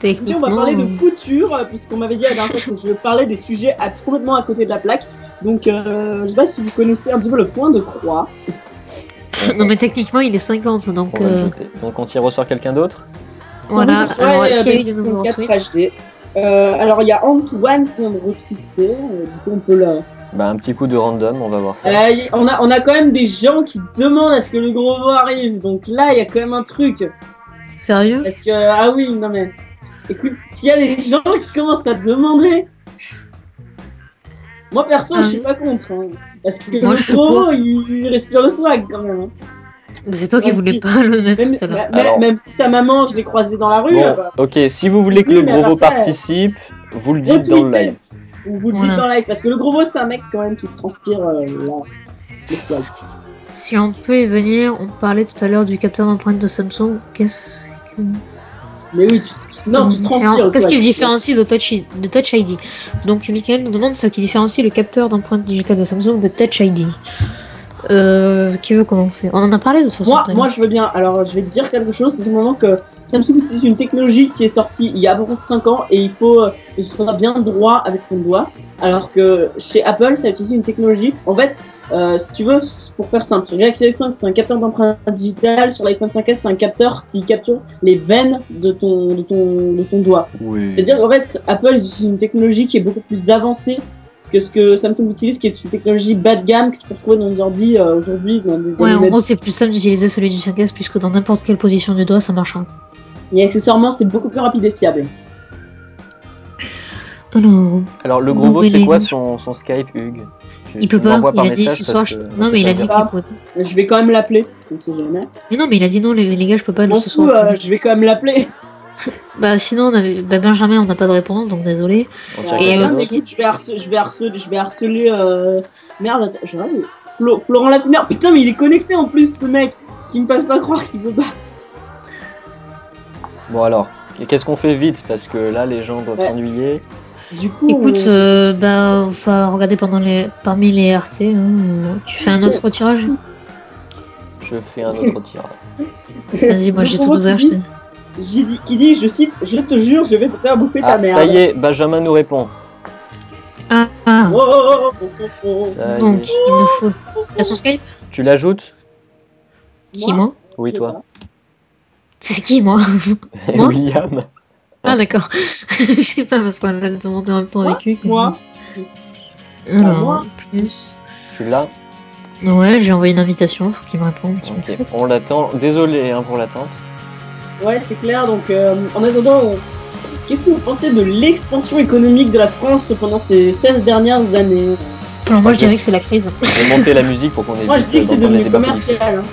Écoutez, Techniquement. on va parler de couture, euh, puisqu'on m'avait dit la dernière fois que je parlais des sujets à- complètement à côté de la plaque. Donc, euh, je sais pas si vous connaissez un petit peu le point de croix. [laughs] Non, mais techniquement, il est 50, donc euh. Donc on tire au sort quelqu'un d'autre voilà. Alors, est-ce qu'il y a eu des nouveaux 64 retweets? HD. Euh, alors, il y a Antoine qui vient de retweeter. euh, du coup, on peut le. Bah un petit coup de random, on va voir ça. Euh, on, a, on a quand même des gens qui demandent à ce que le gros mot arrive. Donc là, il y a quand même un truc. Sérieux? Parce que, ah oui, non mais. Écoute, s'il y a des gens qui commencent à demander. Moi perso, Ah je suis oui. pas contre. hein. Parce que Moi, le suis pour. il, il respire le swag quand même. hein. C'est toi qui voulais si. pas le mettre Même, tout à l'heure. Alors- même si sa maman, je l'ai croisée dans la rue, Bon, euh, ok, si vous voulez que Oui, le gros ça, participe, vous le dites dans le live. vous vous le Voilà. dites dans la live. Parce que le gros mot, c'est un mec quand même qui transpire euh, la- le swag. Si on peut y venir, on parlait tout à l'heure du capteur d'empreinte de Samsung. Qu'est-ce que. Mais oui, tu, le Qu'est-ce qui le différencie de Touch, I- de Touch ID Donc, Michael nous demande ce qui différencie le capteur d'empreinte digitale de Samsung de Touch ID. Euh, qui veut commencer? On en a parlé de toute façon. Moi, je veux bien. Alors, je vais te dire quelque chose. C'est simplement que Samsung utilise une technologie qui est sortie il y a à peu près 5 ans et il faut que ce soit bien droit avec ton doigt. Alors que chez Apple, ça utilise une technologie. En fait, euh, si tu veux, pour faire simple, sur Galaxy S5, c'est un capteur d'empreinte digitale. Sur l'iPhone 5S, c'est un capteur qui capture les veines de ton, de ton, de ton doigt. Oui. C'est-à-dire qu'en fait, Apple utilise une technologie qui est beaucoup plus avancée que ce que Samsung utilise, qui est une technologie bas de gamme que tu peux trouver dans des ordi euh, aujourd'hui. Dans des, dans Ouais, en gros, c'est plus simple d'utiliser celui du 5S puisque dans n'importe quelle position du doigt, ça marchera. Et accessoirement, c'est beaucoup plus rapide et fiable. Alors, Alors le gros Oui, c'est quoi son, son Skype, Hugues Tu- il peut pas. Il a dit ce soir. je- Non, mais il a dit pas. qu'il pouvait pas. Je vais quand même l'appeler, on sait jamais. Mais non, mais il a dit non, les, les gars, je peux pas le ce soir. euh, je vais quand même l'appeler. [laughs] Bah, sinon, on avait... bah, Benjamin, on n'a pas de réponse, donc désolé. On Euh, Et euh, mais d'autre écoute, je vais harceler, je vais harceler, je vais harceler. euh, Merde, attends, je regarde. Flo- Florent Lapinard, putain, mais il est connecté en plus, ce mec, qui me passe pas croire qu'il veut pas. Bon alors, qu'est-ce qu'on fait vite? Parce que là, les gens doivent Ouais. s'ennuyer. Du coup, Écoute, euh, euh, bah, on va regarder pendant les... parmi les RT. hein. Tu fais un autre tirage? Je fais un autre tirage. Vas-y, moi j'ai tout ouvert. qui je te- dit- j'ai dit- qui dit, je cite, je te jure, je vais te faire bouffer ta Ah, merde. ça y est, Benjamin nous répond. Ah, ah. Oh, oh, oh. Ça y donc il nous faut. T'as son Skype? Tu l'ajoutes? Qui, moi? Oui, toi. C'est qui, moi [laughs] Moi William. Ah, d'accord. [laughs] Je sais pas, parce qu'on a demandé en même temps avec lui. Moi Alors, moi plus. Tu l'as Ouais, j'ai envoyé une invitation, faut qu'il me réponde. On l'attend. Désolé hein, pour l'attente. Ouais, c'est clair. Donc, euh, en attendant, on- qu'est-ce que vous pensez de l'expansion économique de la France pendant ces 16 dernières années? Alors, moi je dirais que c'est la crise. Je vais monter la [laughs] musique pour qu'on évite Moi, je dis que c'est devenu commercial. hein.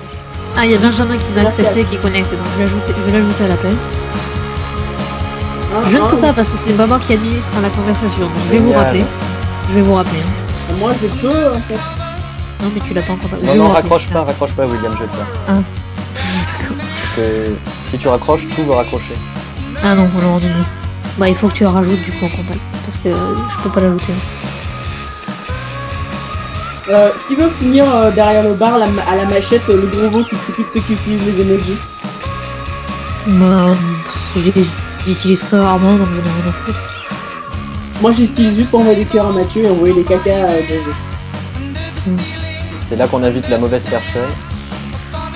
Ah, il y a Benjamin qui va Merci. accepter, qui est connecté, donc je vais, ajouter- je vais l'ajouter à l'appel. Je ne peux pas parce que c'est pas moi qui administre la conversation, donc je vais vous rappeler. Je vais vous rappeler. hein. Moi, je peux, en fait. Non, mais tu l'as pas encore. Non, non, raccroche pas, raccroche pas, William, je vais le faire. D'accord. Parce que si tu raccroches, tout va raccrocher. Ah non, non, non, non. Bah, il faut que tu rajoutes du coup en contact parce que je peux pas l'ajouter. Euh, qui veut finir euh, derrière le bar la à la machette euh, le gros veau qui critique ceux qui utilisent les emojis Bah, je les j'utilise très rarement donc j'en ai rien à foutre. Moi, j'utilise juste pour envoyer des cœurs à Mathieu et envoyer des caca à José. C'est là qu'on invite la mauvaise personne.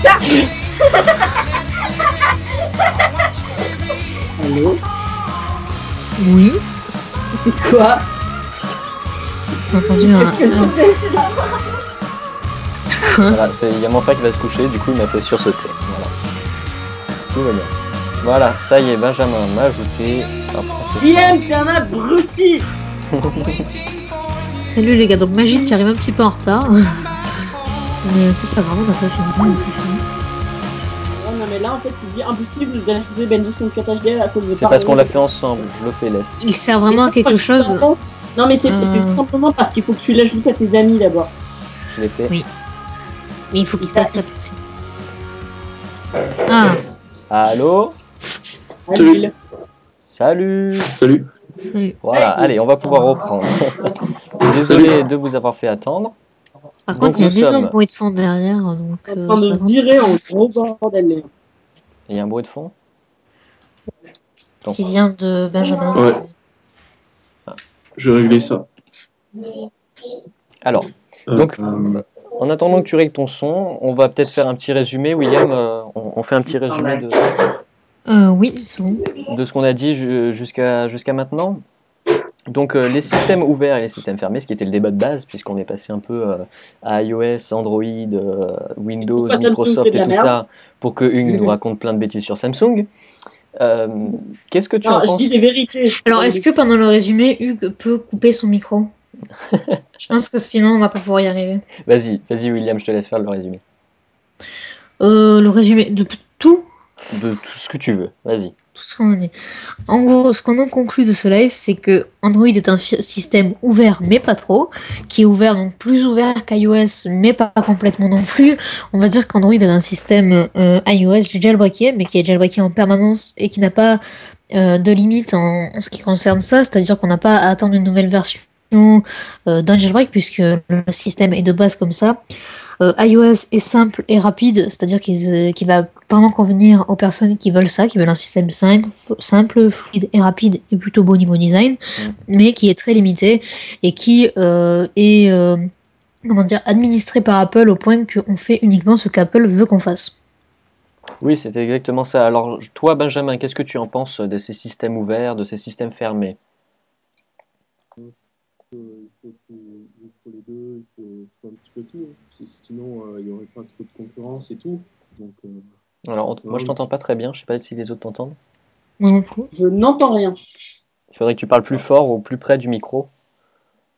[laughs] Allô? Oui, C'est quoi? J'ai entendu un. Voilà, c'est- il y a mon frère qui va se coucher, du coup il m'a fait sursauter. Voilà. Tout va bien. Voilà, ça y est, Benjamin m'a ajouté. Hop, on fait Guillaume, t'es un abruti [laughs] Salut les gars, donc Magie, tu arrives un petit peu en retard. [laughs] Mais c'est pas grave, on n'a pas fini. non, mais là, en fait, c'est dit impossible d'ajouter Benji 24 HDR à cause de C'est parce qu'on l'a fait ensemble, je le fais laisse. Il sert vraiment à quelque chose. Non, mais c'est Euh. c'est simplement parce qu'il faut que tu l'ajoutes à tes amis d'abord. Je l'ai fait. Oui. Mais il faut qu'il t'accepte aussi. Ah, Allô Salut. Salut Salut. salut. Voilà, allez, on va pouvoir reprendre. [laughs] Désolé de vous avoir fait attendre. Par Donc, contre, il y a énorme sommes- bruit de fond derrière. Donc, en euh, train ça de va. virer en gros bordel. les gars. Il y a un bruit de fond? Qui vient de Benjamin. Ouais. Je vais régler ça. Alors, Euh, Donc- euh, en attendant que tu règles ton son, on va peut-être faire un petit résumé. William, euh, on, on fait un petit résumé de, Euh, oui, de ce qu'on a dit ju- jusqu'à jusqu'à maintenant. Donc euh, les systèmes ouverts et les systèmes fermés, ce qui était le débat de base, puisqu'on est passé un peu euh, à iOS, Android, euh, Windows, Pourquoi Microsoft et tout ça, pour que Hugues nous raconte plein de bêtises sur Samsung. Euh, Qu'est-ce que tu Non, en je penses dis des vérités. Alors, est-ce que pendant le résumé, Hugues peut couper son micro? [laughs] Je pense que sinon, on va pas pouvoir y arriver. Vas-y, vas-y William, je te laisse faire le résumé. Euh, le résumé de tout, De tout ce que tu veux, vas-y. En gros, ce qu'on en conclut de ce live, c'est que Android est un système ouvert, mais pas trop, qui est ouvert, donc plus ouvert qu'iOS, mais pas complètement non plus. On va dire qu'Android est un système euh, iOS jailbreaké, mais qui est jailbreaké en permanence et qui n'a pas euh, de limite en, en ce qui concerne ça, c'est-à-dire qu'on n'a pas à attendre une nouvelle version euh, d'un jailbreak, puisque le système est de base comme ça. Euh, iOS est simple et rapide, c'est-à-dire qu'il euh, qu'il va vraiment convenir aux personnes qui veulent ça, qui veulent un système simple, simple fluide et rapide et plutôt beau niveau design, mais qui est très limité et qui euh, est euh, comment dire administré par Apple au point qu'on fait uniquement ce qu'Apple veut qu'on fasse. Oui, c'était exactement ça. Alors, toi, Benjamin, qu'est-ce que tu en penses de ces systèmes ouverts, de ces systèmes fermés? Euh, il, faut tout- il faut les deux, il faut, il faut un petit peu tout. Parce que sinon, euh, il n'y aurait pas trop de concurrence et tout. Donc, euh, Alors, on- moi, je t'entends pas très bien. Je sais pas si les autres t'entendent. Je n'entends rien. Il faudrait que tu parles plus fort ou plus près du micro.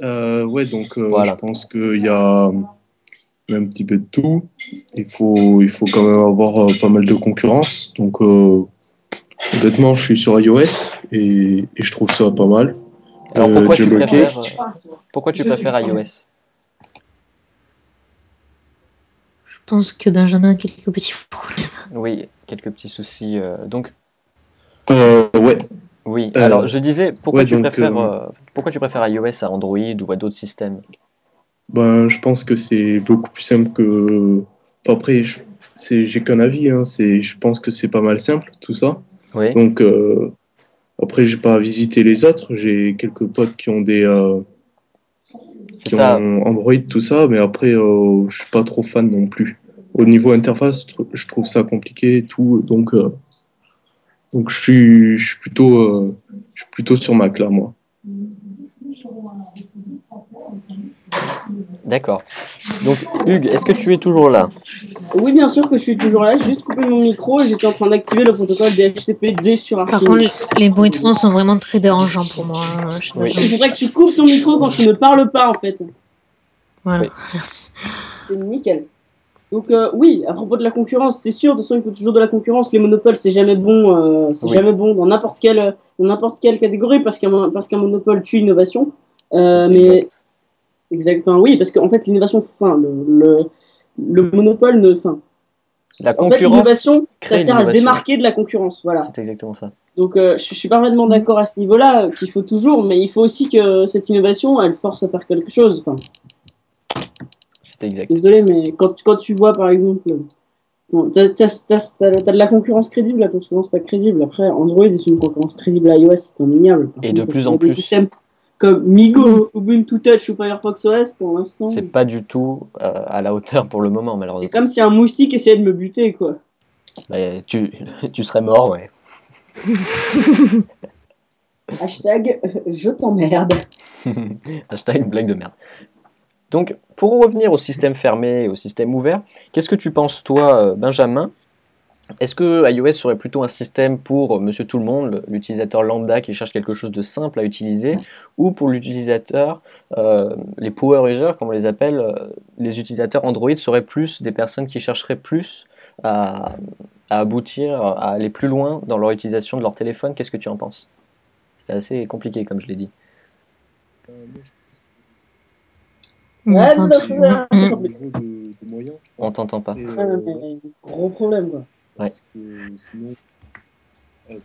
euh, ouais, donc euh, Voilà. je pense qu'il y a un petit peu de tout. Il faut, il faut quand même avoir euh, pas mal de concurrence. Donc, euh, honnêtement, je suis sur iOS et, et je trouve ça pas mal. Alors, Euh, pourquoi tu préfères, pourquoi tu préfères iOS Je pense que Benjamin a quelques petits problèmes. Oui, quelques petits soucis. euh, donc, Euh, ouais, oui. Euh, Alors, je disais, pourquoi ouais, tu donc, préfères, euh, euh, pourquoi tu préfères iOS à Android ou à d'autres systèmes? Ben, je pense que c'est beaucoup plus simple que. Enfin, après, je- c'est, j'ai qu'un avis. Hein. C'est, je pense que c'est pas mal simple tout ça. Oui. Donc euh, après, j'ai pas visité les autres. J'ai quelques potes qui ont des euh, qui ça. ont Android tout ça, mais après, euh, je suis pas trop fan non plus. Au niveau interface, je tr- je trouve ça compliqué et tout. Donc euh, donc je suis je suis plutôt euh, je suis plutôt sur Mac là moi. D'accord. Donc, Hugues, est-ce que tu es toujours là? Oui, bien sûr que je suis toujours là. J'ai juste coupé mon micro et j'étais en train d'activer le protocole DHCP-D sur Par Archie. contre, les bruits de fond sont vraiment très dérangeants pour moi. hein. Oui. Il faudrait que tu coupes ton micro quand tu ne parles pas, en fait. Voilà, Oui. merci. C'est nickel. Donc euh, oui, à propos de la concurrence, c'est sûr, de toute façon, il faut toujours de la concurrence. Les monopoles, c'est jamais bon, euh, c'est Oui. jamais bon dans n'importe quelle, dans n'importe quelle catégorie parce qu'un mon- parce qu'un monopole tue l'innovation. Euh, C'est mais exact. Exactement, oui, parce qu'en fait, l'innovation, enfin, le, le, le monopole ne, enfin, La en fait, concurrence l'innovation, ça sert à se démarquer de la concurrence, voilà. C'est exactement ça. Donc euh, je, je suis parfaitement d'accord à ce niveau-là, qu'il faut toujours, mais il faut aussi que cette innovation, elle force à faire quelque chose. Enfin, C'est exact. Désolé, mais quand, quand tu vois par exemple. Bon, t'as, t'as- t'as- t'as- t'as de la concurrence crédible, la concurrence pas crédible. Après, Android est une concurrence crédible à iOS, c'est indéniable. Par Et de plus en plus. Des systèmes comme Migo, Ubuntu Touch ou Firefox OS pour l'instant. C'est pas du tout euh, à la hauteur pour le moment, C'est malheureusement. comme si un moustique essayait de me buter, quoi. Mais tu, [laughs] tu serais mort, ouais. [laughs] Hashtag euh, je t'emmerde. [laughs] Hashtag blague de merde. Donc, pour revenir au système fermé et au système ouvert, qu'est-ce que tu penses, toi, euh, Benjamin, Est-ce que iOS serait plutôt un système pour euh, monsieur tout le monde, l'utilisateur lambda qui cherche quelque chose de simple à utiliser, ou pour l'utilisateur, euh, les power users, comme on les appelle, euh, les utilisateurs Android seraient plus des personnes qui chercheraient plus à, à aboutir, à aller plus loin dans leur utilisation de leur téléphone? Qu'est-ce que tu en penses? C'était assez compliqué, comme je l'ai dit. On On pense. t'entend pas. Et, Ouais, euh, mais gros problème, quoi. Parce que sinon, euh,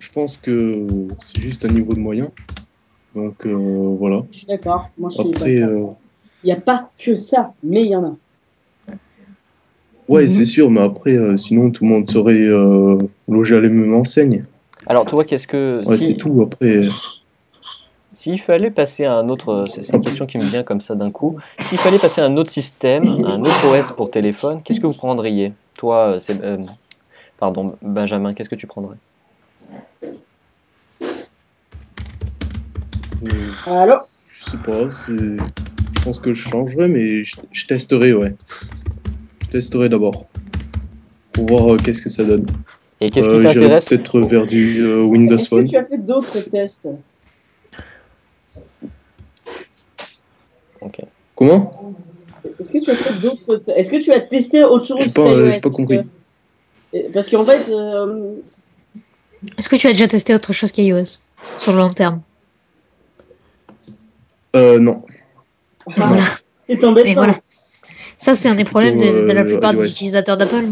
je- pense que c'est juste un niveau de moyens. Donc euh, voilà. Je suis d'accord. Moi, je suis Après, d'accord. euh, Il n'y a pas que ça, mais il y en a. ouais, Mhm. c'est sûr, mais après, euh, sinon tout le monde serait euh, logé à la même enseigne. Alors, toi, qu'est-ce que. Ouais, si- c'est tout. Après, euh, S'il fallait passer à un autre, c'est une question qui me vient comme ça d'un coup. S'il fallait passer à un autre système, un autre OS pour téléphone, qu'est-ce que vous prendriez? Toi, euh, c'est, euh, pardon, Benjamin, qu'est-ce que tu prendrais? Euh, Alors, je sais pas. c'est- Je pense que je changerais, mais je, je testerai, ouais. Je testerai d'abord pour voir euh, qu'est-ce que ça donne. Et qu'est-ce qui Euh, t'intéresse? Peut-être vers du euh, Windows est-ce que Phone. tu as fait d'autres tests? Comment? Est-ce que tu as fait d'autres te- Est-ce que tu as testé autre chose J'ai pas, euh, pas Parce compris. que- Parce qu'en fait, euh, Est-ce que tu as déjà testé autre chose qu'iOS? Sur le long terme? Euh, Non. ah, [laughs] c'est embêtant. Et voilà. Ça, c'est un des problèmes de, de la euh, plupart iOS. des utilisateurs d'Apple.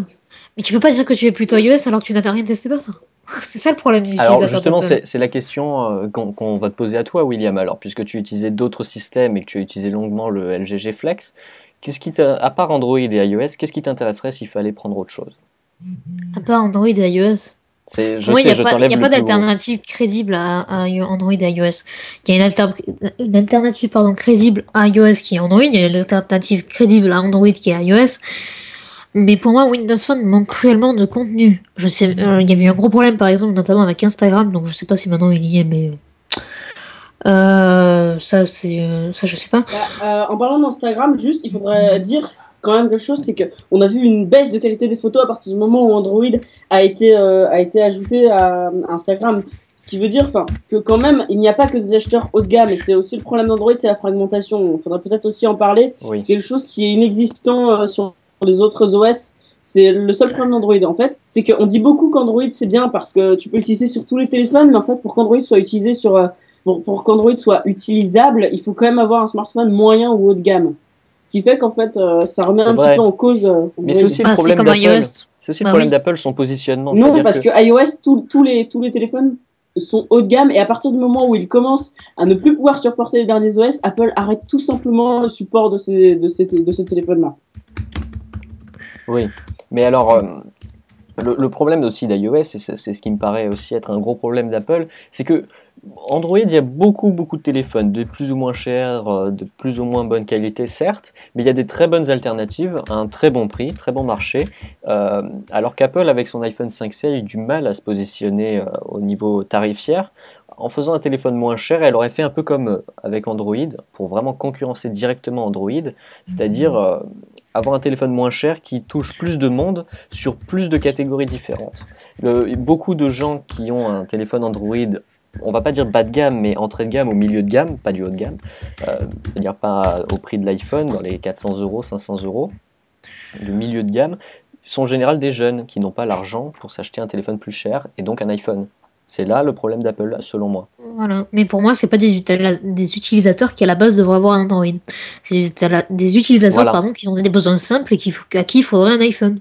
Mais tu peux pas dire que tu es plutôt iOS alors que tu n'as rien testé d'autre. [laughs] C'est ça le problème des Alors utilisateurs justement, d'Apple. c'est la question euh, qu'on va te poser à toi, William. Alors, puisque tu utilisais d'autres systèmes et que tu as utilisé longuement le LGG Flex, qu'est-ce qui t'a- à part Android et iOS, qu'est-ce qui t'intéresserait s'il fallait prendre autre chose? À part Android et iOS. Je Moi, il n'y a pas, d'alternative crédible à, à Android et iOS. Il y a une, alter- une alternative pardon, crédible à iOS qui est Android, il y a une alternative crédible à Android qui est iOS. Mais pour moi, Windows Phone manque cruellement de contenu. Je sais, euh, il y avait eu un gros problème par exemple, notamment avec Instagram, donc je sais pas si maintenant il y est, mais euh, ça c'est, euh, ça je sais pas. Bah, euh, en parlant d'Instagram, juste, il faudrait dire quand même quelque chose, c'est que on a vu une baisse de qualité des photos à partir du moment où Android a été euh, a été ajouté à Instagram. Ce qui veut dire, enfin, que quand même, il n'y a pas que des acheteurs haut de gamme, et c'est aussi le problème d'Android, c'est la fragmentation. Il faudrait peut-être aussi en parler. Oui. C'est quelque chose qui est inexistant euh, sur les autres OS. C'est le seul problème d'Android en fait, c'est qu'on dit beaucoup qu'Android c'est bien parce que tu peux l'utiliser sur tous les téléphones, mais en fait pour qu'Android soit utilisé sur euh, pour, pour qu'Android soit utilisable, il faut quand même avoir un smartphone moyen ou haut de gamme. Ce qui fait qu'en fait ça, ça remet un vrai. petit peu en cause. euh, Mais c'est aussi le Ah, c'est problème d'Apple. iOS. C'est aussi le Bah problème oui. d'Apple, son positionnement. Non, parce que, iOS, tous- tous les, tous les téléphones sont haut de gamme et à partir du moment où ils commencent à ne plus pouvoir supporter les derniers OS, Apple arrête tout simplement le support de ces, de ces, de ces téléphones-là. Oui, mais alors, euh, le, problème aussi d'iOS, c'est ce qui me paraît aussi être un gros problème d'Apple, c'est que Android, il y a beaucoup, beaucoup de téléphones, de plus ou moins chers, euh, de plus ou moins bonne qualité, certes, mais il y a des très bonnes alternatives à un très bon prix, très bon marché, euh, alors qu'Apple, avec son iPhone 5C, a eu du mal à se positionner au niveau tarifaire. En faisant un téléphone moins cher, elle aurait fait un peu comme avec Android, pour vraiment concurrencer directement Android, c'est-à-dire avoir un téléphone moins cher qui touche plus de monde sur plus de catégories différentes. Le- beaucoup de gens qui ont un téléphone Android, on va pas dire bas de gamme, mais entrée de gamme ou milieu de gamme, pas du haut de gamme, euh, c'est-à-dire pas au prix de l'iPhone, dans les 400 euros, 500 euros, du milieu de gamme, sont en général des jeunes qui n'ont pas l'argent pour s'acheter un téléphone plus cher et donc un iPhone. C'est là le problème d'Apple, selon moi. Voilà. Mais pour moi, c'est pas des, utilisateurs qui à la base devraient avoir un Android. C'est des, utilisateurs Voilà. pardon, qui ont des besoins simples et qui, f- à qui il faudrait un iPhone.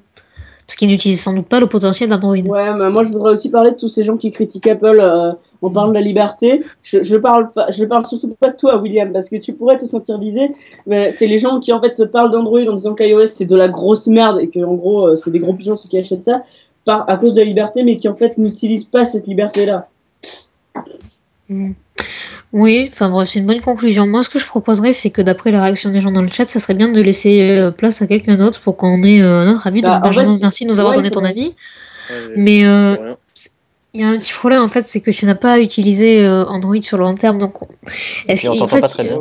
Parce qu'ils n'utilisent sans doute pas le potentiel d'Android. Ouais, mais moi je voudrais aussi parler de tous ces gens qui critiquent Apple euh, en parlant de la liberté. Je, je parle pas, je parle surtout pas de toi, William, parce que tu pourrais te sentir visé. Mais c'est les gens qui en fait parlent d'Android en disant qu'iOS c'est de la grosse merde et que en gros euh, c'est des gros pigeons ceux qui achètent ça par à cause de la liberté, mais qui en fait n'utilisent pas cette liberté-là. Mm. Oui, enfin bref, c'est une bonne conclusion. Moi, ce que je proposerais, c'est que d'après la réaction des gens dans le chat, ça serait bien de laisser euh, place à quelqu'un d'autre pour qu'on ait euh, notre avis. Bah, Donc, en Benjamin, fait, merci de nous avoir ouais, donné ton avis. Ouais, Mais euh. Il y a un petit problème en fait, c'est que tu n'as pas utilisé euh, Android sur le long terme, donc on- est-ce qu'il- en fait, pas très bien.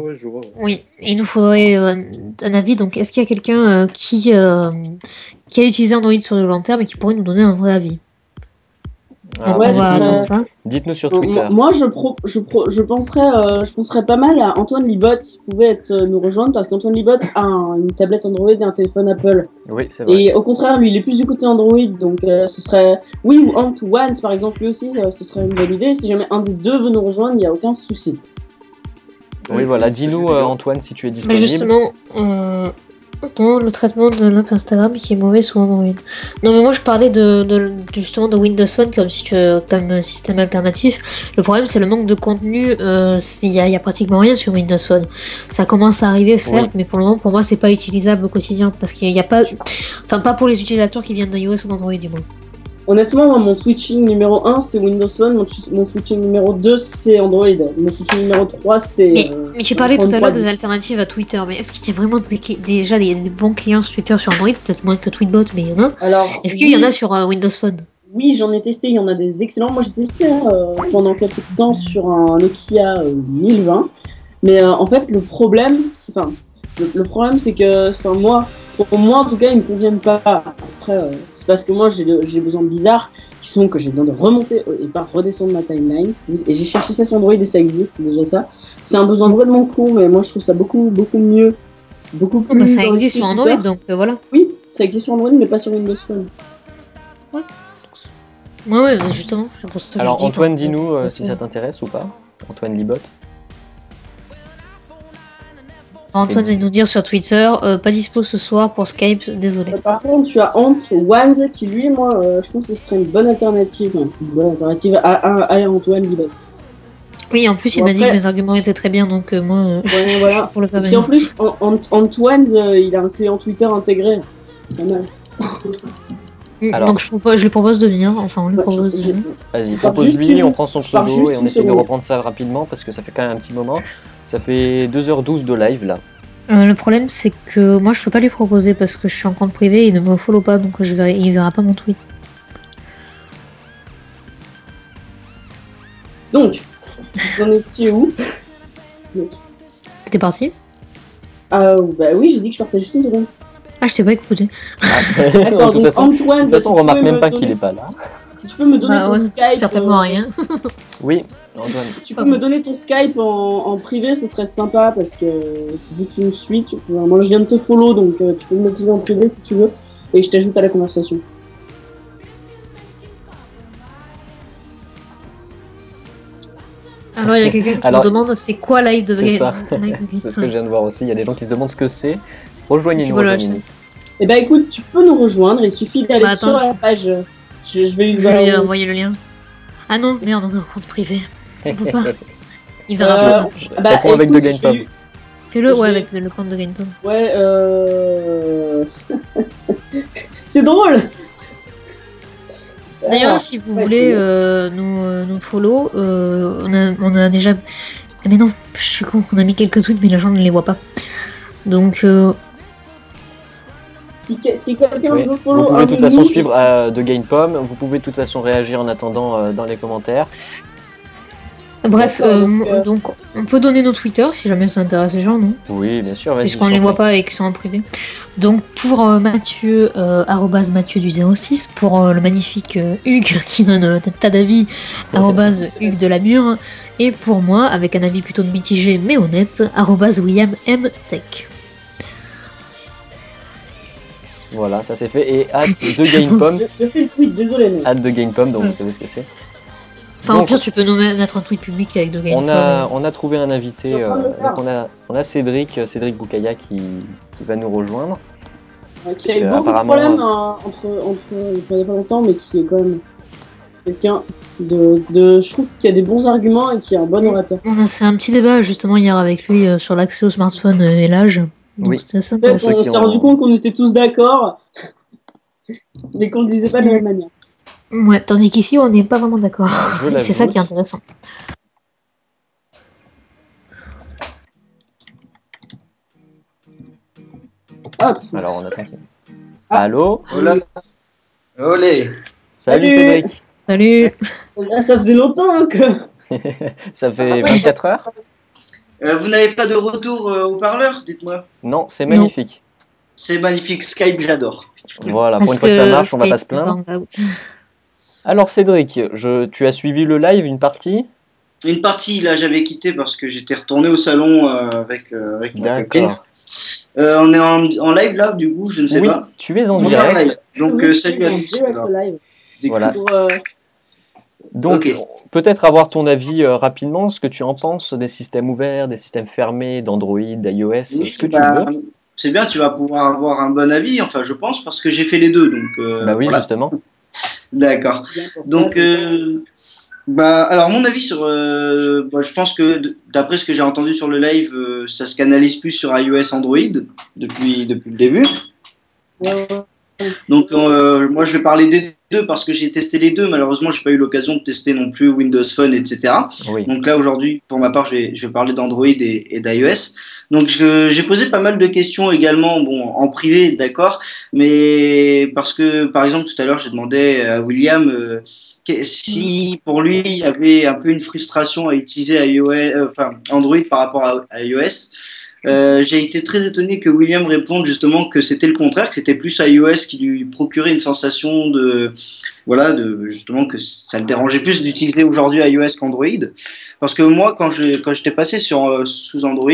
Oui, il nous faudrait euh, un avis. Donc, est-ce qu'il y a quelqu'un euh, qui qui a utilisé Android sur le long terme et qui pourrait nous donner un vrai avis? Alors, On Ouais. Dites-nous sur Twitter. moi- Moi, je, pro, je, pro, je, penserais, euh, je penserais pas mal à Antoine Libot qui pouvait être, euh, nous rejoindre parce qu'Antoine Libot a un- une tablette Android et un téléphone Apple. Oui, c'est vrai. Et au contraire, lui, il est plus du côté Android. Donc, euh, ce serait. Oui, ou Antoine, par exemple, lui aussi, euh, ce serait une bonne idée. Si jamais un des deux veut nous rejoindre, il n'y a aucun souci. Oui, voilà. Dis-nous, euh, Antoine, si tu es Mais disponible. justement, euh, non, le traitement de l'app Instagram qui est mauvais sous Android. Non, mais moi je parlais de, de- justement de Windows Phone comme, si tu, comme système alternatif. Le problème, c'est le manque de contenu. euh, Il n'y a pratiquement rien sur Windows Phone. Ça commence à arriver, certes, mais pour le moment, pour moi, c'est pas utilisable au quotidien parce qu'il n'y a pas. Enfin, pas pour les utilisateurs qui viennent d'iOS ou d'Android, du moins. Honnêtement, moi, mon switching numéro 1, c'est Windows Phone. Mon, ch- mon switching numéro 2, c'est Android. Mon switching numéro 3, c'est. Mais, euh, mais tu parlais tout à l'heure des 3310. alternatives à Twitter, mais est-ce qu'il y a vraiment des- déjà des, bons clients sur Twitter sur Android? Peut-être moins que Tweetbot, mais il y en a. Alors, Est-ce qu'il y en a sur euh, Windows Phone? Oui, j'en ai testé, il y en a des excellents. Moi, j'ai testé euh, pendant quelques temps sur un Nokia euh, 1020. Mais en fait, le problème, c'est- enfin, le, le problème, c'est que, enfin, moi, pour moi, en tout cas, ils me conviennent pas. Après, euh, c'est parce que moi, j'ai de- j'ai des besoins bizarres qui sont que j'ai besoin de remonter et pas redescendre ma timeline. Et j'ai cherché ça sur Android et ça existe, c'est déjà ça. C'est un besoin vraiment con, mais moi, je trouve ça beaucoup, beaucoup mieux. Beaucoup plus. Oh, bah, Ça existe sur Android, donc euh, voilà. Oui, ça existe sur Android, mais pas sur Windows Phone. Ouais, ouais, bah, justement. c'est pour ça que Alors, je dis, Antoine, dis-nous euh, si ça t'intéresse ou pas. Antoine Libot. Antoine va nous dire sur Twitter, euh, pas dispo ce soir pour Skype, désolé. Euh, Par contre, tu as Ant Wanz qui, lui, moi, euh, je pense que ce serait une bonne alternative. hein, une bonne alternative à, à, à Antoine Libet. Oui, en plus, il m'a dit que mes arguments étaient très bien, donc euh, moi, euh, Ouais, [laughs] voilà. pour le faire Et en plus, An- Ant- Antoine, euh, il a un client Twitter intégré. C'est pas mal. Alors- Donc je, propose, je lui propose de venir, enfin on lui propose de je- venir. Vas-y, propose-lui, on prend son pseudo et on essaie de reprendre ça rapidement parce que ça fait quand même un petit moment. Ça fait 2h12 de live là. Euh, le problème c'est que moi je peux pas lui proposer parce que je suis en compte privé et il ne me follow pas, donc je verrai, il verra pas mon tweet. Donc, vous en étiez où? T'es parti? Ah, bah oui, j'ai dit que je partais juste une seconde. Ah, je t'ai pas écouté. D'accord, [laughs] de toute donc façon, de Antoine, toute façon, on si tu remarque même me pas donner- qu'il est pas là. Si tu peux me donner Bah ton ouais, Skype. certainement euh, rien. [laughs] Oui, Antoine. Tu peux me donner ton Skype en, en privé, ce serait sympa parce que vu que tu me suis, tu peux- moi je viens de te follow donc euh, tu peux me filer en privé si tu veux et je t'ajoute à la conversation. Alors il y a quelqu'un qui Alors, me demande c'est quoi live de c'est ça. C'est ce que je viens de voir aussi. Il y a des gens qui se demandent ce que c'est. Rejoignez-nous. voilà, rejoignez-nous. Eh ben écoute, tu peux nous rejoindre, il suffit d'aller Bah, sur je- la page. Je, je vais lui Je vais lui envoyer- envoyer le lien. Ah non, merde, on a un compte privé. On peut pas. [laughs] Il verra Euh, pas. non. Je Ah bah, réponds avec écoute, de Fais-le, ouais, j'ai- avec le, compte de GamePub. Ouais, euh. [laughs] C'est drôle! D'ailleurs, Alors, si vous ouais, voulez c'est- euh, nous, euh, nous follow, euh, on, a, on a déjà. Ah, mais non, je suis con, on a mis quelques tweets, mais les gens ne les voient pas. Donc, euh, Si, que- si quelqu'un Oui. veut Vous follow pouvez un de toute façon nous, suivre euh, de GamePom. Vous pouvez de toute façon réagir en attendant euh, dans les commentaires. Bref, euh, donc, euh, donc, on peut donner nos Twitter si jamais ça intéresse les gens, non? Oui, bien sûr. Vas-y. Puisqu'on ne les voit pas et qu'ils sont en privé. Donc, pour euh, Mathieu, euh, arrobase Mathieu du 06, pour euh, le magnifique euh, Hugues [laughs] qui donne euh, des tas d'avis, arrobase Hugues de la Mure, et pour moi, avec un avis plutôt mitigé mais honnête, arrobase William M. Tech. Voilà, ça c'est fait. Et hâte [laughs] de GamePom. Je, je fais le tweet, désolé mec. Hâte de GamePom, donc Ouais. vous savez ce que c'est. Enfin, au pire, tu peux nous mettre un tweet public avec de GamePub. On a, on a trouvé un invité. Euh, donc on a, on a Cédric, euh, Cédric Boukaya qui, qui va nous rejoindre. Euh, qui a eu beaucoup de problèmes hein, entre, entre, il y a pas longtemps, mais qui est quand même quelqu'un de, de. Je trouve qu'il y a des bons arguments et qui est un bon orateur. On a fait un petit débat justement hier avec lui euh, sur l'accès au smartphone et l'âge. Donc Oui. c'était assez intéressant. on s'est ont- rendu compte qu'on était tous d'accord, [laughs] mais qu'on le disait pas de la même manière. Ouais, tandis qu'ici, on n'est pas vraiment d'accord. C'est ça qui est intéressant. Hop, Alors on attend. Ah. Allô Hola. Olé. Salut Salut. Cédric. Salut. Là, ça faisait longtemps hein, que. [laughs] Ça fait 24 heures Euh, vous n'avez pas de retour euh, au parleur, dites-moi. Non, c'est magnifique. C'est magnifique, Skype, j'adore. Voilà, pour une fois que ça marche, on va pas se plaindre. Alors Cédric, je, tu as suivi le live, une partie? Une partie, là, j'avais quitté parce que j'étais retourné au salon euh, avec, euh, avec ma copine. Euh, on est en, en live là, du coup, je ne sais Oui, pas. tu es en On direct. live. Donc, Oui, euh, salut à tous. Voilà. Pour, euh, Donc, peut-être avoir ton avis euh, rapidement, ce que tu en penses des systèmes ouverts, des systèmes fermés, d'Android, d'iOS, oui, ce que tu bah, veux. C'est bien, tu vas pouvoir avoir un bon avis, enfin, je pense, parce que j'ai fait les deux. Donc, euh, bah oui, voilà. justement. [laughs] D'accord. Donc, euh, bah, alors mon avis sur, euh, bah, je pense que d'après ce que j'ai entendu sur le live, euh, ça se canalise plus sur iOS, Android depuis depuis le début. Ouais. Donc, euh, moi, je vais parler des deux parce que j'ai testé les deux. Malheureusement, j'ai pas eu l'occasion de tester non plus Windows Phone, etc. Oui. Donc là, aujourd'hui, pour ma part, je vais, je vais parler d'Android et, et d'iOS. Donc, j'ai posé pas mal de questions également, bon, en privé, d'accord, mais parce que, par exemple, tout à l'heure, j'ai demandé à William euh, si pour lui, il y avait un peu une frustration à utiliser iOS, euh, enfin, Android par rapport à, à iOS. Euh, j'ai été très étonné que William réponde justement que c'était le contraire, que c'était plus iOS qui lui procurait une sensation de, voilà, de justement que ça le dérangeait plus d'utiliser aujourd'hui iOS qu'Android. Parce que moi, quand je quand j'étais passé sur euh, sous Android,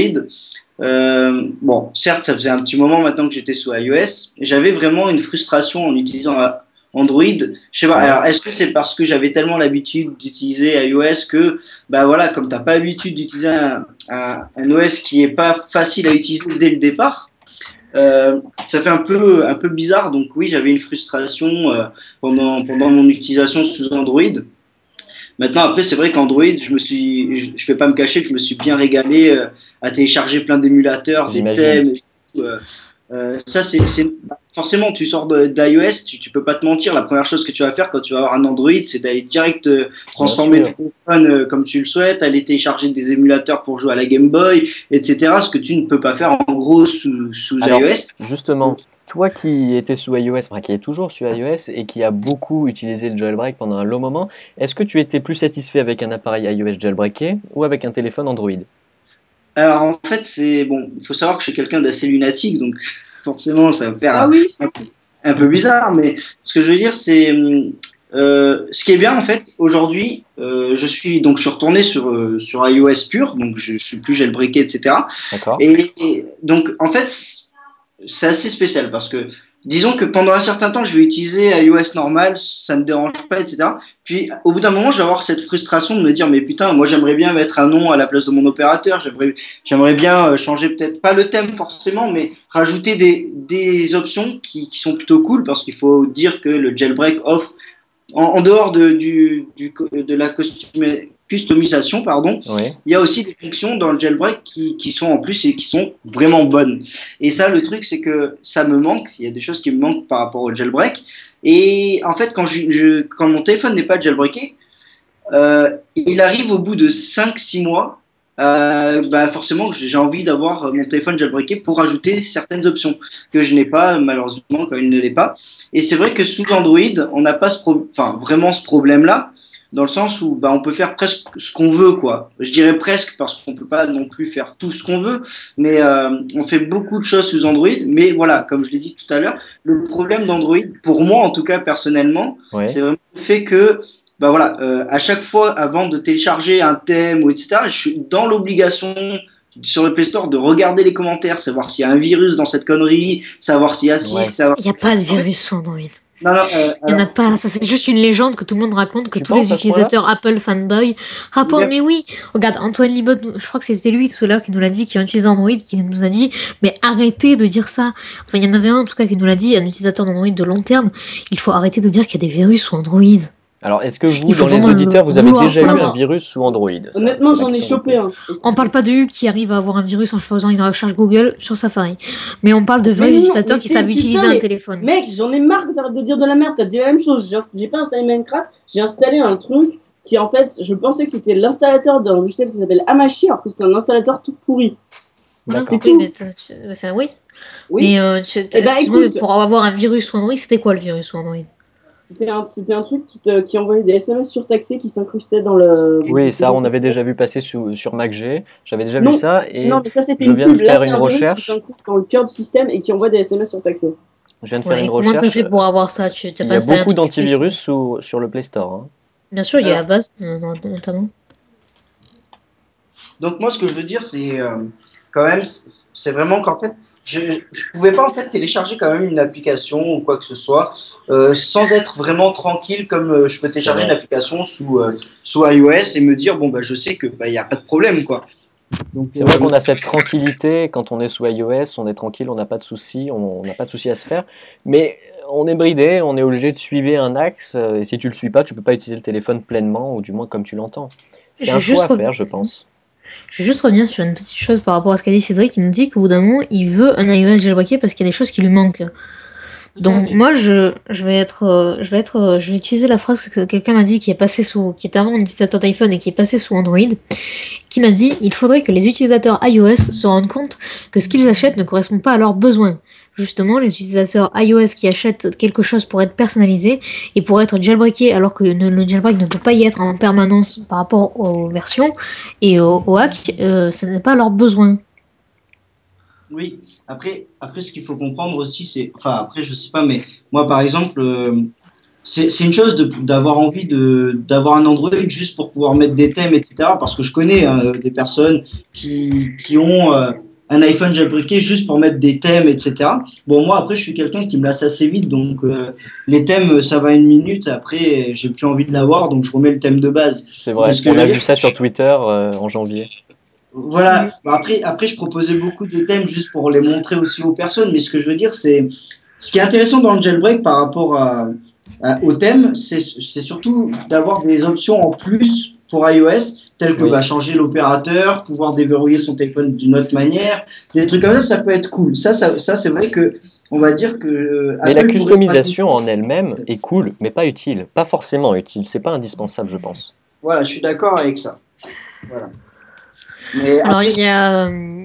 euh, bon, certes, ça faisait un petit moment maintenant que j'étais sous iOS, j'avais vraiment une frustration en utilisant Android. Je sais pas. Alors, est-ce que c'est parce que j'avais tellement l'habitude d'utiliser iOS que, bah voilà, comme t'as pas l'habitude d'utiliser un, un, un OS qui est pas facile à utiliser dès le départ. Euh, ça fait un peu un peu bizarre donc oui j'avais une frustration euh, pendant pendant mon utilisation sous Android Maintenant, après, c'est vrai qu'Android, je me suis, je, je vais pas me cacher que je me suis bien régalé euh, à télécharger plein d'émulateurs, des thèmes. et tout, euh, euh, ça, c'est c'est- forcément, tu sors d'iOS, tu, tu peux pas te mentir. La première chose que tu vas faire quand tu vas avoir un Android, c'est d'aller direct euh, transformer ton téléphone euh, comme tu le souhaites, aller télécharger des émulateurs pour jouer à la Game Boy, etc. Ce que tu ne peux pas faire en gros sous, sous Alors, iOS. Justement, toi qui étais sous iOS, enfin qui est toujours sous iOS et qui a beaucoup utilisé le jailbreak pendant un long moment, est-ce que tu étais plus satisfait avec un appareil iOS jailbreaké ou avec un téléphone Android? Alors en fait, c'est bon. Il faut savoir que je suis quelqu'un d'assez lunatique, donc forcément, ça va faire Ah oui, un peu bizarre, mais ce que je veux dire, c'est hum, euh, ce qui est bien en fait aujourd'hui. euh, je suis donc je suis retourné sur euh, sur iOS pur, donc je, je suis plus jailbreaké, etc. D'accord Et, et donc en fait, c'est assez spécial parce que disons que pendant un certain temps, je vais utiliser iOS normal, ça me dérange pas, etc. Puis au bout d'un moment, je vais avoir cette frustration de me dire mais putain, moi j'aimerais bien mettre un nom à la place de mon opérateur, j'aimerais bien euh, changer peut-être pas le thème forcément, mais rajouter des, options qui, sont plutôt cool parce qu'il faut dire que le jailbreak offre en, en dehors de, la costume- customisation, pardon, Oui. il y a aussi des fonctions dans le jailbreak qui, qui sont en plus et qui sont vraiment bonnes. Et ça, le truc, c'est que ça me manque. Il y a des choses qui me manquent par rapport au jailbreak. Et en fait, quand, je, je- quand mon téléphone n'est pas jailbreaké, euh, il arrive au bout de 5-6 mois. euh, bah forcément, que j'ai envie d'avoir mon téléphone jailbreaké pour ajouter certaines options que je n'ai pas, malheureusement, quand il ne l'est pas. Et c'est vrai que sous Android, on n'a pas ce pro- vraiment ce problème-là dans le sens où bah, on peut faire presque ce qu'on veut quoi. Je dirais presque parce qu'on peut pas non plus faire tout ce qu'on veut, mais euh, on fait beaucoup de choses sous Android. Mais voilà, comme je l'ai dit tout à l'heure, le problème d'Android, pour moi en tout cas personnellement, c'est vraiment le fait que bah voilà, euh, à chaque fois avant de télécharger un thème ou etc, je suis dans l'obligation sur le Play Store de regarder les commentaires, savoir s'il y a un virus dans cette connerie, savoir s'il y a ci, Ouais. savoir. Il n'y a pas de virus sur Android. Non, non, euh, Il n'y en a pas. Ça, c'est juste une légende que tout le monde raconte, que Tu tous les utilisateurs Apple fanboy rapportent. Yep. Mais oui, regarde, Antoine Libot, je crois que c'était lui tout à l'heure qui nous l'a dit, qui a utilisé Android, qui nous a dit, mais arrêtez de dire ça. Enfin, il y en avait un en tout cas qui nous l'a dit, un utilisateur d'Android de long terme, il faut arrêter de dire qu'il y a des virus sous Android. Alors, est-ce que vous, dans les auditeurs, vous avez déjà eu un virus sous Android honnêtement, j'en ai chopé un. On parle pas de Hugues qui arrive à avoir un virus en faisant une recherche Google sur Safari. Mais on parle de vrais utilisateurs qui savent utiliser un téléphone. Mec, j'en ai marre de dire de la merde. T'as dit la même chose. J'ai- pas installé Minecraft. J'ai installé un truc qui, en fait, je pensais que c'était l'installateur d'un logiciel qui s'appelle Amashi, alors que c'est un installateur tout pourri. D'accord. Oui, oui. Oui. Mais euh, tu- Eh ben, pour avoir un virus sous Android, c'était quoi le virus sous Android? C'était un, c'était un truc qui, te, qui envoyait des SMS surtaxés qui s'incrustaient dans le. Oui, ça, on avait déjà vu passer sous- sur MacG. J'avais déjà Non, vu ça et Non, mais ça c'était je une viens de pub. Là, faire une un recherche. qui s'incruste dans le cœur du système et qui envoie des SMS surtaxés. je viens de faire Ouais, une comment t'as recherche. fait pour avoir ça? Tu t'as Il y a beaucoup d'antivirus sur le Play Store. hein. Bien sûr, il y a Alors. Avast euh, notamment. Donc moi, ce que je veux dire, c'est euh, quand même, c'est vraiment qu'en fait, je ne pouvais pas en fait télécharger quand même une application ou quoi que ce soit euh, sans être vraiment tranquille comme euh, je peux télécharger une application sous, euh, sous iOS et me dire, bon, bah, je sais qu'il n'y a pas de problème, quoi. C'est vrai qu'on a cette tranquillité quand on est sous iOS, on est tranquille, on n'a pas de soucis, on n'a pas de soucis à se faire. Mais on est bridé, on est obligé de suivre un axe. Et si tu le suis pas, tu peux pas utiliser le téléphone pleinement, ou du moins comme tu l'entends. C'est un choix à faire, je pense. Je vais juste revenir sur une petite chose par rapport à ce qu'a dit Cédric. Il nous dit qu'au bout d'un moment, il veut un iOS jailbreaké parce qu'il y a des choses qui lui manquent. Donc moi, je, je vais être, euh, je vais être, euh, je vais utiliser la phrase que quelqu'un m'a dit qui est passé sous, qui est avant un utilisateur d'iPhone et qui est passé sous Android, qui m'a dit il faudrait que les utilisateurs iOS se rendent compte que ce qu'ils achètent ne correspond pas à leurs besoins. Justement, les utilisateurs iOS qui achètent quelque chose pour être personnalisé et pour être jailbreaké alors que le jailbreak ne peut pas y être en permanence par rapport aux versions et au, au hack, euh, ce n'est pas leur besoin. Oui, après, ce qu'il faut comprendre aussi, c'est. Enfin, après, je sais pas, mais moi, par exemple, euh, c'est une chose d'avoir envie d'avoir un Android juste pour pouvoir mettre des thèmes, etc. Parce que je connais hein, des personnes qui, qui ont euh, un iPhone jailbreaké juste pour mettre des thèmes, etc. Bon, moi, après, je suis quelqu'un qui me lasse assez vite, donc euh, les thèmes, ça va une minute. Après, j'ai plus envie de l'avoir, donc je remets le thème de base. C'est vrai, Parce que on a vu ça sur Twitter euh, en janvier. Voilà. Après, après, je proposais beaucoup de thèmes juste pour les montrer aussi aux personnes. Mais ce que je veux dire, c'est ce qui est intéressant dans le jailbreak par rapport à, à- au thème, c'est surtout d'avoir des options en plus pour iOS, telles que Oui. bah, changer l'opérateur, pouvoir déverrouiller son téléphone d'une autre manière. Des trucs comme ça, ça peut être cool. Ça, ça, ça c'est vrai que on va dire que. euh, Mais la Apple customisation pas- en elle-même est cool, mais pas utile. Pas forcément utile, c'est pas indispensable, je pense. Voilà, je suis d'accord avec ça. Voilà. Mais Alors il y a, euh,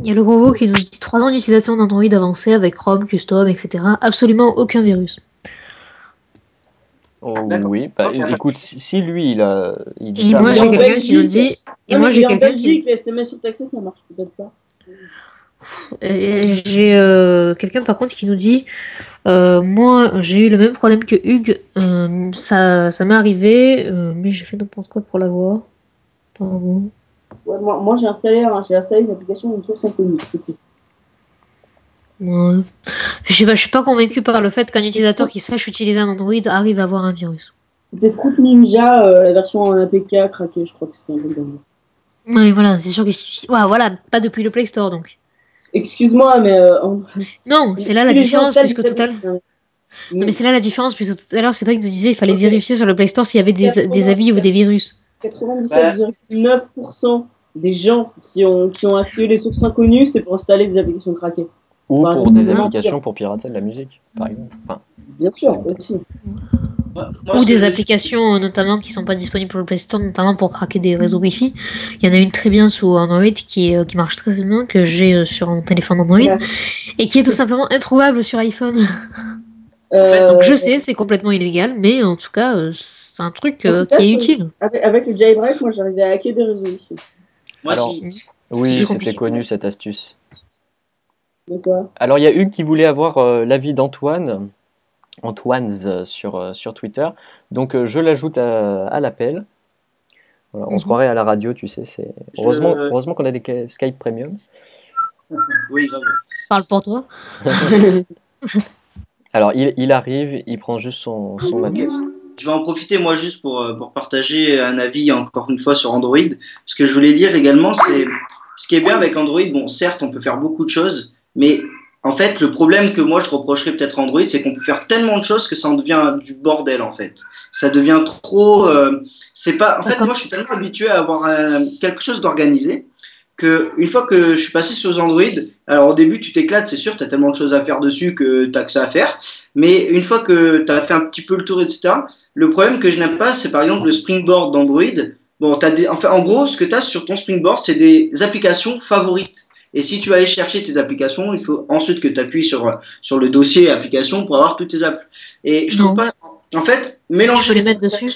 il y a le gros qui nous dit 3 ans d'utilisation d'Android avancé avec Chrome, Custom, etc. Absolument aucun virus. Oh, D'accord. oui, bah, Ok. écoute, si, si lui il a. Il dit Et ça, moi j'ai quelqu'un qui nous dit. Et Non, moi j'ai quelqu'un qui. Belgique, les SMS surtaxés, ça marche peut-être pas. Et J'ai euh, quelqu'un par contre qui nous dit euh, Moi j'ai eu le même problème que Hugues, euh, ça, ça m'est arrivé, euh, mais j'ai fait n'importe quoi pour l'avoir. Pardon. Ouais, moi, moi j'ai installé, j'ai installé une application une source inconnue. Ouais. Je sais pas, je suis pas convaincu par le fait qu'un utilisateur qui sache utiliser un Android arrive à avoir un virus. C'était Fruit Ninja, euh, la version en APK craquée, je crois que c'était un peu Oui, voilà, c'est sûr que. Ouais, voilà, pas depuis le Play Store donc. Excuse-moi, mais. euh, en- Non, c'est là si la différence, puisque tout à l'heure. Mais c'est là la différence, puisque tout à l'heure Cédric nous disait il fallait vérifier sur le Play Store s'il y avait des, des avis ou des virus. 97,9% des gens qui ont, qui ont activé les sources inconnues, c'est pour installer des applications craquées. Ou pour des applications pour pirater de la musique, par exemple. Enfin, Bien sûr, aussi. moi, moi, Ou que des applications euh, notamment qui sont pas disponibles pour le Play Store, notamment pour craquer des réseaux Wi-Fi. Il y en a une très bien sous Android qui, est, euh, qui marche très bien, que j'ai euh, sur mon téléphone Android, Ouais. et qui est tout simplement introuvable sur iPhone. [laughs] Euh, Donc je sais, c'est complètement illégal, mais en tout cas, euh, c'est un truc euh, cas, qui est utile. Avec, avec le jailbreak, moi j'arrivais à hacker des réseaux ici. Moi, Alors, si- oui, c'était connu cette astuce. Quoi? Alors, il y a Hugues qui voulait avoir euh, l'avis d'Antoine, Antoine's euh, sur, euh, sur Twitter. Donc, euh, je l'ajoute à, à l'appel. Voilà, on se Mhm. croirait à la radio, tu sais. C'est... Heureusement, heureusement qu'on a des Skype Premium. oui, non, mais- Parle pour toi. [laughs] Alors, il, il arrive, il prend juste son, son matos. Je vais en profiter moi juste pour, pour partager un avis encore une fois sur Android. Ce que je voulais dire également, c'est ce qui est bien avec Android, bon certes on peut faire beaucoup de choses, mais en fait le problème que moi je reprocherais peut-être à Android, c'est qu'on peut faire tellement de choses que ça en devient du bordel en fait. Ça devient trop... euh, c'est pas... En fait moi je suis tellement habitué à avoir un- quelque chose d'organisé que une fois que je suis passé sur Android, alors au début tu t'éclates, c'est sûr, tu as tellement de choses à faire dessus que tu que ça à faire, mais une fois que tu as fait un petit peu le tour, etc., le problème que je n'aime pas, c'est par exemple le springboard d'Android. Bon, t'as des, enfin, en gros, ce que tu as sur ton springboard, c'est des applications favorites. Et si tu vas aller chercher tes applications, il faut ensuite que tu appuies sur, sur le dossier application pour avoir toutes tes apps. Et je trouve Non. pas, En fait, Tu mélanger. peux les mettre dessus.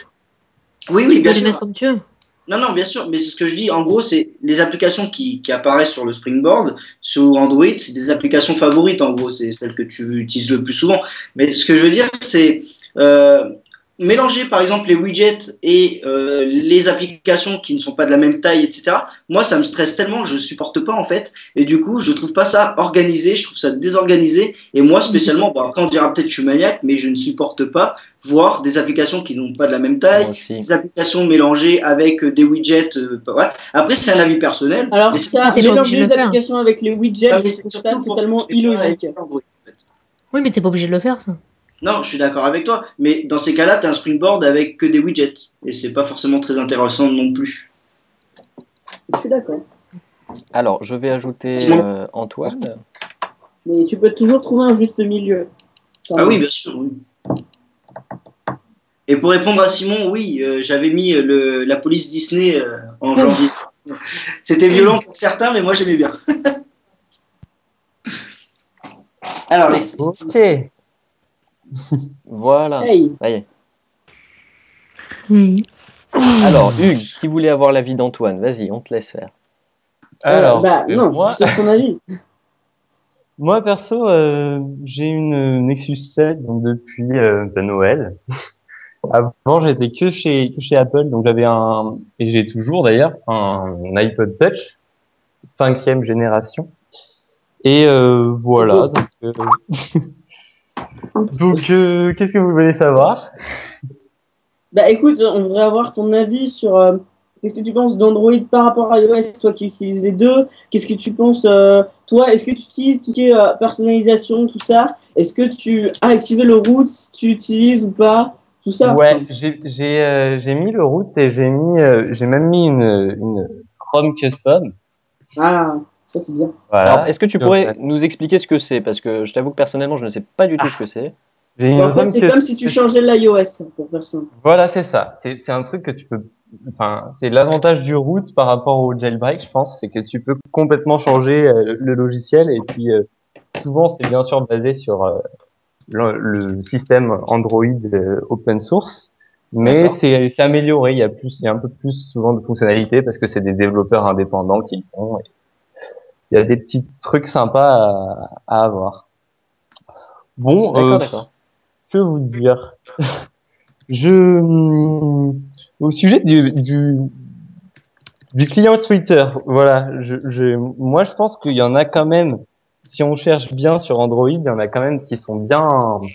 Oui, oui, Tu peux les mettre comme tu veux. Non, non, bien sûr, mais c'est ce que je dis. En gros, c'est les applications qui, qui apparaissent sur le Springboard, sur Android, c'est des applications favorites, en gros, c'est celles que tu utilises le plus souvent. Mais ce que je veux dire, c'est euh, mélanger, par exemple, les widgets et euh, les applications qui ne sont pas de la même taille, etc. Moi, ça me stresse tellement, je supporte pas, en fait. Et du coup, je trouve pas ça organisé, je trouve ça désorganisé. Et moi, spécialement, bon, après, on dira peut-être que je suis maniaque, mais je ne supporte pas voir des applications qui n'ont pas de la même taille, des applications mélangées avec euh, des widgets. euh, voilà. Après, c'est un avis personnel. Alors, mais ça, mélanger les applications avec les widgets, Ah, c'est totalement illogique. Oui, mais t'es pas obligé de le faire, ça. Non, je suis d'accord avec toi. Mais dans ces cas-là, tu as un springboard avec que des widgets. Et c'est pas forcément très intéressant non plus. Je suis d'accord. Alors, je vais ajouter euh, Antoine. Mais tu peux toujours trouver un juste milieu. Ah oui, bien sûr, oui. Et pour répondre à Simon, oui, euh, j'avais mis euh, le, la police Disney euh, en janvier. C'était violent pour certains, mais moi j'aimais bien. [laughs] Alors, les-. Voilà. Hey, Ça y est. Alors, Hugues, qui voulait avoir l'avis d'Antoine Vas-y, on te laisse faire. Alors, bah euh, non, moi, c'est son avis. [laughs] moi perso, euh, j'ai une Nexus 7 donc depuis euh, Noël. [laughs] Avant, j'étais que chez que chez Apple, donc j'avais un et j'ai toujours d'ailleurs un iPod Touch cinquième génération. Et euh, voilà. Donc, euh, [laughs] donc euh, qu'est-ce que vous voulez savoir? Bah écoute, on voudrait avoir ton avis sur euh, qu'est-ce que tu penses d'Android par rapport à iOS, toi qui utilises les deux? Qu'est-ce que tu penses, euh, toi, est-ce que tu utilises tout ce qui est personnalisation, tout ça? Est-ce que tu as activé le route, si tu utilises ou pas Tout ça? Ouais, j'ai mis le route et j'ai mis j'ai même mis une une Chrome custom. Ah, ça c'est bien. Voilà. Alors, est-ce que tu pourrais nous expliquer ce que c'est? Parce que je t'avoue que personnellement, je ne sais pas du tout ce que c'est. En fait, c'est comme si tu changeais l'iOS, pour faire ça. Voilà, c'est ça. C'est c'est un truc que tu peux. Enfin, c'est l'avantage du root par rapport au jailbreak, je pense, c'est que tu peux complètement changer euh, le logiciel et puis euh, souvent c'est bien sûr basé sur euh, le, le système Android euh, open source, mais c'est c'est amélioré. Il y a plus, il y a un peu plus souvent de fonctionnalités parce que c'est des développeurs indépendants qui le font. et il y a des petits trucs sympas à, à avoir. Bon, D'accord, euh, d'accord. que vous dire? Je hum, au sujet du du, du client Twitter, voilà. Je, je moi je pense qu'il y en a quand même. Si on cherche bien sur Android, il y en a quand même qui sont bien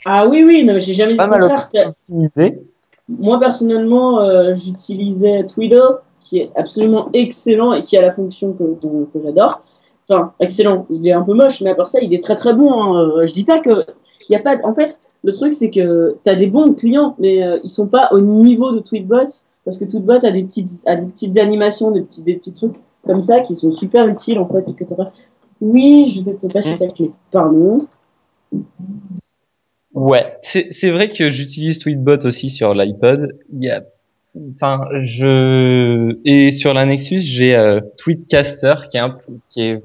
Ah oui, oui, non, mais j'ai jamais pas mal optimisés. Moi, personnellement, euh, j'utilisais Twitter, qui est absolument excellent et qui a la fonction que, que, que j'adore. Enfin, excellent. Il est un peu moche, mais à part ça, il est très très bon. hein. Euh, Je dis pas que. Il y a pas. En fait, le truc, c'est que tu as des bons clients, mais euh, ils sont pas au niveau de Tweetbot, parce que Tweetbot a des petites, a des petites animations, des petits, des petits trucs comme ça qui sont super utiles, en fait. Oui, je vais te passer ta clé. Pardon. Ouais, c'est c'est vrai que j'utilise Tweetbot aussi sur l'iPod. Y a, enfin, je et sur la Nexus j'ai euh, Tweetcaster qui est un, qui est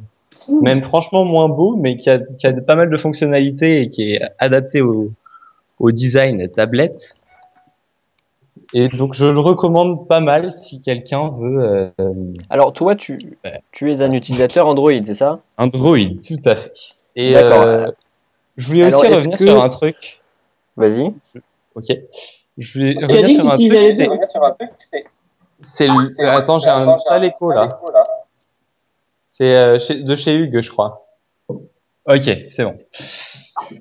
même franchement moins beau, mais qui a qui a pas mal de fonctionnalités et qui est adapté au au design tablette. Et donc je le recommande pas mal si quelqu'un veut euh, Alors, toi, tu, tu es un utilisateur Android, c'est ça? Android, tout à fait. Et D'accord. euh, je voulais Alors, aussi revenir que- sur un truc. Vas-y. Ok. Je as revenir sur un truc. les c'est-. C'est le. euh, Attends, j'ai un sale écho là. C'est euh, chez- de chez Hugues, je crois. Ok, c'est bon.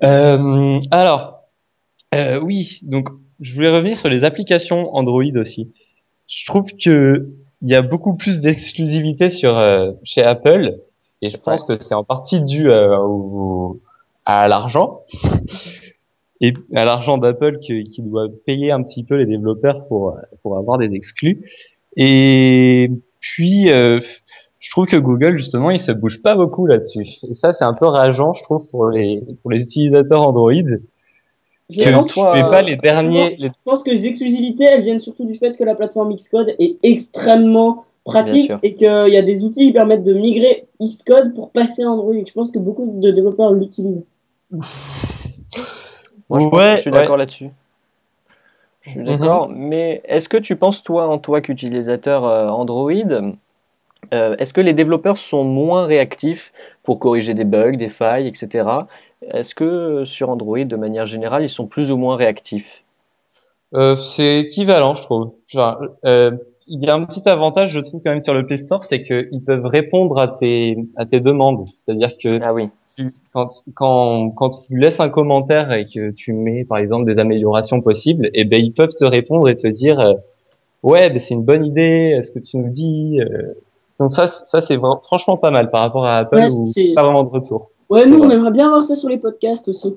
Euh, alors, euh, oui, donc je voulais revenir sur les applications Android aussi. Je trouve que il y a beaucoup plus d'exclusivité sur euh, chez Apple et je pense que c'est en partie dû euh, au- à l'argent et à l'argent d'Apple qui, qui doit payer un petit peu les développeurs pour pour avoir des exclus. Et puis, euh, je trouve que Google, justement, il se bouge pas beaucoup là-dessus. Et ça, c'est un peu rageant, je trouve, pour les, pour les utilisateurs Android. Je Que pense tu fais pas les je derniers, pense- les- Je pense que les exclusivités, elles viennent surtout du fait que la plateforme Xcode est extrêmement pratique et qu'il y a des outils qui permettent de migrer Xcode pour passer à Android. Je pense que beaucoup de développeurs l'utilisent. [laughs] Moi, je, pense Ouais, que je suis ouais. d'accord là-dessus. Je suis d'accord, mais est-ce que tu penses, toi, en toi qu'utilisateur euh, Android, euh, est-ce que les développeurs sont moins réactifs pour corriger des bugs, des failles, etc. Est-ce que sur Android, de manière générale, ils sont plus ou moins réactifs? Euh, c'est équivalent, je trouve. Genre, euh, il y a un petit avantage, je trouve, quand même sur le Play Store, c'est qu'ils peuvent répondre à tes, à tes demandes. C'est-à-dire que Ah oui. Tu- quand, quand, quand tu laisses un commentaire et que tu mets, par exemple, des améliorations possibles, et ben, ils peuvent te répondre et te dire, euh, ouais, ben, c'est une bonne idée, est-ce que tu nous dis, euh, donc ça, ça, c'est franchement pas mal par rapport à Apple Ouais, où pas vraiment de retour. Ouais, nous, on aimerait bien voir ça sur les podcasts aussi.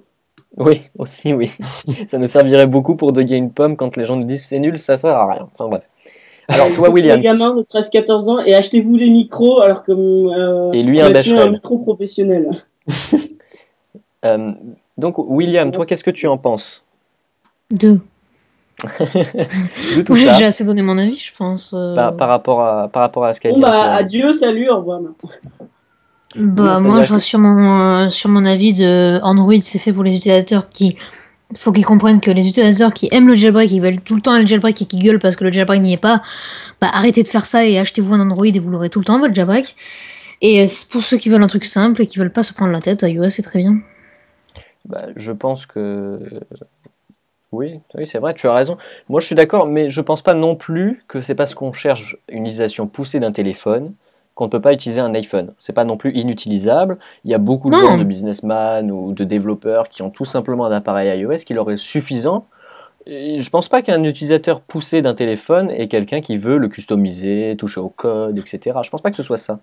Oui, aussi, oui. [laughs] ça nous servirait beaucoup pour dugger une pomme quand les gens nous disent c'est nul, ça sert à rien. Enfin bref. Alors toi, William, Les gamins de 13-14 ans, et achetez-vous les micros, alors que. euh, Et lui, on un a un micro professionnel. [laughs] euh, donc William, toi, qu'est-ce que tu en penses? Deux. [laughs] de tout Moi, j'ai ça? déjà assez donné mon avis, je pense. euh. par, par rapport à par rapport à ce qu'a Bon, dit bah, Antoine adieu, salut, au revoir. maintenant. Bah, moi, je reste sur mon, euh, sur mon avis de Android, c'est fait pour les utilisateurs qui. faut qu'ils comprennent que les utilisateurs qui aiment le jailbreak, qui veulent tout le temps le jailbreak et qui gueulent parce que le jailbreak n'y est pas, bah, arrêtez de faire ça et achetez-vous un Android et vous l'aurez tout le temps, votre jailbreak. Et euh, pour ceux qui veulent un truc simple et qui veulent pas se prendre la tête, iOS c'est très bien. Bah, je pense que oui, oui, c'est vrai, tu as raison. Moi, je suis d'accord, mais je pense pas non plus que c'est parce qu'on cherche une utilisation poussée d'un téléphone qu'on ne peut pas utiliser un iPhone. C'est pas non plus inutilisable. Il y a beaucoup de Non. gens, de businessmen ou de développeurs qui ont tout simplement un appareil iOS qui leur est suffisant. Et je pense pas qu'un utilisateur poussé d'un téléphone est quelqu'un qui veut le customiser, toucher au code, etc. Je pense pas que ce soit ça.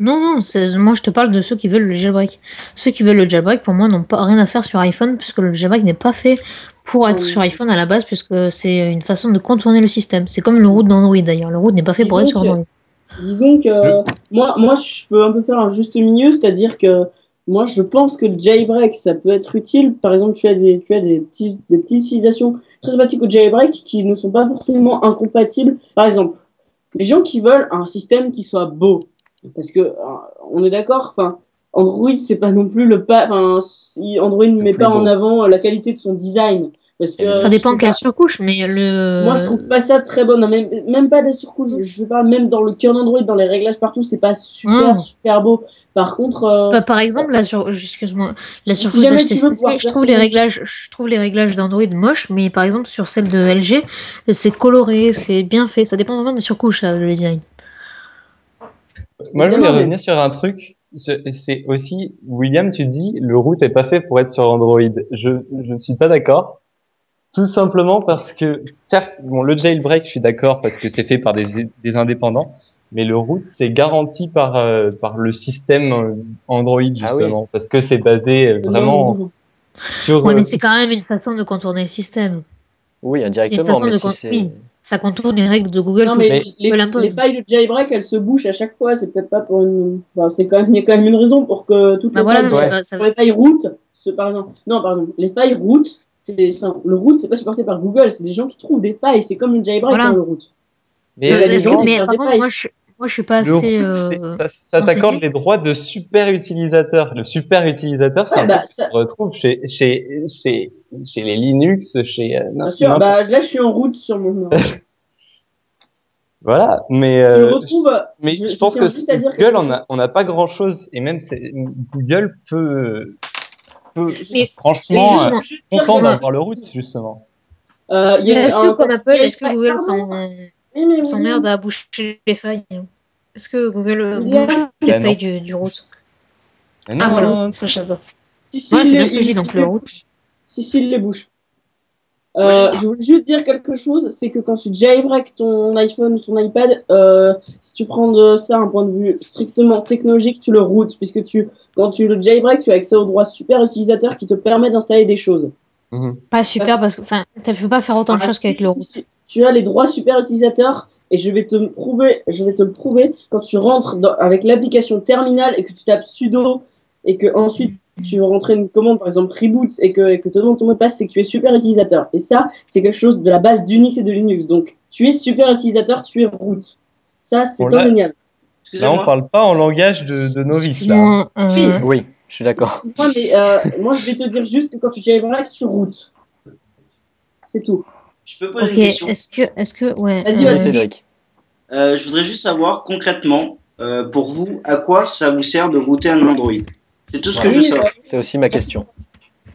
Non, non, moi je te parle de ceux qui veulent le jailbreak. Ceux qui veulent le jailbreak, pour moi, n'ont pas rien à faire sur iPhone, puisque le jailbreak n'est pas fait pour être Oui. sur iPhone à la base, puisque c'est une façon de contourner le système. C'est comme le route d'Android d'ailleurs. Le route n'est pas fait pour être Disons sur que- Android. Disons que moi, moi, je peux un peu faire un juste milieu, c'est-à-dire que moi, je pense que le jailbreak, ça peut être utile. Par exemple, tu as des, tu as des, petits, des petites utilisations très pratiques au jailbreak qui ne sont pas forcément incompatibles. Par exemple, les gens qui veulent un système qui soit beau, parce que euh, on est d'accord, enfin, Android, c'est pas non plus le pas, enfin, si Android ne met pas en avant la qualité de son design, parce que Ça dépend quelle pas- surcouche, mais le. moi, je trouve pas ça très bon. Non, même, même pas des surcouches. Je, parle même dans le cœur d'Android, dans les réglages partout, c'est pas super, Mm. super beau. Par contre, euh, Bah, par exemple, la sur... excuse-moi, la Si surcouche jamais tu veux d'HTC, je trouve les réglages, je trouve les réglages d'Android moches, mais par exemple sur celle de LG, c'est coloré, c'est bien fait. Ça dépend vraiment des surcouches, ça, le design. Moi, je voulais revenir sur un truc. C'est aussi, William, tu dis, le route est pas fait pour être sur Android. Je, je ne suis pas d'accord. Tout simplement parce que, certes, bon, le jailbreak, je suis d'accord parce que c'est fait par des, des indépendants, mais le route, c'est garanti par, euh, par le système euh, Android, Ah oui. justement, parce que c'est basé euh, vraiment sur, Ouais, euh, mais c'est quand même une façon de contourner le système. Oui, C'est une indirectement, façon mais de si oui. Ça contourne les règles de Google. Non, mais Mais- les, les failles de jailbreak, elles se bouchent à chaque fois. C'est peut-être pas pour une. Enfin, c'est quand même, il y a quand même une raison pour que toutes Bah les voilà, Ouais. pas- ça les failles route, ce, par exemple, non, pardon, les failles route, c'est enfin, le route, c'est pas supporté par Google, c'est des gens qui trouvent des failles. C'est comme le jailbreak Voilà. dans le route. mais, que- qui mais par contre, moi je, moi, je suis pas le assez. euh, ça, t'accorde les droits de super utilisateur. Le super utilisateur, c'est Ouais, un bah, ça- qu'on retrouve chez, chez, chez, chez les Linux, chez, euh, Bien sûr, bah, là, je suis en route sur mon. [laughs] Voilà, mais, je euh, le retrouve. mais je, je, je pense que juste à dire Google, on n'a pas grand chose, et même Google peut, peut Mais- franchement, mais Je content d'avoir le route, justement. Euh, Est-ce que comme Apple, est-ce que Google s'en- Oui, mais oui. s'emmerde à boucher les failles Est-ce que Google euh, Il y a- bouche les Bah non. failles du, du route Ah non, voilà, ça je sais pas. Si, si, Ouais, il c'est bien les- ce que il- donc le route. bouche. Si, si, il les bouge. Euh, je voulais juste dire quelque chose, c'est que quand tu jailbreak ton iPhone ou ton iPad, euh, si tu prends de ça un point de vue strictement technologique, tu le routes, puisque tu, quand tu le jailbreak, tu as accès au droit super utilisateur qui te permet d'installer des choses. Mhm. Pas super parce que, enfin, tu peux pas faire autant de Ah, choses si, qu'avec si, le si, route. si. Tu as les droits super utilisateurs et je vais te le prouver, je vais te le prouver quand tu rentres dans- avec l'application terminal et que tu tapes sudo et que ensuite tu veux rentrer une commande par exemple reboot et que, et que te demande ton mot de passe, c'est que tu es super utilisateur. Et ça, c'est quelque chose de la base d'Unix et de Linux. Donc tu es super utilisateur, tu es root. Ça, c'est Bon, là- indéniable. Là, on parle pas en langage de, de novice, là. Euh, Oui, je suis d'accord. Euh, moi, je vais te dire juste que quand tu jailbreak, tu routes. C'est tout. Je peux poser Ok, une question est-ce que, est-ce que, ouais. Vas-y, euh, Vas-y, vas-y. Cédric. Euh, Je voudrais juste savoir je concrètement, euh, pour vous, à quoi ça vous sert de router un Android? C'est tout ce que Oui, je veux savoir. C'est aussi ma question.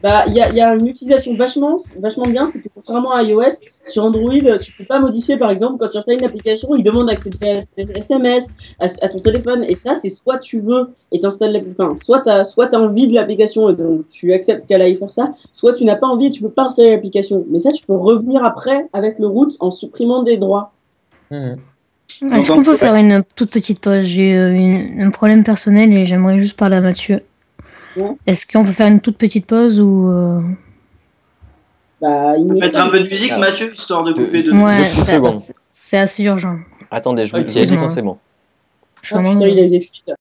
Bah, il y a, il y a une utilisation vachement, vachement bien, c'est que contrairement à iOS, sur Android, tu peux pas modifier, par exemple, quand tu installes une application, il demande d'accéder à tes SMS, à, à ton téléphone, et ça, c'est soit tu veux et t'installes l'application, enfin, soit t'as, soit t'as envie de l'application et donc tu acceptes qu'elle aille faire ça, soit tu n'as pas envie et tu peux pas installer l'application. Mais ça, tu peux revenir après avec le route en supprimant des droits. Mhm. Est-ce qu'on peut faire une toute petite pause? J'ai euh, une- un problème personnel et j'aimerais juste parler à Mathieu. Est-ce qu'on peut faire une toute petite pause ou euh, Bah, il On me peut mettre un peu de musique, Ah. Mathieu, histoire de couper de. Ouais, c'est- assez urgent. Attendez, je vous quand c'est bon. Je suis Ah, vraiment putain, il a eu des fuites.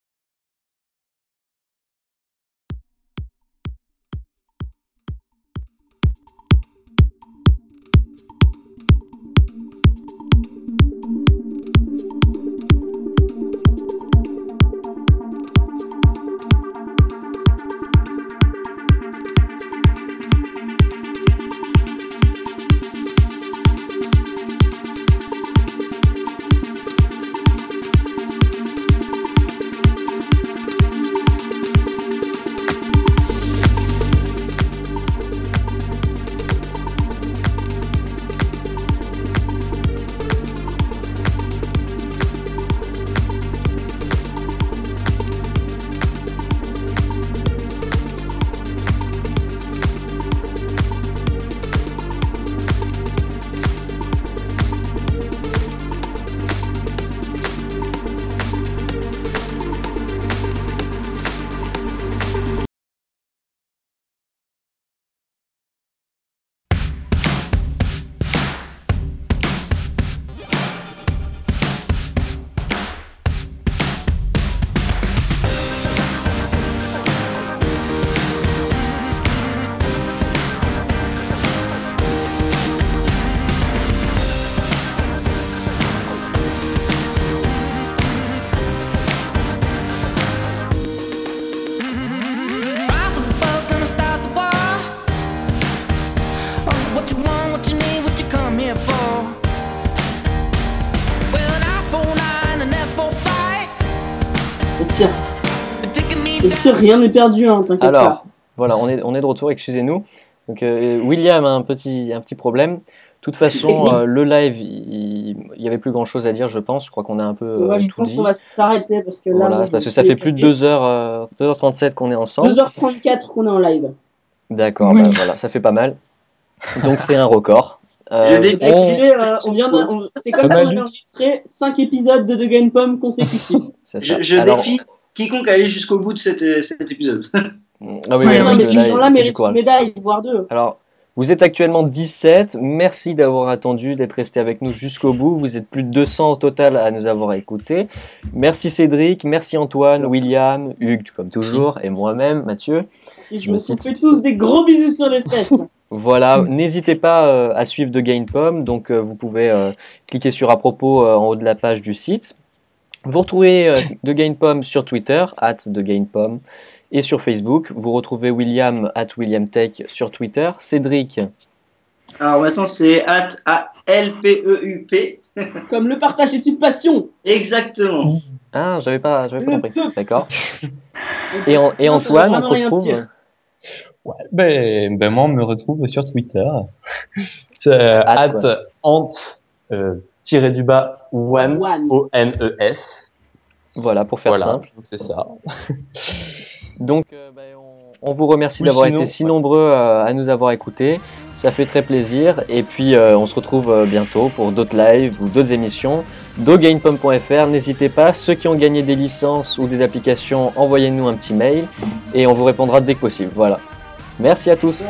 Rien n'est perdu, hein, t'inquiète Alors, voilà, on est, on est de retour, excusez-nous. Donc, euh, William a un petit, un petit problème. De toute façon, [laughs] euh, le live, il il y avait plus grand chose à dire, je pense. Je crois qu'on a un peu euh, Ouais, je tout pense dit. qu'on va s'arrêter parce que là. Voilà, moi, parce que ça fait plus de épuisé. 2 heures, euh, 2h37 qu'on est ensemble. 2h34 qu'on est en live. D'accord, Oui. bah, voilà, ça fait pas mal. Donc, c'est un record. [laughs] Euh, Je défie. on- euh, on vient de- on- C'est comme si on avait enregistré 5 épisodes de The Game Pomme consécutifs. [laughs] Je, je Alors- défie quiconque aller jusqu'au bout de cet, cet épisode. [laughs] Ah oui, Ouais, non, mais ces gens-là méritent une médaille, voire deux. Alors, vous êtes actuellement 17. Merci d'avoir attendu, d'être resté avec nous jusqu'au bout. Vous êtes plus de 200 au total à nous avoir écoutés. Merci Cédric, merci Antoine, William, Hugues, comme toujours, et moi-même, Mathieu. Si je Je me cite- fais tous des gros bisous sur les fesses. [laughs] Voilà, n'hésitez pas euh, à suivre The Game Pomme. Donc, euh, vous pouvez euh, cliquer sur à propos euh, en haut de la page du site. Vous retrouvez euh, The Game Pomme sur Twitter, at The Game Pomme, et sur Facebook. Vous retrouvez William, at William Tech sur Twitter. Cédric, Alors maintenant, c'est at A-L-P-E-U-P. [laughs] Comme le partage est une passion. Exactement. Ah, j'avais pas, j'avais pas compris. D'accord. [laughs] Et, en- et Antoine, on te retrouve. Ouais, ben, ben moi, on me retrouve sur Twitter. [laughs] C'est euh, at quoi. ant euh, tiré du bas one One. o n e s. Voilà, pour faire Voilà, simple. donc c'est ça. [laughs] Donc, euh, bah, on, on vous remercie Oui, d'avoir été si ouais. nombreux euh, à nous avoir écoutés. Ça fait très plaisir. Et puis, euh, on se retrouve euh, bientôt pour d'autres lives ou d'autres émissions. dogamepom.fr. N'hésitez pas. Ceux qui ont gagné des licences ou des applications, envoyez-nous un petit mail et on vous répondra dès que possible. Voilà. Merci à tous. Ouais,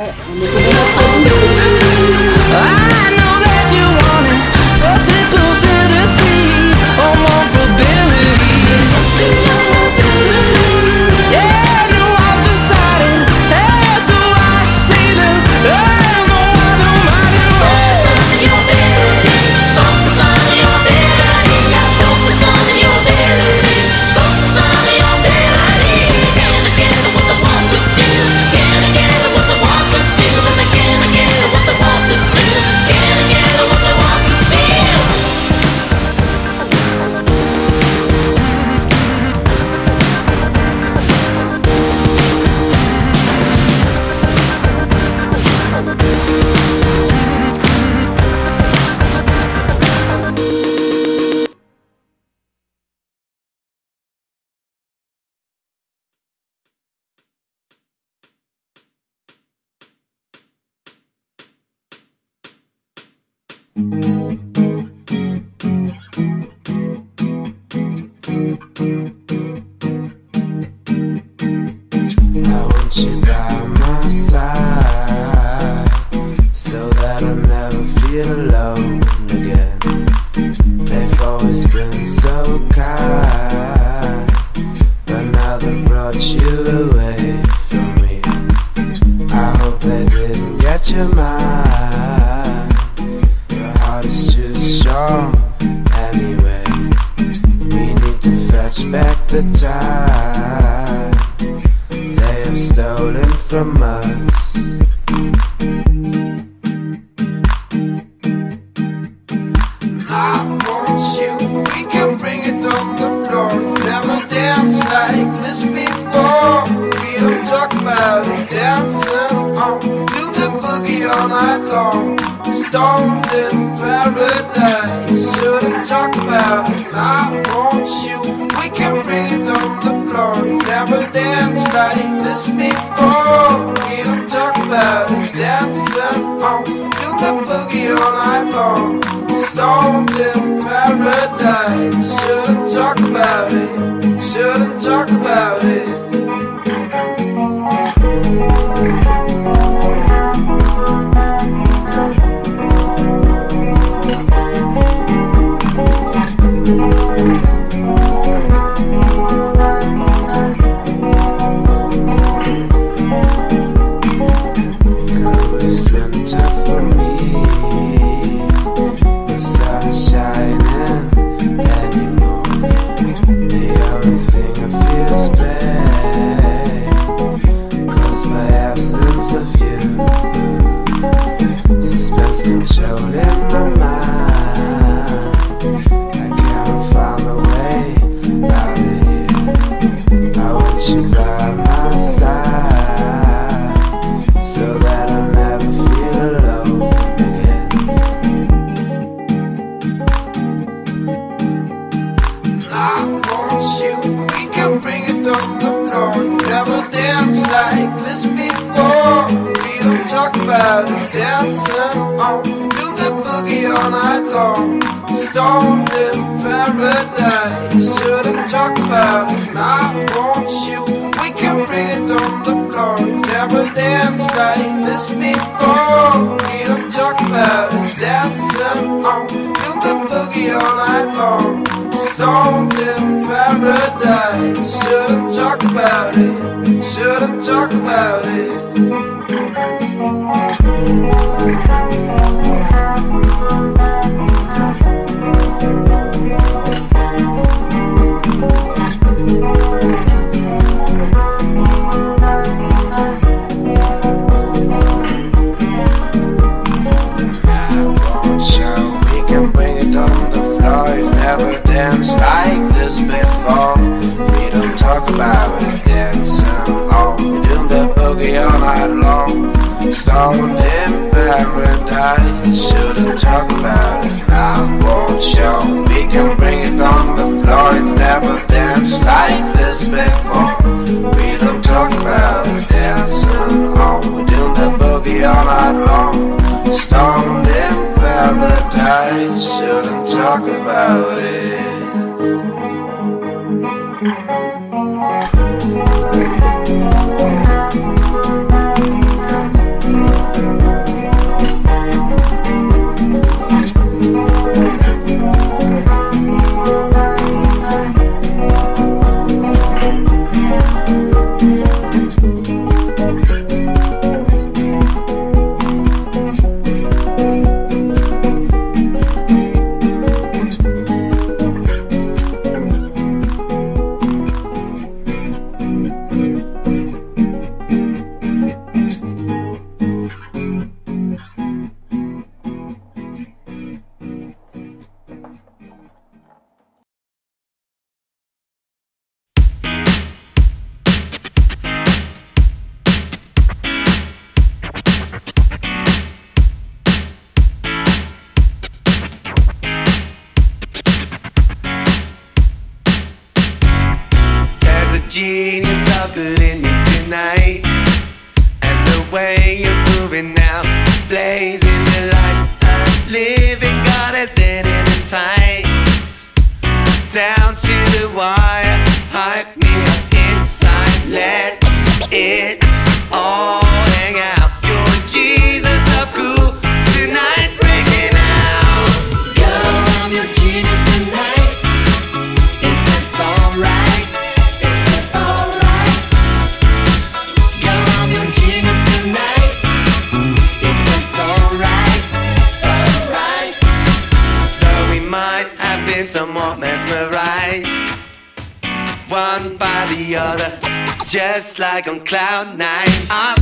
just like on cloud nine. I've